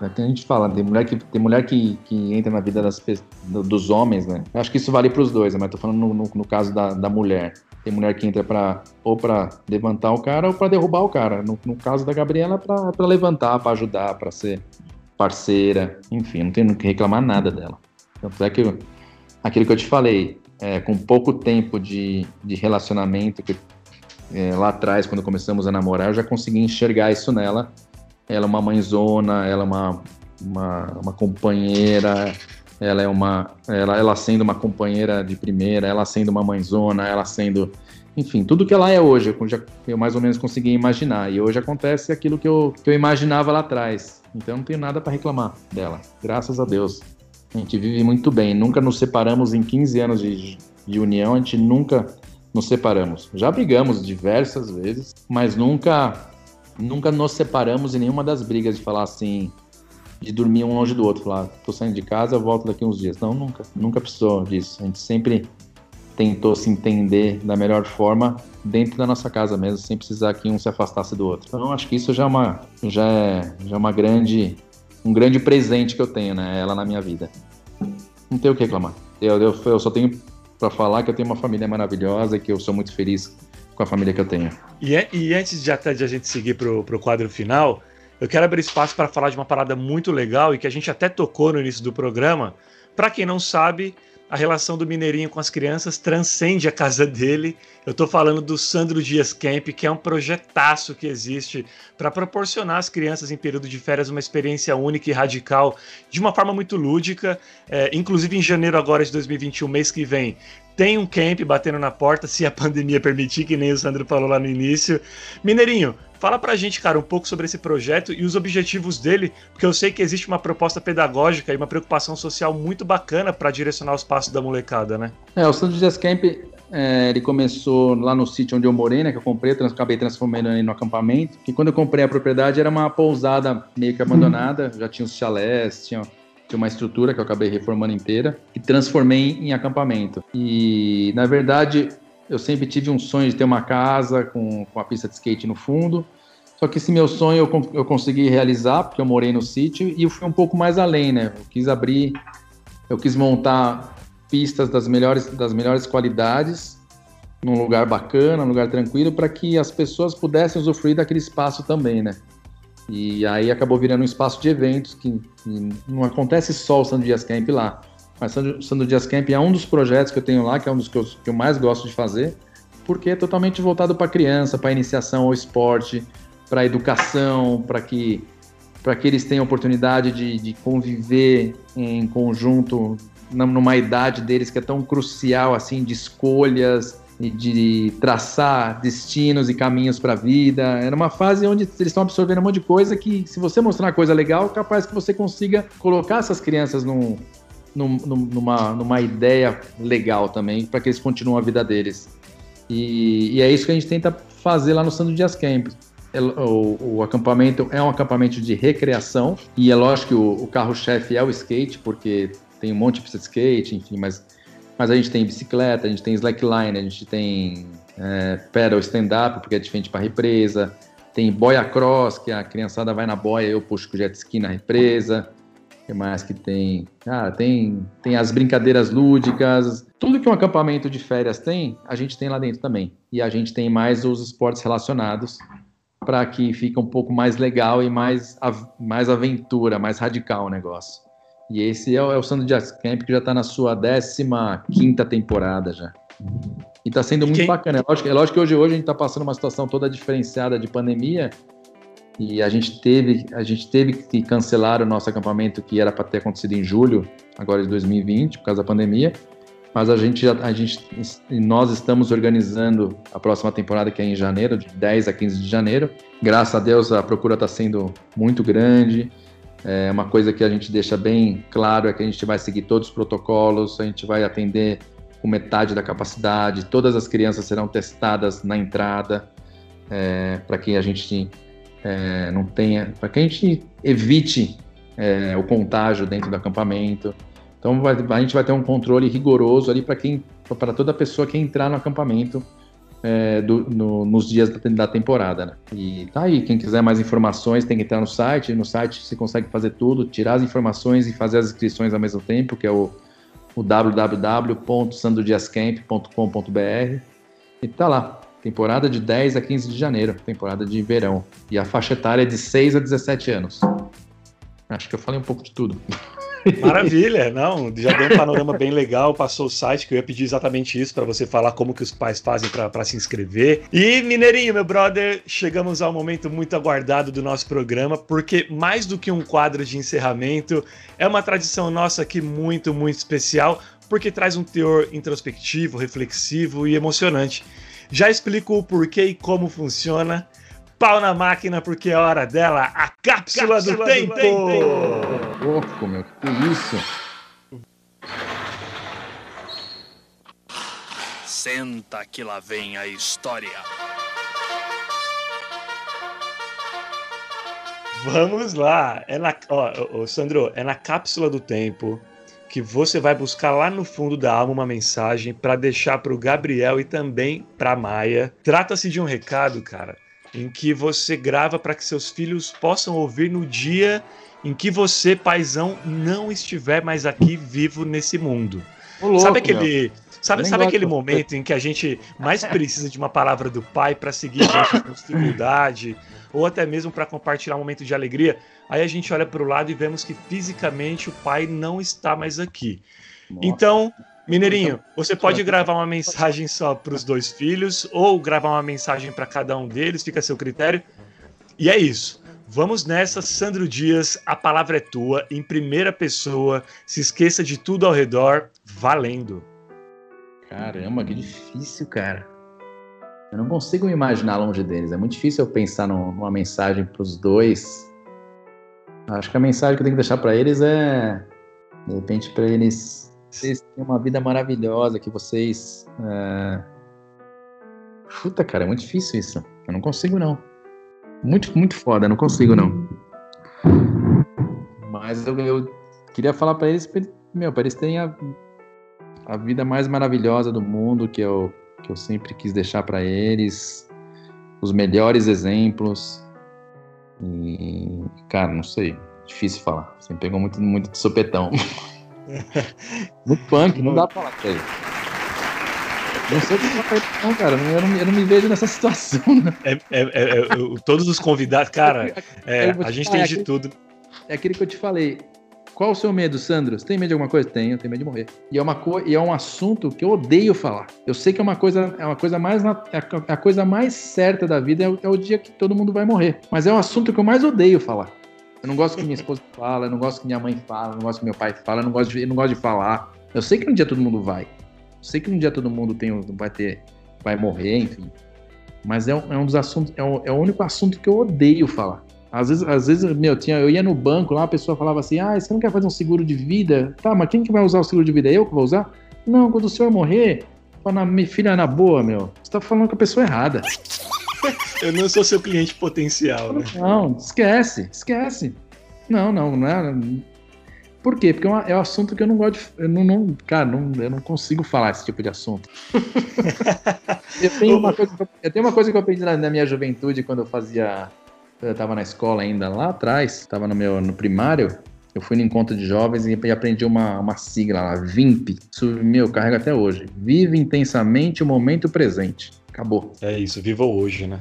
A gente fala, tem mulher que, tem mulher que, que entra na vida das, dos homens, né? Eu acho que isso vale para os dois, né? mas tô falando no, no, no caso da, da mulher. Tem mulher que entra para ou para levantar o cara ou para derrubar o cara. No, no caso da Gabriela, para levantar, para ajudar, para ser parceira. Enfim, não tenho que reclamar nada dela. Tanto é que aquilo que eu te falei, é, com pouco tempo de, de relacionamento, que, é, lá atrás, quando começamos a namorar, eu já consegui enxergar isso nela ela é uma mãezona, ela é uma, uma, uma companheira, ela é uma. Ela, ela sendo uma companheira de primeira, ela sendo uma mãezona, ela sendo. Enfim, tudo que ela é hoje, eu, já, eu mais ou menos consegui imaginar. E hoje acontece aquilo que eu, que eu imaginava lá atrás. Então não tenho nada para reclamar dela. Graças a Deus. A gente vive muito bem. Nunca nos separamos em 15 anos de, de união, a gente nunca nos separamos. Já brigamos diversas vezes, mas nunca nunca nos separamos em nenhuma das brigas de falar assim, de dormir um longe do outro, falar, tô saindo de casa, volto daqui uns dias. Não, nunca, nunca precisou disso. A gente sempre tentou se entender da melhor forma dentro da nossa casa mesmo, sem precisar que um se afastasse do outro. Então, acho que isso já é uma, já é, já é uma grande, um grande presente que eu tenho, né? Ela na minha vida. Não tenho o que reclamar. Eu, eu, eu só tenho para falar que eu tenho uma família maravilhosa que eu sou muito feliz com a família que eu tenho. E, e antes de até de a gente seguir pro, pro quadro final, eu quero abrir espaço para falar de uma parada muito legal e que a gente até tocou no início do programa. Para quem não sabe, a relação do Mineirinho com as crianças transcende a casa dele. Eu estou falando do Sandro Dias Camp, que é um projetaço que existe para proporcionar às crianças em período de férias uma experiência única e radical, de uma forma muito lúdica. É, inclusive em janeiro agora de 2021, mês que vem, tem um camp batendo na porta, se a pandemia permitir, que nem o Sandro falou lá no início. Mineirinho, fala pra gente, cara, um pouco sobre esse projeto e os objetivos dele, porque eu sei que existe uma proposta pedagógica e uma preocupação social muito bacana para direcionar os passos da molecada, né? É, o Santos Dias Camp, é, ele começou lá no sítio onde eu morei, né, que eu comprei, trans, acabei transformando ele no acampamento, e quando eu comprei a propriedade era uma pousada meio que abandonada, já tinha os chalés, tinha tinha uma estrutura que eu acabei reformando inteira e transformei em acampamento. E, na verdade, eu sempre tive um sonho de ter uma casa com, com a pista de skate no fundo. Só que esse meu sonho eu, eu consegui realizar, porque eu morei no sítio, e eu fui um pouco mais além, né? Eu quis abrir, eu quis montar pistas das melhores, das melhores qualidades num lugar bacana, num lugar tranquilo, para que as pessoas pudessem usufruir daquele espaço também, né? E aí acabou virando um espaço de eventos que, que não acontece só o Sandro Dias Camp lá. Mas Sandro, Sandro Dias Camp é um dos projetos que eu tenho lá, que é um dos que eu, que eu mais gosto de fazer, porque é totalmente voltado para criança, para iniciação ao esporte, para educação, para que para que eles tenham oportunidade de, de conviver em conjunto numa idade deles que é tão crucial assim de escolhas de traçar destinos e caminhos para a vida. Era uma fase onde eles estão absorvendo um monte de coisa que, se você mostrar uma coisa legal, capaz que você consiga colocar essas crianças num, num, numa, numa ideia legal também, para que eles continuem a vida deles. E, e, é isso que a gente tenta fazer lá no Santo Dias Camp. É, o, o, acampamento é um acampamento de recreação e é lógico que o, o carro-chefe é o skate, porque tem um monte de pista de skate, enfim, mas, mas a gente tem bicicleta, a gente tem slackline, a gente tem é, pedal stand-up, porque é diferente para represa, tem boia cross, que a criançada vai na boia eu puxo com jet ski na represa. O que mais que tem? Cara, tem, tem as brincadeiras lúdicas. Tudo que um acampamento de férias tem, a gente tem lá dentro também. E a gente tem mais os esportes relacionados para que fique um pouco mais legal e mais, mais aventura, mais radical o negócio. E esse é o, é o Sandro Jazz Camp, que já está na sua 15 temporada já. E está sendo muito Quem... bacana. É lógico, é lógico que hoje, hoje a gente está passando uma situação toda diferenciada de pandemia, e a gente teve, a gente teve que cancelar o nosso acampamento que era para ter acontecido em julho, agora de 2020, por causa da pandemia mas a gente, a gente, nós estamos organizando a próxima temporada que é em janeiro, de 10 a 15 de janeiro. Graças a Deus a procura está sendo muito grande. É uma coisa que a gente deixa bem claro é que a gente vai seguir todos os protocolos, a gente vai atender com metade da capacidade, todas as crianças serão testadas na entrada, é, para que a gente é, não tenha, para que a gente evite é, o contágio dentro do acampamento. Então vai, a gente vai ter um controle rigoroso ali para quem, para toda pessoa que entrar no acampamento é, do, no, nos dias da, da, temporada. Né? E tá aí, quem quiser mais informações tem que entrar no site. No site você consegue fazer tudo, tirar as informações e fazer as inscrições ao mesmo tempo, que é o, o www.sandodiascamp.com.br e tá lá. Temporada de 10 a 15 de janeiro, temporada de verão. E a faixa etária é de 6 a 17 anos. Acho que eu falei um pouco de tudo. Maravilha, não, já deu um panorama bem legal, passou o site que eu ia pedir exatamente isso para você falar como que os pais fazem para se inscrever. E Mineirinho, meu brother, chegamos ao momento muito aguardado do nosso programa, porque mais do que um quadro de encerramento, é uma tradição nossa aqui muito, muito especial, porque traz um teor introspectivo, reflexivo e emocionante. Já explico o porquê e como funciona pau na máquina porque é hora dela, a cápsula, cápsula do, do, tempo. tempo. Louco, meu, que isso? Senta que lá vem a história. Vamos lá. É na, ó, ó, Sandro, é na cápsula do tempo que você vai buscar lá no fundo da alma uma mensagem para deixar para o Gabriel e também para Maia. Trata-se de um recado, cara, em que você grava para que seus filhos possam ouvir no dia em que você, paizão, não estiver mais aqui vivo nesse mundo. Louco, sabe aquele, sabe, sabe aquele momento em que a gente mais precisa de uma palavra do pai para seguir gente com dificuldade ou até mesmo para compartilhar um momento de alegria? Aí a gente olha para o lado e vemos que fisicamente o pai não está mais aqui. Nossa. Então, Mineirinho, então, você pode gravar uma mensagem só para os dois filhos ou gravar uma mensagem para cada um deles, fica a seu critério. E é isso. Vamos nessa, Sandro Dias, a palavra é tua, em primeira pessoa. Se esqueça de tudo ao redor, valendo. Caramba, que difícil, cara. Eu não consigo me imaginar longe deles. É muito difícil eu pensar numa mensagem para os dois. Acho que a mensagem que eu tenho que deixar para eles é, de repente, para eles vocês têm uma vida maravilhosa, que vocês. É... Puta, cara, é muito difícil isso. Eu não consigo, não. Muito, muito foda, não consigo, não. Mas eu, eu queria falar para eles, meu, para eles terem a, a vida mais maravilhosa do mundo, que eu, que eu sempre quis deixar para eles, os melhores exemplos. E, cara, não sei, difícil falar. Você me pegou muito, muito de sopetão. no punk, não dá pra falar isso aí. Não sei o que não, cara. Eu não, eu não me vejo nessa situação. Né? É, é, é, é todos os convidados, cara, é, a gente tem de tudo. É aquele que eu te falei. Qual o seu medo, Sandro? Você tem medo de alguma coisa? Tenho, tenho medo de morrer. E é, uma co e é um assunto que eu odeio falar. Eu sei que é uma coisa, é uma coisa mais. Na é a coisa mais certa da vida é o, é o dia que todo mundo vai morrer. Mas é um assunto que eu mais odeio falar. Eu não gosto que minha esposa fala, eu não gosto que minha mãe fala, eu não gosto que meu pai fala, eu não gosto de, eu não gosto de falar. Eu sei que um dia todo mundo vai. Eu sei que um dia todo mundo tem, vai ter, vai morrer, enfim. Mas é um, é um dos assuntos, é, o, é o único assunto que eu odeio falar. Às vezes, às vezes meu, tinha, eu ia no banco lá, a pessoa falava assim: Ah, você não quer fazer um seguro de vida? Tá, mas quem que vai usar o seguro de vida? Eu que vou usar? Não, quando o senhor morrer, fala, minha filha, na boa, meu, você tá falando com a pessoa errada. eu não sou seu cliente potencial, né? Não, esquece, esquece. Não, não, não é. Por quê? Porque é, é um assunto que eu não gosto de. Eu não, não, cara, não, eu não consigo falar esse tipo de assunto. eu, tenho uma coisa, eu tenho uma coisa que eu aprendi na, na minha juventude quando eu fazia eu estava na escola ainda lá atrás, estava no meu no primário, eu fui no encontro de jovens e aprendi uma, uma sigla lá, VIMP. Isso, meu, carrega até hoje. Vive intensamente o momento presente. Acabou. É isso, viva hoje, né?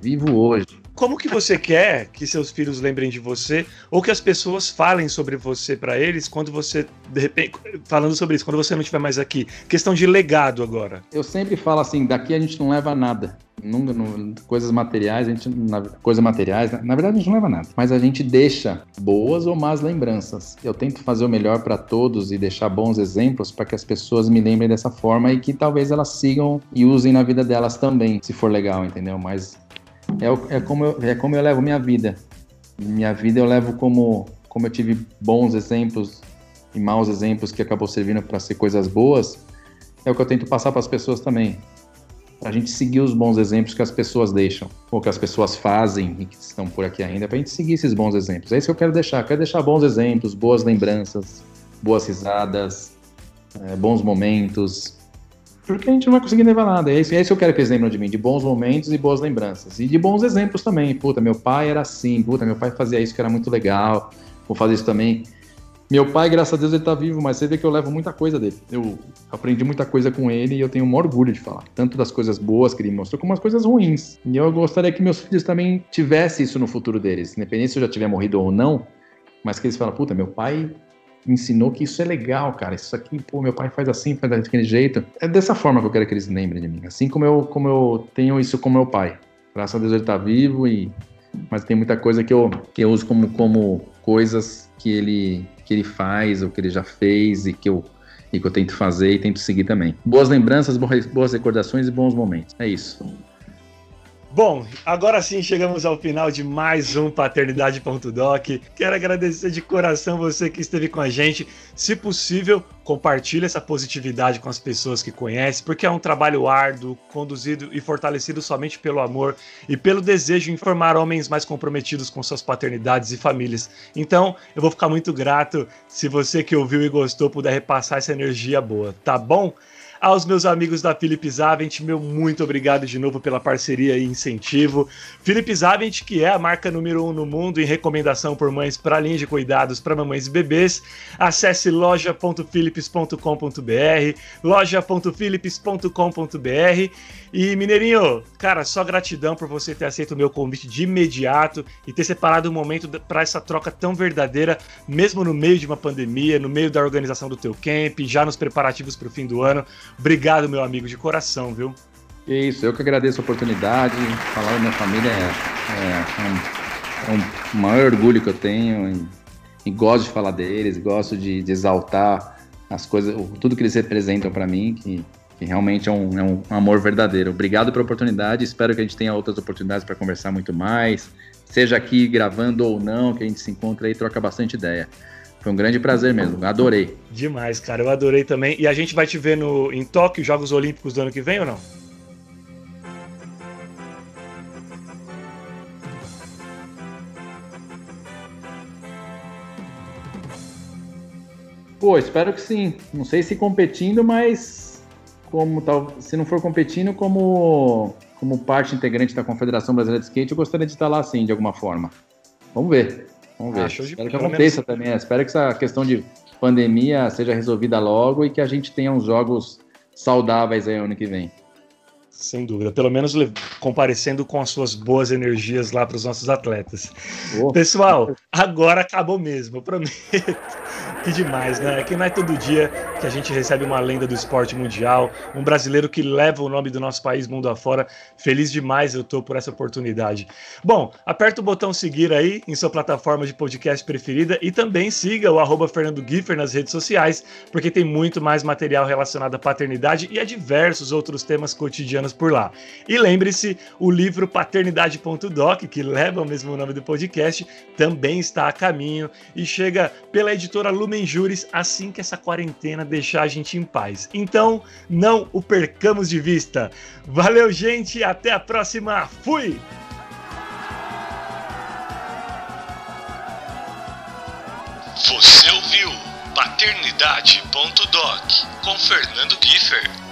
Vivo hoje. Como que você quer que seus filhos lembrem de você ou que as pessoas falem sobre você para eles quando você de repente falando sobre isso, quando você não estiver mais aqui? Questão de legado agora. Eu sempre falo assim, daqui a gente não leva nada. Nunca, coisas materiais, a gente, na, coisas materiais, na, na, verdade a gente não leva nada, mas a gente deixa boas ou más lembranças. Eu tento fazer o melhor para todos e deixar bons exemplos para que as pessoas me lembrem dessa forma e que talvez elas sigam e usem na vida delas também, se for legal, entendeu? Mas é, é, como, eu, é como eu levo minha vida. Minha vida eu levo como, como eu tive bons exemplos e maus exemplos que acabou servindo para ser coisas boas, é o que eu tento passar para as pessoas também. Para a gente seguir os bons exemplos que as pessoas deixam, ou que as pessoas fazem e que estão por aqui ainda, para a gente seguir esses bons exemplos. É isso que eu quero deixar. Eu quero deixar bons exemplos, boas lembranças, boas risadas, é, bons momentos, porque a gente não vai conseguir levar nada. É isso, é isso que eu quero que eles lembrem de mim, de bons momentos e boas lembranças. E de bons exemplos também. Puta, meu pai era assim, puta, meu pai fazia isso que era muito legal, vou fazer isso também. Meu pai, graças a Deus, ele tá vivo, mas você vê que eu levo muita coisa dele. Eu aprendi muita coisa com ele e eu tenho um orgulho de falar. Tanto das coisas boas que ele mostrou, como as coisas ruins. E eu gostaria que meus filhos também tivessem isso no futuro deles. Independente se eu já tiver morrido ou não, mas que eles falam, puta, meu pai me ensinou que isso é legal, cara. Isso aqui, pô, meu pai faz assim, faz daquele jeito. É dessa forma que eu quero que eles lembrem de mim. Assim como eu, como eu tenho isso com meu pai. Graças a Deus ele tá vivo e mas tem muita coisa que eu, que eu uso como, como coisas que ele, que ele faz ou que ele já fez e que eu e que eu tento fazer e tento seguir também. Boas lembranças, boas recordações e bons momentos. É isso. Bom, agora sim chegamos ao final de mais um Paternidade.doc. Quero agradecer de coração você que esteve com a gente. Se possível, compartilhe essa positividade com as pessoas que conhece, porque é um trabalho árduo, conduzido e fortalecido somente pelo amor e pelo desejo de informar homens mais comprometidos com suas paternidades e famílias. Então, eu vou ficar muito grato se você que ouviu e gostou puder repassar essa energia boa, tá bom? Aos meus amigos da Philips Zavent, meu muito obrigado de novo pela parceria e incentivo. Philips Zavent, que é a marca número um no mundo em recomendação por mães para linha de cuidados para mamães e bebês. Acesse loja.philips.com.br, loja.philips.com.br. E Mineirinho, cara, só gratidão por você ter aceito o meu convite de imediato e ter separado um momento para essa troca tão verdadeira, mesmo no meio de uma pandemia, no meio da organização do teu camp, já nos preparativos para o fim do ano. Obrigado, meu amigo, de coração, viu? Isso, eu que agradeço a oportunidade. Falar da minha família é, é, um, é um maior orgulho que eu tenho e, e gosto de falar deles, gosto de, de, exaltar as coisas, tudo que eles representam para mim, que, que realmente é um, é um, amor verdadeiro. Obrigado pela oportunidade, espero que a gente tenha outras oportunidades para conversar muito mais, seja aqui gravando ou não, que a gente se encontra e troca bastante ideia. Foi um grande prazer mesmo, adorei. Demais, cara, eu adorei também. E a gente vai te ver no, em Tóquio, Jogos Olímpicos do ano que vem ou não? Pô, espero que sim. Não sei se competindo, mas como tal, se não for competindo como como parte integrante da Confederação Brasileira de Skate, eu gostaria de estar lá sim, de alguma forma. Vamos ver. Vamos ver. Ah, Espero que aconteça também. Espero que essa questão de pandemia seja resolvida logo e que a gente tenha uns jogos saudáveis aí ano que vem. Sem dúvida, pelo menos comparecendo com as suas boas energias lá para os nossos atletas. Oh. Pessoal, agora acabou mesmo, eu prometo. Que demais, né? Que não é todo dia que a gente recebe uma lenda do esporte mundial, um brasileiro que leva o nome do nosso país mundo afora. Feliz demais eu tô por essa oportunidade. Bom, aperta o botão seguir aí em sua plataforma de podcast preferida e também siga o arroba Fernando Giffer nas redes sociais, porque tem muito mais material relacionado à paternidade e a diversos outros temas cotidianos por lá. E lembre-se, o livro paternidade.doc, que leva o mesmo nome do podcast, também está a caminho e chega pela editora Lumen Júris assim que essa quarentena deixar a gente em paz. Então, não o percamos de vista. Valeu, gente, até a próxima. Fui! Você ouviu Paternidade.doc com Fernando Giffer.